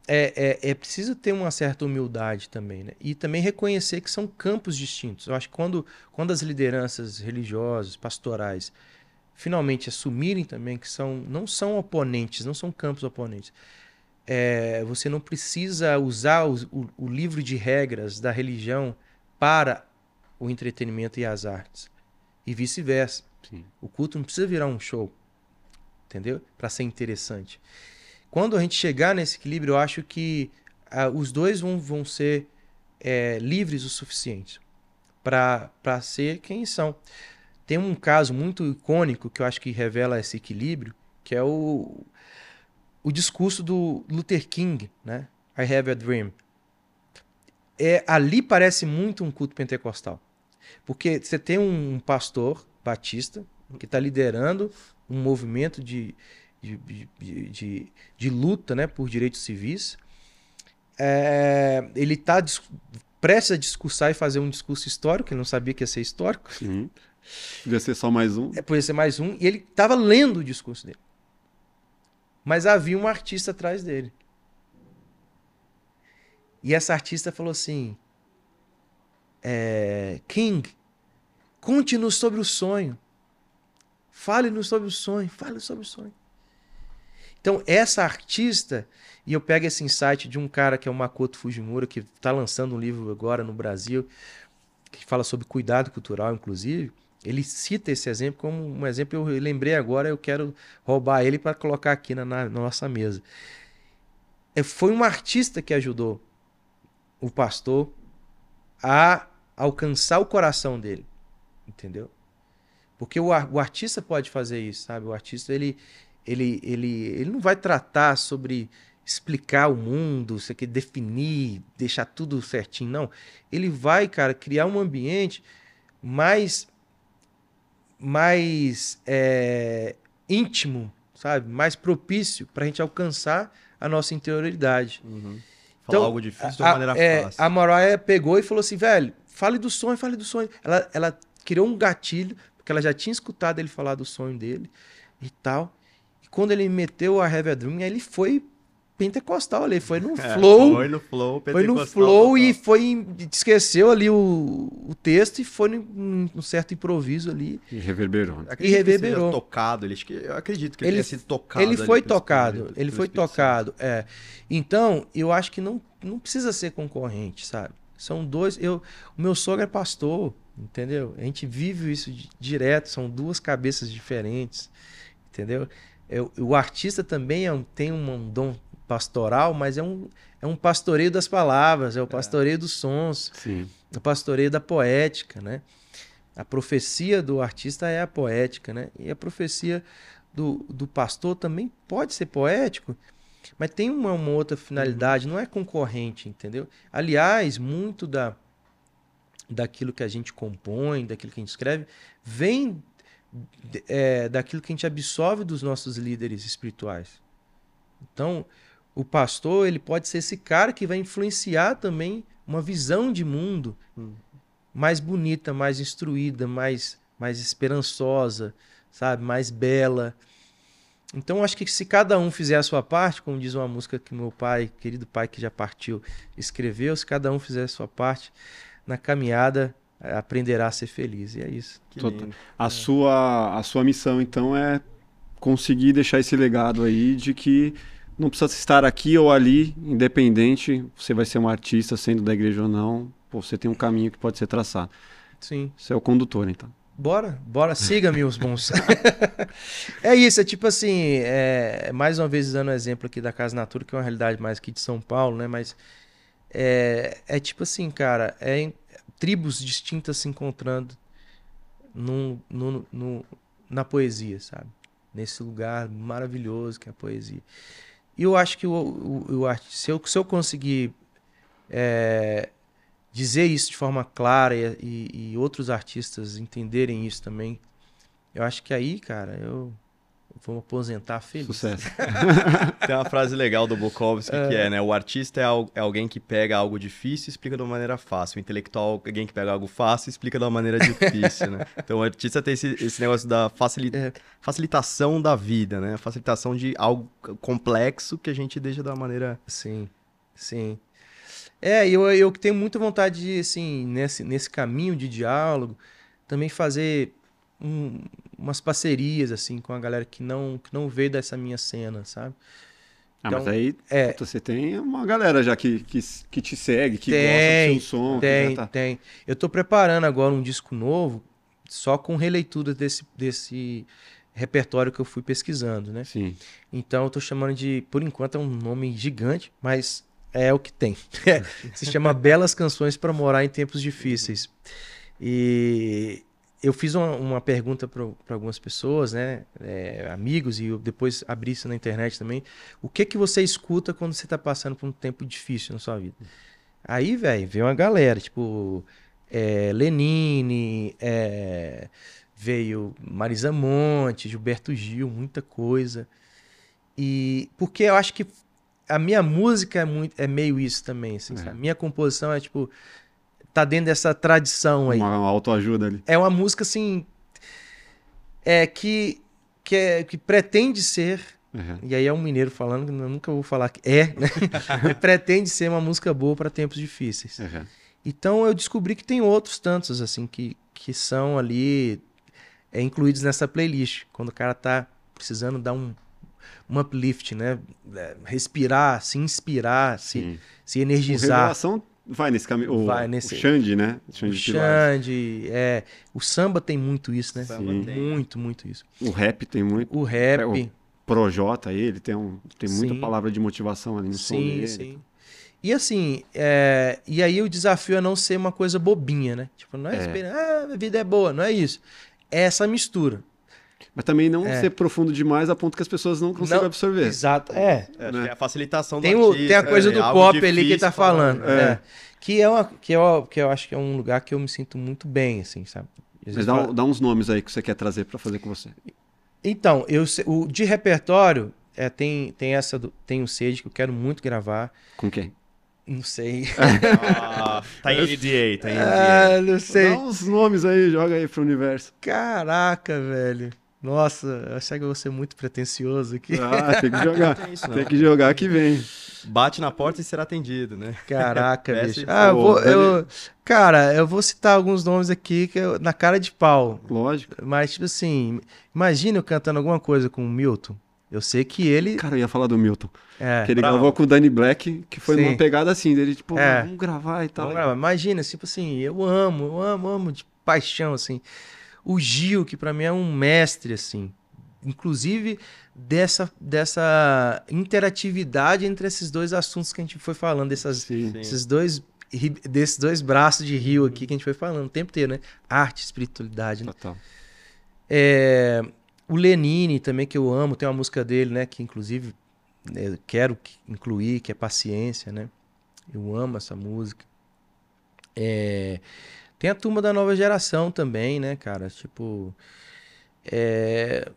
é, é, é, preciso ter uma certa humildade também, né? E também reconhecer que são campos distintos. Eu acho que quando, quando as lideranças religiosas, pastorais, finalmente assumirem também que são não são oponentes, não são campos oponentes. É, você não precisa usar o, o, o, livro de regras da religião para o entretenimento e as artes. E vice-versa. O culto não precisa virar um show, entendeu? Para ser interessante. Quando a gente chegar nesse equilíbrio, eu acho que ah, os dois vão, vão ser é, livres o suficiente para ser quem são. Tem um caso muito icônico que eu acho que revela esse equilíbrio, que é o, o discurso do Luther King, né? I have a dream. É, ali parece muito um culto pentecostal. Porque você tem um pastor batista que está liderando um movimento de, de, de, de, de luta né, por direitos civis. É, ele está prestes a discursar e fazer um discurso histórico, ele não sabia que ia ser histórico. Uhum. Podia ser só mais um. É, podia ser mais um. E ele estava lendo o discurso dele. Mas havia um artista atrás dele. E essa artista falou assim: é, King, conte-nos sobre o sonho. Fale-nos sobre o sonho. Fale sobre o sonho. Então, essa artista, e eu pego esse insight de um cara que é o Makoto Fujimura, que está lançando um livro agora no Brasil, que fala sobre cuidado cultural, inclusive. Ele cita esse exemplo como um exemplo, eu lembrei agora, eu quero roubar ele para colocar aqui na, na, nossa mesa. É, foi um artista que ajudou o pastor a alcançar o coração dele, entendeu? Porque o, o artista pode fazer isso, sabe? O artista ele, ele, ele, ele não vai tratar sobre explicar o mundo, você quer definir, deixar tudo certinho, não. Ele vai, cara, criar um ambiente mais mais é, íntimo, sabe? Mais propício para a gente alcançar a nossa interioridade. Uhum. Falar então, algo difícil de uma maneira é, fácil. A Mariah pegou e falou assim, velho, fale do sonho, fale do sonho. Ela, ela criou um gatilho, porque ela já tinha escutado ele falar do sonho dele e tal. E quando ele meteu a Heavy Dream, ele foi pentecostal ali, foi no É, flow. Foi no flow, Foi no flow total. e foi. em- Esqueceu ali o, o texto e foi num, num certo improviso ali. E reverberou. Acredito E reverberou. seja tocado, ele, eu acredito que ele, Ele- tenha sido tocado. ele foi tocado, Espírito- ele foi Espírito Santo. tocado, é. Então, eu acho que não, não precisa ser concorrente, sabe? São dois, eu, o meu sogro é pastor, entendeu? A gente vive isso di- direto, são duas cabeças diferentes, entendeu? O- o artista também é um- tem um dom pastoral, mas é um, é um pastoreio das palavras, é o pastoreio dos sons, Sim. o pastoreio da poética, né? A profecia do artista é a poética, né? E a profecia do, do pastor também pode ser poético, mas tem uma, uma outra finalidade, não é concorrente, entendeu? Aliás, muito da daquilo que a gente compõe, daquilo que a gente escreve, vem é, daquilo que a gente absorve dos nossos líderes espirituais. Então, o pastor ele pode ser esse cara que vai influenciar também uma visão de mundo Hum. mais bonita, mais instruída, mais, mais esperançosa, sabe, mais bela. Então, acho que se cada um fizer a sua parte, como diz uma música que meu pai, querido pai que já partiu, escreveu, se cada um fizer a sua parte na caminhada, eh, aprenderá a ser feliz. E é isso. Que Total. lindo. A, sua, a sua missão, então, é conseguir deixar esse legado aí de que não precisa estar aqui ou ali, independente, você vai ser um artista, sendo da igreja ou não, pô, você tem um caminho que pode ser traçado. Sim. Você é o condutor, então. Bora, bora, siga-me os bons. é isso, é tipo assim, é, mais uma vez dando um exemplo aqui da Casa Natura, que é uma realidade mais aqui de São Paulo, né? Mas é, é tipo assim, cara, é em- tribos distintas se encontrando num, num- num- na poesia, sabe? Nesse lugar maravilhoso que é a poesia. E eu acho que o, o, o se, eu, se eu conseguir é, dizer isso de forma clara e- e outros artistas entenderem isso também, eu acho que aí, cara, eu vou me aposentar feliz. Sucesso. Tem uma frase legal do Bukowski que é, né? O artista é, al- é alguém que pega algo difícil e explica de uma maneira fácil. O intelectual é alguém que pega algo fácil e explica de uma maneira difícil, né? Então o artista tem esse, esse negócio da facili- É. facilitação da vida, né? Facilitação de algo complexo que a gente deixa de uma maneira... Sim, sim. É, e eu, eu tenho muita vontade de, assim, nesse, nesse caminho de diálogo, também fazer um- umas parcerias, assim, com a galera que não, que não veio dessa minha cena, sabe? Ah, Então, mas aí é. puta, você tem uma galera já que, que, que te segue, que Tem, gosta do seu som, que Tem, tá... tem. Eu tô preparando agora um disco novo, só com releitura desse, desse repertório que eu fui pesquisando, né? Sim. Então eu tô chamando de, por enquanto é um nome gigante, mas é o que tem. Se chama Belas Canções para Morar em Tempos Difíceis. E eu fiz uma, uma pergunta para algumas pessoas, né, é, amigos, e eu depois abri isso na internet também. O que que você escuta quando você tá passando por um tempo difícil na sua vida? Aí, velho, veio uma galera, tipo, é, Lenine, é, veio Marisa Monte, Gilberto Gil, muita coisa. E porque eu acho que a minha música é muito é meio isso também, assim, É. Minha composição é tipo tá dentro dessa tradição aí. Uma autoajuda ali. É uma música assim é que que, é, que pretende ser Uhum. e aí é um mineiro falando, que eu nunca vou falar que é, né? Pretende ser uma música boa para tempos difíceis. Uhum. Então eu descobri que tem outros tantos assim que, que são ali é, incluídos nessa playlist. Quando o cara tá precisando dar um, um uplift, né? É, Respirar, se inspirar, se, Sim. se energizar. Revelação vai nesse caminho. O, Vai nesse- o Xande, né? O Xande Pilares. Xande, é, o samba tem muito isso, né? Samba Sim. tem. Muito, muito isso. O rap tem muito. O rap, É, o Projota aí, ele tem, um, tem muita Sim. palavra de motivação ali no som sim, dele. sim. E assim, é, e aí o desafio é não ser uma coisa bobinha, né? Tipo, não é, É. esperar, ah, a vida é boa, não é isso. É essa mistura. Mas também não É. ser profundo demais a ponto que as pessoas não consigam Não- absorver. Exato, é. É, Né? é a facilitação do Tem, o, artista, tem a coisa é do algo pop ali que ele difícil tá falando. É. é. Que, é uma, que, é uma- que eu acho que é um lugar que eu me sinto muito bem, assim, sabe? Às Mas dá, fala- dá uns nomes aí que você quer trazer pra fazer com você. Então, eu, o, de repertório, é, tem, tem essa do, tem o Sage que eu quero muito gravar. Com quem? Não sei. Ah, tá em NDA, tá em NDA. ah, não sei. Dá uns nomes aí, joga aí pro universo. Caraca, velho. Nossa, eu achei que eu vou ser muito pretencioso aqui. Ah, tem que jogar. Tem isso, tem que jogar que vem. Bate na porta e será atendido, né? Caraca, bicho. Ah, eu vou, eu- cara, eu vou citar alguns nomes aqui que eu- na cara de pau. Lógico. Mas, tipo assim, imagina eu cantando alguma coisa com o Milton. Eu sei que ele. Cara, eu ia falar do Milton. É, que ele bravo. gravou com o Danny Black, que foi Sim. numa pegada assim, dele, tipo, É. "Ah, vamos gravar e tal. vamos gravar. Imagina, tipo assim, eu amo, eu amo, amo de paixão, assim. O Gil, que pra mim é um mestre, assim. Inclusive dessa, dessa interatividade entre esses dois assuntos que a gente foi falando, dessas, Sim. Esses dois, desses dois braços de rio aqui que a gente foi falando o tempo inteiro, né? Arte, espiritualidade, né? Total. É, o Lenine também, que eu amo, tem uma música dele, né? Que inclusive né, eu quero que- incluir, que é Paciência, né? Eu amo essa música. É, tem a turma da nova geração também, né, cara? Tipo. é,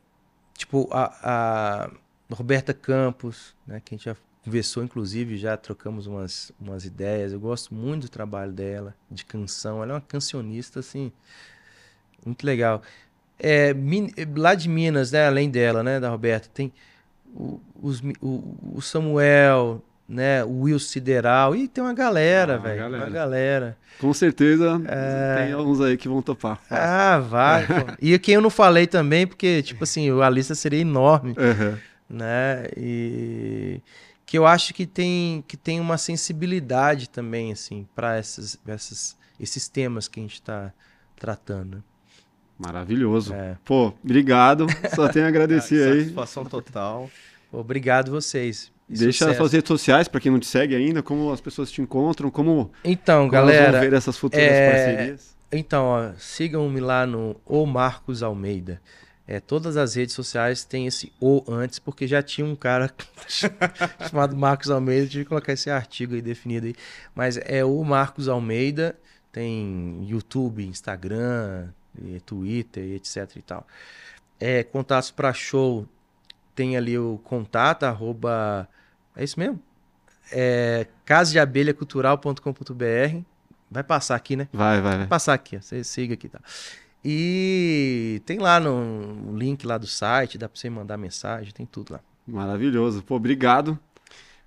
tipo, a, a Roberta Campos, né? Que a gente já conversou, inclusive, já trocamos umas, umas ideias. Eu gosto muito do trabalho dela, de canção. Ela é uma cancionista, assim, muito legal. É, Min- lá de Minas, né, além dela, né, da Roberta, tem o, os o- o Samuel, né, o Will Sideral, e tem uma galera, Ah, velho, galera. uma galera. Com certeza É. tem alguns aí que vão topar. Ah, vai. E quem eu não falei também, porque, tipo assim, a lista seria enorme, Aham. né, e que eu acho que tem, que tem uma sensibilidade também, assim, para essas, essas, esses temas que a gente tá tratando. Maravilhoso. É. Pô, obrigado. Só tenho a agradecer aí. Satisfação total. Obrigado vocês. E Deixa suas redes sociais para quem não te segue ainda, como as pessoas te encontram, como, Então, como galera, ver essas futuras é, parcerias. então, sigam-me lá no O Marcos Almeida. É, todas as redes sociais têm esse O antes, porque já tinha um cara chamado Marcos Almeida, tive que colocar esse artigo aí definido aí. Mas é o Marcos Almeida, tem YouTube, Instagram, Twitter, e etc e tal. É, contatos para show, tem ali o contato, arroba, é isso mesmo? É casadeabelhacultural.com.br Vai passar aqui, né? Vai, vai, vai. Passar aqui, ó, você siga aqui, tá? E tem lá no link lá do site, dá pra você mandar mensagem, tem tudo lá. Maravilhoso. Pô, obrigado.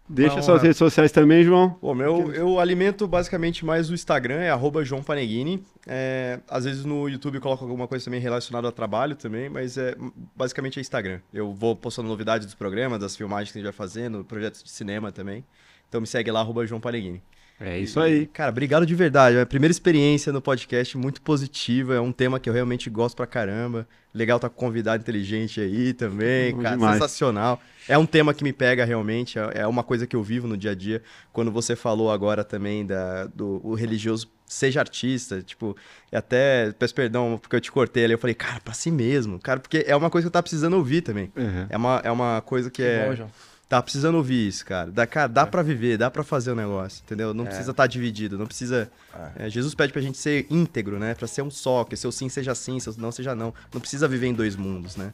Deixa Uma suas honra. redes sociais também, João. Pô, meu, eu alimento basicamente mais o Instagram, é arroba João Paneghini. É, às vezes no YouTube eu coloco alguma coisa também relacionada ao trabalho também, mas é basicamente é Instagram. Eu vou postando novidades dos programas, das filmagens que a gente vai fazendo, projetos de cinema também. Então me segue lá, arroba João Paneghini. É isso aí. Cara, obrigado de verdade. É a primeira experiência no podcast, muito positiva. É um tema que eu realmente gosto pra caramba. Legal estar com um convidado inteligente aí também, Bom cara. demais. Sensacional. É um tema que me pega realmente. é- É uma coisa que eu vivo no dia a dia. Quando você falou agora também da, do o religioso seja artista, tipo, até peço perdão porque eu te cortei ali. Eu falei, cara, pra si mesmo, cara, porque é uma coisa que eu tava precisando ouvir também. Uhum. É uma, é uma coisa que, é. bom, João. Tá precisando ouvir isso, cara. Dá, cara, dá pra viver, dá pra fazer o negócio, entendeu? Não precisa estar dividido, não precisa. É, Jesus pede pra gente ser íntegro, né? Pra ser um só, que seu sim seja sim, seu não seja não. Não precisa viver em dois mundos, né?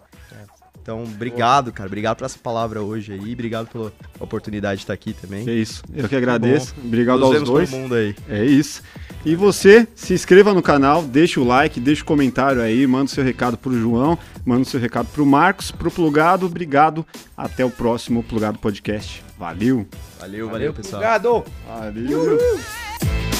Então, obrigado, cara. Obrigado por essa palavra hoje aí. Obrigado pela oportunidade de estar aqui também. É isso. Eu que agradeço. Obrigado Nos aos dois. todo mundo aí. É isso. E você, se inscreva no canal, deixa o like, deixa o comentário aí, manda o seu recado pro João, manda o seu recado pro Marcos, pro Plugado. Obrigado. Até o próximo Plugado Podcast. Valeu. Valeu, valeu, pessoal. Obrigado! Valeu.